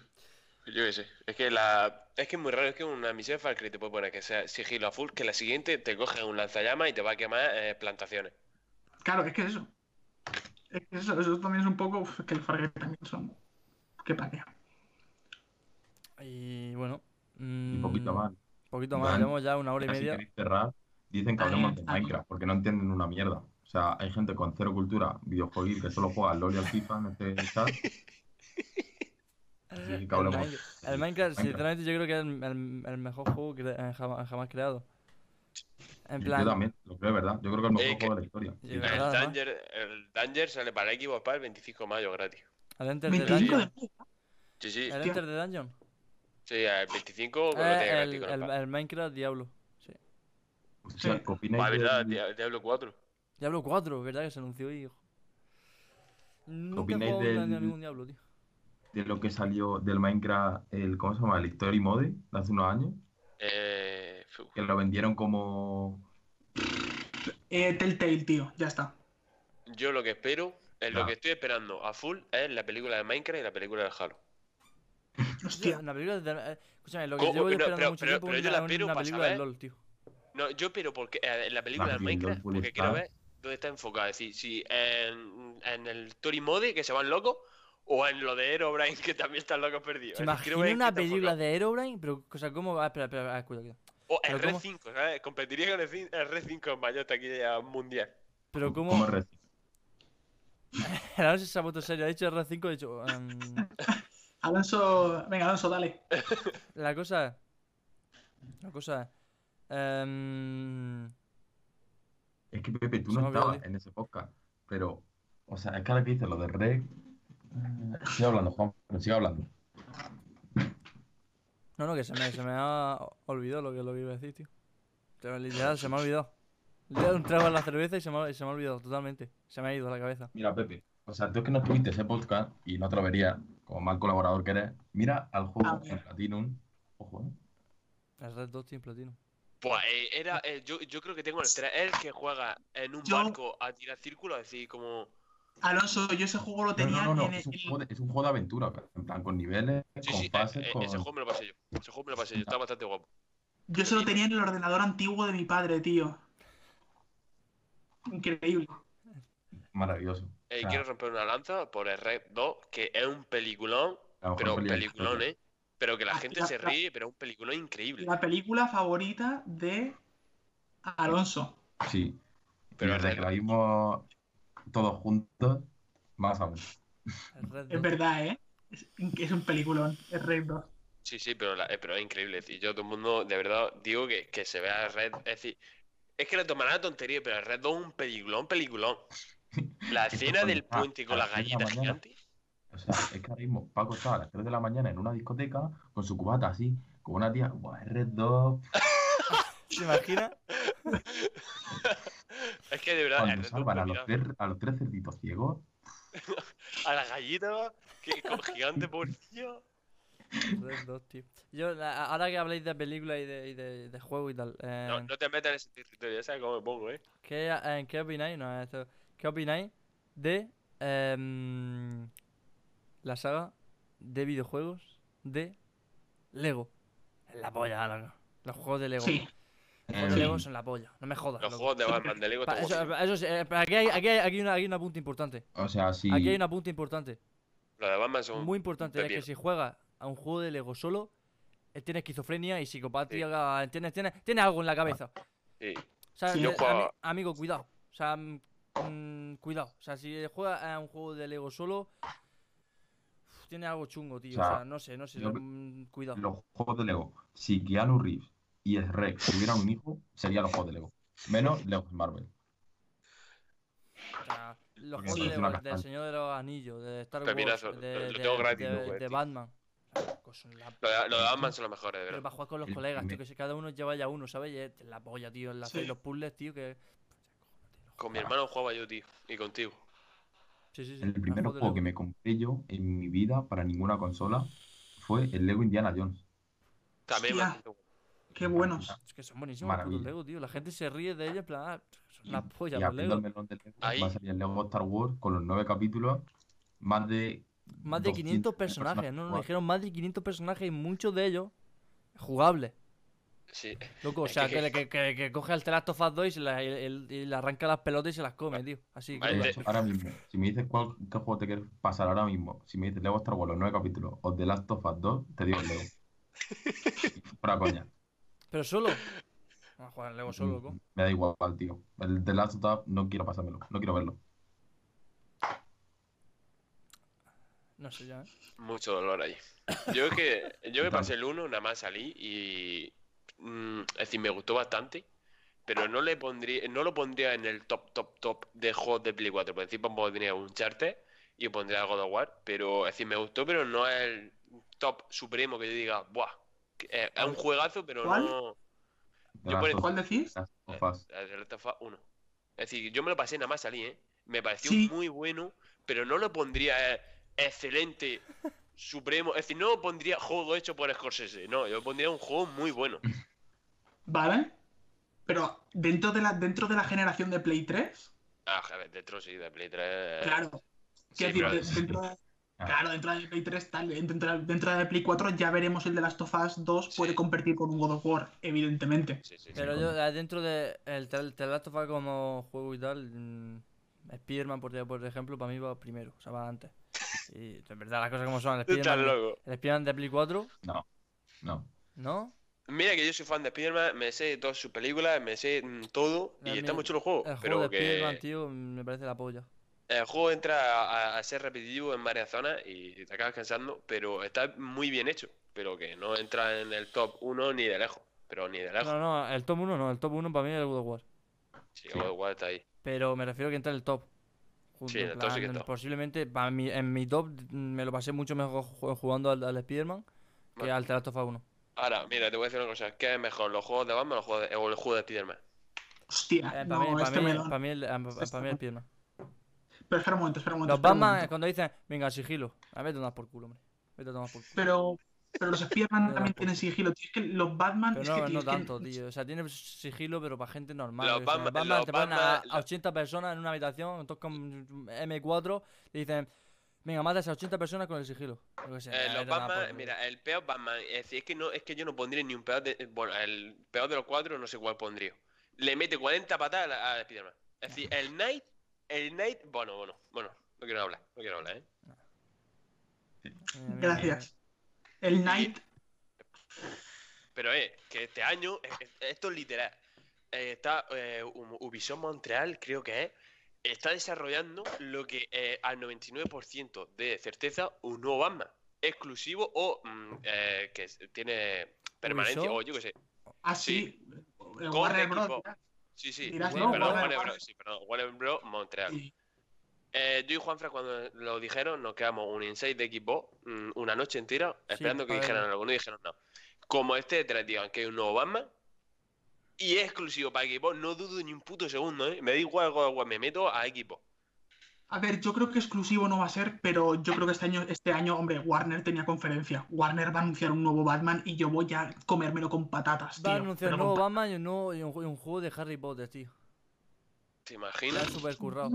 Yo qué sé. Es que la. Es que es muy raro, es que una misión de Far Cry te puede poner que sea sigilo a full, que la siguiente te coge un lanzallamas y te va a quemar eh, plantaciones. Claro, es que es eso. Es que eso, eso también es un poco uf, que el Far Cry también son. ¿Qué para qué? Y bueno. Y poquito mm, más. Poquito más, llevamos ya una hora y si media. cerrar, dicen que hablemos de está. Minecraft, porque no entienden una mierda. O sea, hay gente con cero cultura videojuegos que solo juega al LoL y al FIFA en este chat. Así que El. Minecraft, el Minecraft, Minecraft. sinceramente, yo creo que es el, el- el mejor juego que eh, jamás, jamás creado. En Yo plan, también, lo creo, ¿verdad? Yo creo que es el mejor Eh, que- juego de la historia. Sí, El. Danger, el Danger sale para Xbox para el 25 de mayo gratis. el Enter the 25 de Dungeon. Sí, sí. El Enter the Dungeon. Sí, el 25 con Eh, el, con el, el el Minecraft Diablo. Sí. Hostia, Sí. ¿qué opináis Ah, verdad, del- Dia- Diablo 4. Diablo 4, ¿verdad? Que se anunció hoy, hijo. Nunca he opináis a del- ningún Diablo, tío. de lo que salió del Minecraft, el, ¿cómo se llama? El Story Mode de hace unos años? Eh, Que lo vendieron como... Eh, Telltale, tío, ya está. yo lo que espero, es lo que estoy esperando a full, es la película de Minecraft y la película de Halo. Hostia. Una película de... eh, Escúchame, lo que ¿Cómo? llevo yo Pero- esperando pero- mucho pero- tiempo pero es yo una, la espero una película de. LOL, tío. No, yo pero porque eh, en la película También Minecraft, porque quiero estar. ver dónde está enfocado. Es decir, si en, en el Story Mode, que se van locos, o en lo de Herobrine, que también están locos perdidos. ¿Se quiero imagina ver una película de Herobrine? Pero, o sea, ¿cómo? Ah, espera, espera, ah, cuidado, cuidado. O en Red cómo- 5, ¿sabes? Competiría con el, el Red 5 en mayor taquilla mundial. Pero Como ¿cómo? Red- No sé si se ha puesto serio. Ha dicho R5, ha dicho... em, Alonso, venga, Alonso, dale. la cosa es... La cosa es... em, Es que Pepe, tú no estabas en ese podcast, pero, o sea, es que ahora que dices lo de Red, eh, sigue hablando, Juan, pero sigue hablando. No, no, que se me, se me ha olvidado lo que, lo que iba a decir, tío. Pero literal, se me ha olvidado. Le he dado un trago a la cerveza y se me, ha, y se me ha olvidado totalmente. Se me ha ido a la cabeza. Mira, Pepe, o sea, tú es que no estuviste ese podcast y no te lo verías, como mal colaborador que eres, mira al A juego en Platinum, ojo, ¿eh? El Red Dot Team Platino. Pues eh, era, eh, yo, yo creo que tengo el 3, el que juega en un Yo- barco a tirar círculos, es decir, como... Alonso, yo ese juego lo tenía no, no, no, en es un, el. juego de, es un juego de aventura, en plan, con niveles, Sí, con sí, eh, fases, eh, con... ese juego me lo pasé yo. Ese juego me lo pasé yo, está bastante guapo. Yo se lo tenía en el ordenador antiguo de mi padre, tío. Increíble. Maravilloso. Eh, quiero romper una lanza por el Red 2, que es un peliculón, la pero la peliculón. ¿eh? Pero que la Ah, gente la- se la- ríe, pero es un peliculón increíble. La película favorita de Alonso. Sí, Pero desde es que la vimos todos juntos, más aún. Es verdad, ¿eh? Es, es un peliculón, es Red 2. Sí, sí, pero, la- eh, pero es increíble. Es decir, yo todo el mundo, de verdad, digo que, que se vea el Red. Es decir, es que le tomará tontería, pero el Red 2 es un peliculón, peliculón. La escena del está puente con la galleta gigante. O sea, es que ahora mismo Paco estaba a las 3 de la mañana en una discoteca con su cubata así, con una tía, Buah, es Red Dot, ¿Se imagina? es que de verdad, cuando 2 salvan a los, tres, a los tres cerditos ciegos, A la galleta, que con gigante pobrecillo. Red Dot, tío. Yo, la- ahora que habléis de películas y de, y de, de juego y tal, eh, No, no te metas en ese territorio, ya sabes cómo me pongo, ¿eh? ¿qué, eh, ¿qué opináis? No, esto- ¿Qué opináis de em, la saga de videojuegos de Lego? Es La polla, loco. Los juegos de Lego. Sí. Los juegos de Eh, Lego son la polla. No me jodas. Los loco. juegos de Batman de Lego Pa- eso, sí, eh, aquí hay, aquí hay, aquí hay una, aquí hay una punta importante. o sea, si Aquí hay una punta importante. Los de Batman son. Muy importante. Es que si juegas a un juego de Lego solo, eh, tienes esquizofrenia y psicopatía. Tienes, tienes, tienes algo en la cabeza. Sí. O sea, Sí, eh, yo jugaba- amigo, cuidado. O sea, mm, mm, cuidado. O sea, si juegas a un juego de Lego solo, uf, tiene algo chungo, tío. O O sea, no sé, no sé. yo- mm, cuidado. los juegos de Lego, si Keanu Reeves y el Rey tuvieran un hijo, serían los juegos de Lego. Menos Lego Marvel. O sea, los Porque juegos de Lego, del. Señor de los Anillos, de Star Wars, de, lo- lo de- tengo gratis, de- lo jugué, de tío. Batman. Pues la Los de, Batman son los mejores, de Pero verdad. para jugar con los El colegas, tío, primer- que si cada uno lleva ya uno, ¿sabes? Y es la polla, tío, hacer Sí. los puzzles, tío, que... Con mi hermano jugaba yo, tío. Y contigo. Sí, sí, sí. El primer juego que Lego. me compré yo en mi vida para ninguna consola fue el Lego Indiana Jones. También Hostia. Qué buenos. Es que son buenísimos los putos Maravilla. Lego, tío. La gente se ríe de ellos, en plan, ah, son Y, una polla y los abriendo Lego. el melón del Lego, Ahí. va a salir el Lego Star Wars con los nueve capítulos, más de Más de 500 personajes, ¿no? Nos jugables. dijeron más de 500 personajes y muchos de ellos jugables. Sí. Loco, o sea, que- que, que, que, que coge el The Last of Us 2 y, se la- y- le arranca las pelotas y se las come, tío. Así, Vale, ahora mismo, si me dices cuál, qué juego te quieres pasar ahora mismo, si me dices Lego Star Wars, los nueve capítulos, o The Last of Us 2, te digo el Lego. Fuera coña. Pero solo. Vamos a jugar Lego solo, loco. Me da igual, tío. El The Last of Us no quiero pasármelo, no quiero verlo. No sé ya, ¿eh? Mucho dolor ahí. Yo que yo me Total. pasé el 1, nada más salí y mm, es decir, me gustó bastante, pero no le pondría, no lo pondría en el top top top de juegos de Play 4. Por decir, pondría un Charter y pondría God of War, pero es decir, me gustó, pero no es el top supremo que yo diga, buah, eh, es un juegazo, pero ¿Cuál? no Yo por el- ¿Cuál decís? Us. el de Last of Us 1. Es decir, yo me lo pasé nada más salí, ¿eh? Me pareció Sí. muy bueno, pero no lo pondría eh, excelente, supremo. Es decir, no pondría juego hecho por Scorsese. No, yo pondría un juego muy bueno. Vale. Pero dentro de la, dentro de la generación de Play 3, Ah, joder, dentro sí, de Play 3. claro. Sí, decir, de- dentro de- Ah. Claro, dentro de Play 3, tal, dentro, dentro de Play 4 ya veremos el de Last of Us 2 puede Sí. competir con un God of War, evidentemente. Sí, sí, sí. Pero yo, eh, dentro de el The Last of Us como juego y tal, mm, Spider-Man, por, por ejemplo, para mí va primero, o sea, va antes. Y de verdad, las cosas como son, el Spider-Man, loco. el Spider-Man de Play 4, No, no. ¿no? Mira que yo soy fan de Spider-Man, me sé todas sus películas, me sé mm, todo A y está muy chulo el juego. El juego pero de Spider-Man, que tío, me parece la polla. el juego entra a, a ser repetitivo en varias zonas y te acabas cansando, pero está muy bien hecho. Pero que no entra en el top 1 ni de lejos. Pero ni de lejos. No, no, el top 1 no, el top 1 para mí es el God of War. Sí, God of War está ahí. Pero me refiero que entra en el top. Junto, Sí, en el top sí que está. Posiblemente para mí, en mi top mm, me lo pasé mucho mejor ju- jugando al, al Spider-Man que al The Last of Us 1. Ahora, mira, te voy a decir una cosa. ¿Qué es mejor, los juegos de Batman o, los juegos de- o el juego de Spider-Man? Hostia, para, no, mí, para, este mí, melón. para mí el, eh, Este para mí el. Spider-Man. Pero espera un momento, espera un momento. Los Batman, momento. cuando dicen, venga, sigilo. A ver, tomar por culo, hombre. Vete a tomar por culo. Pero, pero los da también por tienen sigilo, tío. Es que los Batman. Pero es no, que, tío, no es que- tanto, tío. O sea, tiene sigilo, pero para gente normal. Los. Batman- Batman los te ponen a, Batman- a 80 personas en una habitación, todos con M4, y dicen, venga, mata a esas 80 personas con el sigilo. Sé, Eh, los por Batman, mira, el peor Batman, es decir, es que no, es que yo no pondría ni un peor de. Bueno, el peor de los cuatro no sé cuál pondría. Le mete 40 patadas a, a Spider-Man. Es decir, el Knight, el Knight, bueno, bueno, bueno, no quiero hablar, no quiero hablar, eh. Gracias. El Knight. Pero eh, que este año, eh, eh, esto es literal. eh, está eh, Ubisoft Montreal, creo que es, está desarrollando lo que eh, al 99% de certeza un nuevo Batman. Exclusivo o mm, eh, que tiene permanencia, Ubisoft. o yo qué sé. Con Warner equipo. ya. Sí, sí, Dirás, sí, no, perdón, Warner- Warner Warner- Bros. Sí, perdón, Warner Bros. Montreal. Sí. Eh, yo y Juanfra cuando lo dijeron nos quedamos un inside de equipo mm, una noche entera esperando que dijeran algo, no dijeron nada. Como este te digan que hay un nuevo Batman y es exclusivo para equipo, no dudo ni un puto segundo, ¿eh? Me da igual, me meto a equipo. A ver, yo creo que exclusivo no va a ser, pero yo creo que este año, este año, hombre, Warner tenía conferencia. Warner va a anunciar un nuevo Batman y yo voy a comérmelo con patatas, tío. Va a anunciar pero un nuevo Batman y un, nuevo, y un, ju- y un juego de Harry Potter, tío. ¿Te Está imaginas? súper currado.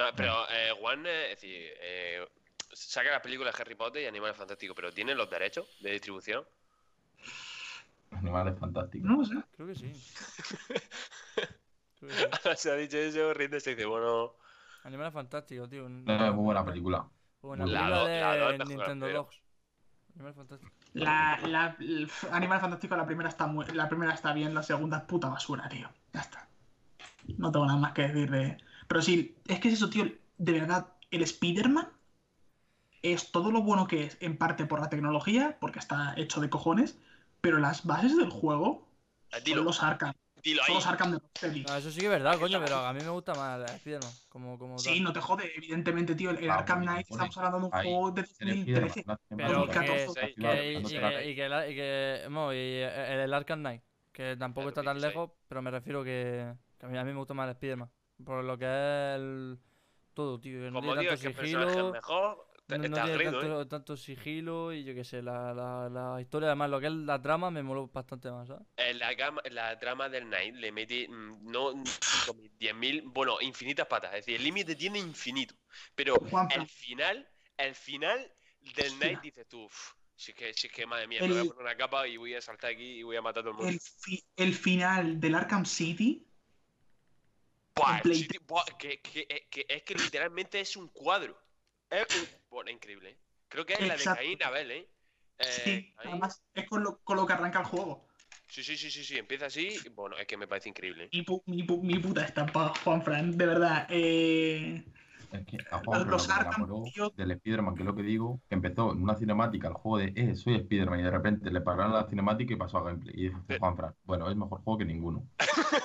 No, pero eh, Warner, es decir, eh, saca las películas de Harry Potter y Animales Fantásticos, pero ¿tiene los derechos de distribución? Animales fantásticos. No lo sé. Creo que sí. Creo que sí. Se ha dicho eso, riéndose y dice, bueno, Animales fantásticos, tío. No, es muy buena película. Buena Muy película buena. La do- de la Nintendo Dogs. Animales fantásticos. La, la, el Animal Fantástico, la primera está muy, la primera está bien, la segunda es puta basura, tío. Ya está. No tengo nada más que decir de. Pero sí, es que es eso, tío. De verdad, el Spider-Man es todo lo bueno que es, en parte por la tecnología, porque está hecho de cojones, pero las bases del juego eh, son dilo, los Arkham. dilo Son ahí. los Arkham de Rocksteady. No, eso sí que es verdad, coño, pero a mí me gusta más la Spider-Man. Como, como Sí, tal. no te jode, evidentemente, tío. El, el Ah, Arkham Knight, pone estamos hablando de un ahí, juego de En Spider-Man, 2013. no hace Pero falta. que, 2014. que- Claro, y, que, el, el Arkham Knight, que tampoco está tan 2016. lejos, pero me refiero que, que a, mí, a mí me gusta más el Spider-Man. Por lo que es el, todo, tío. No Como tiene digo, tanto que el personaje sigilo. es mejor, te- No, no está tiene riendo, ¿eh? tanto, tanto sigilo y yo qué sé, la, la, la historia, además, lo que es la trama me moló bastante más, ¿sabes? La, gama- la trama del Knight le mete mm, no 5.000, 10.000, bueno, infinitas patas. Es decir, el límite tiene infinito. Pero Juanfran. el final, el final del Hostia. Knight dices tú, "Uf, si es que, si es que madre mía, me voy a poner una capa y voy a saltar aquí y voy a matar a todo el mundo. El, fi- el final del Arkham City. Buah, Play buah, que, que- eh, que es que literalmente es un cuadro. Es un... Bueno, increíble. ¿eh? Creo que es la de. Caín Abel, ¿eh? Eh, Sí, ahí. además es con lo, con lo que arranca el juego. Sí, sí, sí, sí, sí, empieza así. Bueno, es que me parece increíble. ¿eh? Mi, pu- mi, pu- mi puta estampa, Juanfran, de verdad. Eh, Es que a Juan Los Arkham, tío. del Spider-Man, que es lo que digo, que empezó en una cinemática el juego de, eh, soy Spider-Man, y de repente le pararon la cinemática y pasó a gameplay. Y dice Juan Fran, bueno, es mejor juego que ninguno.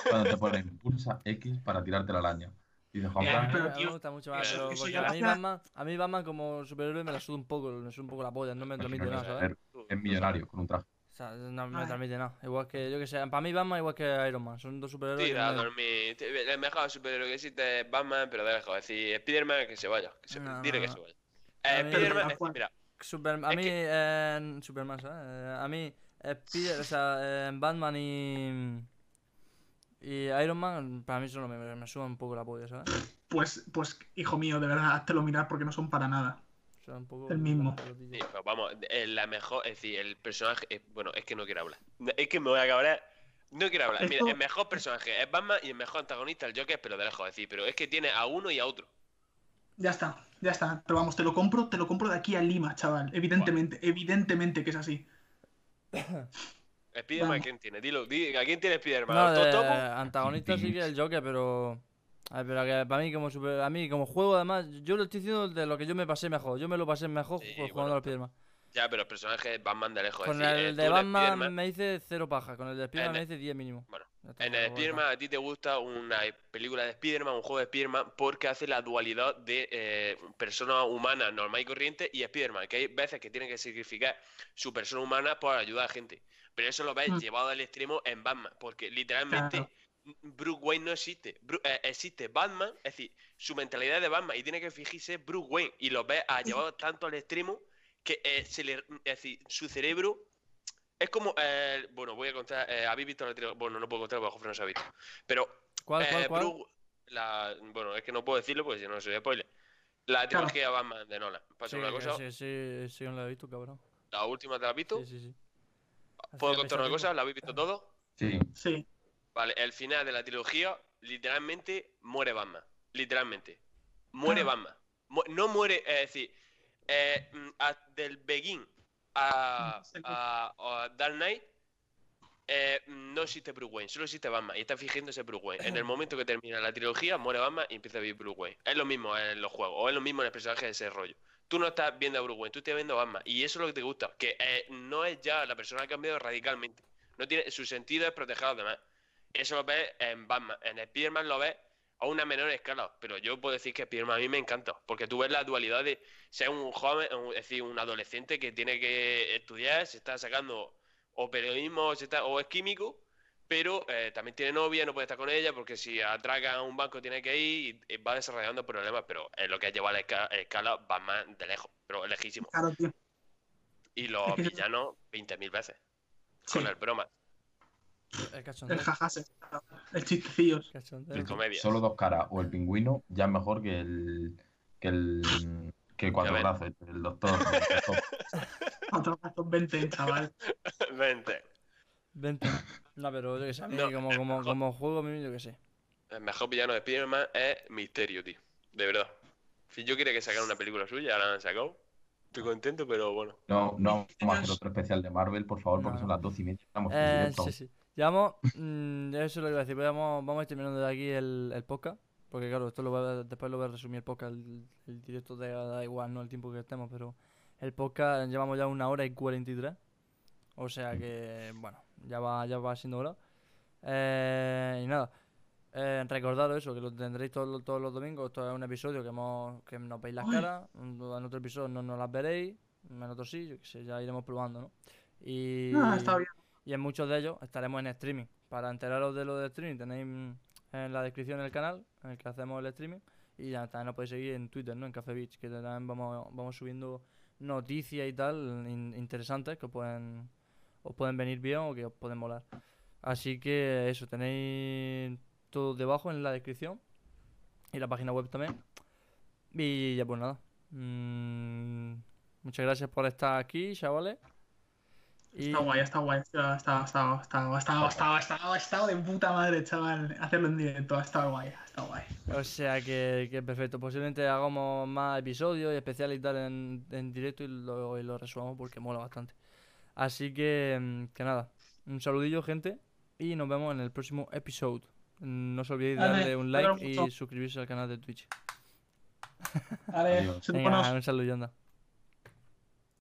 Cuando te ponen pulsa X para tirarte la araña. Dice Juan Eh, Fran, a mí, pero, a mí me tío, gusta mucho más, eso- pero eso porque ya a lo mí, hace- Batman, a mí Batman como superhéroe me la suda un poco, me suda un poco la polla, no me transmite nada, ¿sabes? es millonario con un traje. O sea, no me Ay. transmite nada. Igual que, yo que sé, para mí Batman igual que Iron Man, son dos superhéroes Tira a no- dormir. Te- El mejor superhéroe que existe es Batman, pero de lejos. Es decir, Spider-Man que se vaya. Que se... No, Dile no, que no. se vaya. A Eh, mí- Spider-Man, es mira, Super- a Es mí, que- eh, Superman, ¿sabes? Eh, a mí, Spider- o sea, eh, Batman y. Y Iron Man, para mí solo me, me, me suda un poco la polla, ¿sabes? pues, pues, hijo mío, de verdad, te lo mirar porque no son para nada. Sea, un poco El mismo. Sí, pero vamos, eh, la mejor, es decir, el personaje, eh, bueno, es que no quiero hablar. Es que me voy a acabar. No quiero hablar. Mira, el mejor personaje es Batman y el mejor antagonista el Joker, pero de lejos, es decir, pero es que tiene a uno y a otro. Ya está, ya está. Pero vamos, te lo compro, te lo compro de aquí a Lima, chaval. Evidentemente, evidentemente que es así. Spiderman. ¿quién tiene? Dilo, di- ¿a quién tiene Spiderman? No, antagonista sí que el Joker, pero. A ver, pero que para mí como super- a mí como juego además, yo lo estoy diciendo de lo que yo me pasé mejor. Yo me lo pasé mejor Sí, jugando bueno, al Spiderman. Ya, pero el personaje es Batman de lejos. Con decir, eh, el tú de Batman Spiderman- me hice cero paja, con el de Spiderman me hice 10 mínimo. Bueno, En el Spiderman a ti te gusta una película de Spiderman, un juego de Spiderman, porque hace la dualidad de eh, persona humana normal y corriente y Spiderman, que hay veces que tiene que sacrificar su persona humana por ayudar a gente. Pero eso lo ves Mm. llevado al extremo en Batman, porque literalmente Claro. Bruce Wayne no existe. Eh, existe Batman, es decir, su mentalidad de Batman y tiene que fijirse Bruce Wayne y lo ves a llevado tanto al extremo que eh, se le, es decir, su cerebro es como, eh, bueno, voy a contar, eh, ¿habéis visto la trilogía? Bueno, no puedo contar porque Jofre no se ha visto. Pero, ¿Cuál, eh, cuál, cuál? Bruce- la, bueno, es que no puedo decirlo porque si no soy spoiler. La trilogía Batman de Nolan. Pasa Sí, una cosa, sí, sí, sí, no lo he visto, cabrón. la última te la has visto. Sí, sí, sí. ¿Puedo contar una cosa? ¿La habéis visto todo? Sí. Sí. Vale, el final de la trilogía, literalmente muere Batman. Literalmente. Muere Ah. Batman. Mu- no muere, es decir, eh, mm, a- del Begin a, Sí. a- a Dark Knight eh, no existe Bruce Wayne, solo existe Batman y está fingiéndose Bruce Wayne. En el momento que termina la trilogía, muere Batman y empieza a vivir Bruce Wayne. Es lo mismo en los juegos, o es lo mismo en el personaje de ese rollo. Tú no estás viendo a Bruce Wayne, tú estás viendo a Batman. Y eso es lo que te gusta, que eh, no es ya, la persona ha cambiado radicalmente. No tiene, su sentido es proteger a los demás. Eso lo ves en Batman. En Spider-Man lo ves a una menor escala. Pero yo puedo decir que Spider-Man a mí me encanta. Porque tú ves la dualidad de ser un joven, es decir, un adolescente que tiene que estudiar, se está sacando o periodismo o, se está- o es químico, pero eh, también tiene novia, no puede estar con ella porque si atracan a un banco tiene que ir y, y va desarrollando problemas. Pero en lo que es llevar la esca- escala, Batman de lejos, pero lejísimo. Claro, tío. Y los Es villanos 20.000 veces. Sí. Con el broma, El cachondeo. El jajase. El chistecillos. cachondeo. el comedia. Solo dos caras. O el pingüino ya es mejor que el. que el. que cuatro brazos, el doctor. Otro gato 20, chaval. Vente. Vente. No, pero yo que sé, a mí No, como, como, como juego, a mí yo que sé. El mejor villano de Spider-Man es Misterio, tío. De verdad. Si yo quería que sacaran una película suya, ahora la han sacado. Estoy contento, pero bueno. No, no vamos a hacer otro especial de Marvel, por favor, porque No. son las dos y media. Estamos en Eh, directo. sí, sí. Llevamos, mm, eso es lo que iba a decir, vamos, vamos a ir terminando de aquí el, el podcast, porque claro, esto lo voy a- después lo voy a resumir el podcast, el, el directo de, da igual, no el tiempo que estemos, pero el podcast llevamos ya una hora y 43, o sea que, bueno, ya va, ya va siendo hora. Eh, y nada, eh, recordaros eso, que lo tendréis todos, los- todos los domingos, esto es un episodio que, hemos, que nos veis las caras, en otro episodio no nos las veréis, en otro sí, yo qué sé, ya iremos probando, ¿no? Y... Ah, está bien. Y en muchos de ellos estaremos en streaming. Para enteraros de lo de streaming tenéis mm, en la descripción el canal en el que hacemos el streaming. Y ya también nos podéis seguir en Twitter, ¿no? En Café Beach, que también vamos, vamos subiendo noticias y tal in- interesantes que pueden, os pueden venir bien o que os pueden molar. Así que eso, tenéis todo debajo en la descripción. Y la página web también. Y ya pues nada. Mm, muchas gracias por estar aquí, chavales. Y Está guay, está guay. Está, está, está, está, está, está, está, está de puta madre, chaval. Hacerlo en directo, está guay, está guay. O sea que, que perfecto. Posiblemente hagamos más episodios y especiales y tal en, en directo y lo, y lo resumamos porque mola bastante. Así que, mm, que nada. Un saludillo, gente. Y nos vemos en el próximo episodio. No os olvidéis de darle un like y suscribirse al canal de Twitch. Vale, un saludo, anda.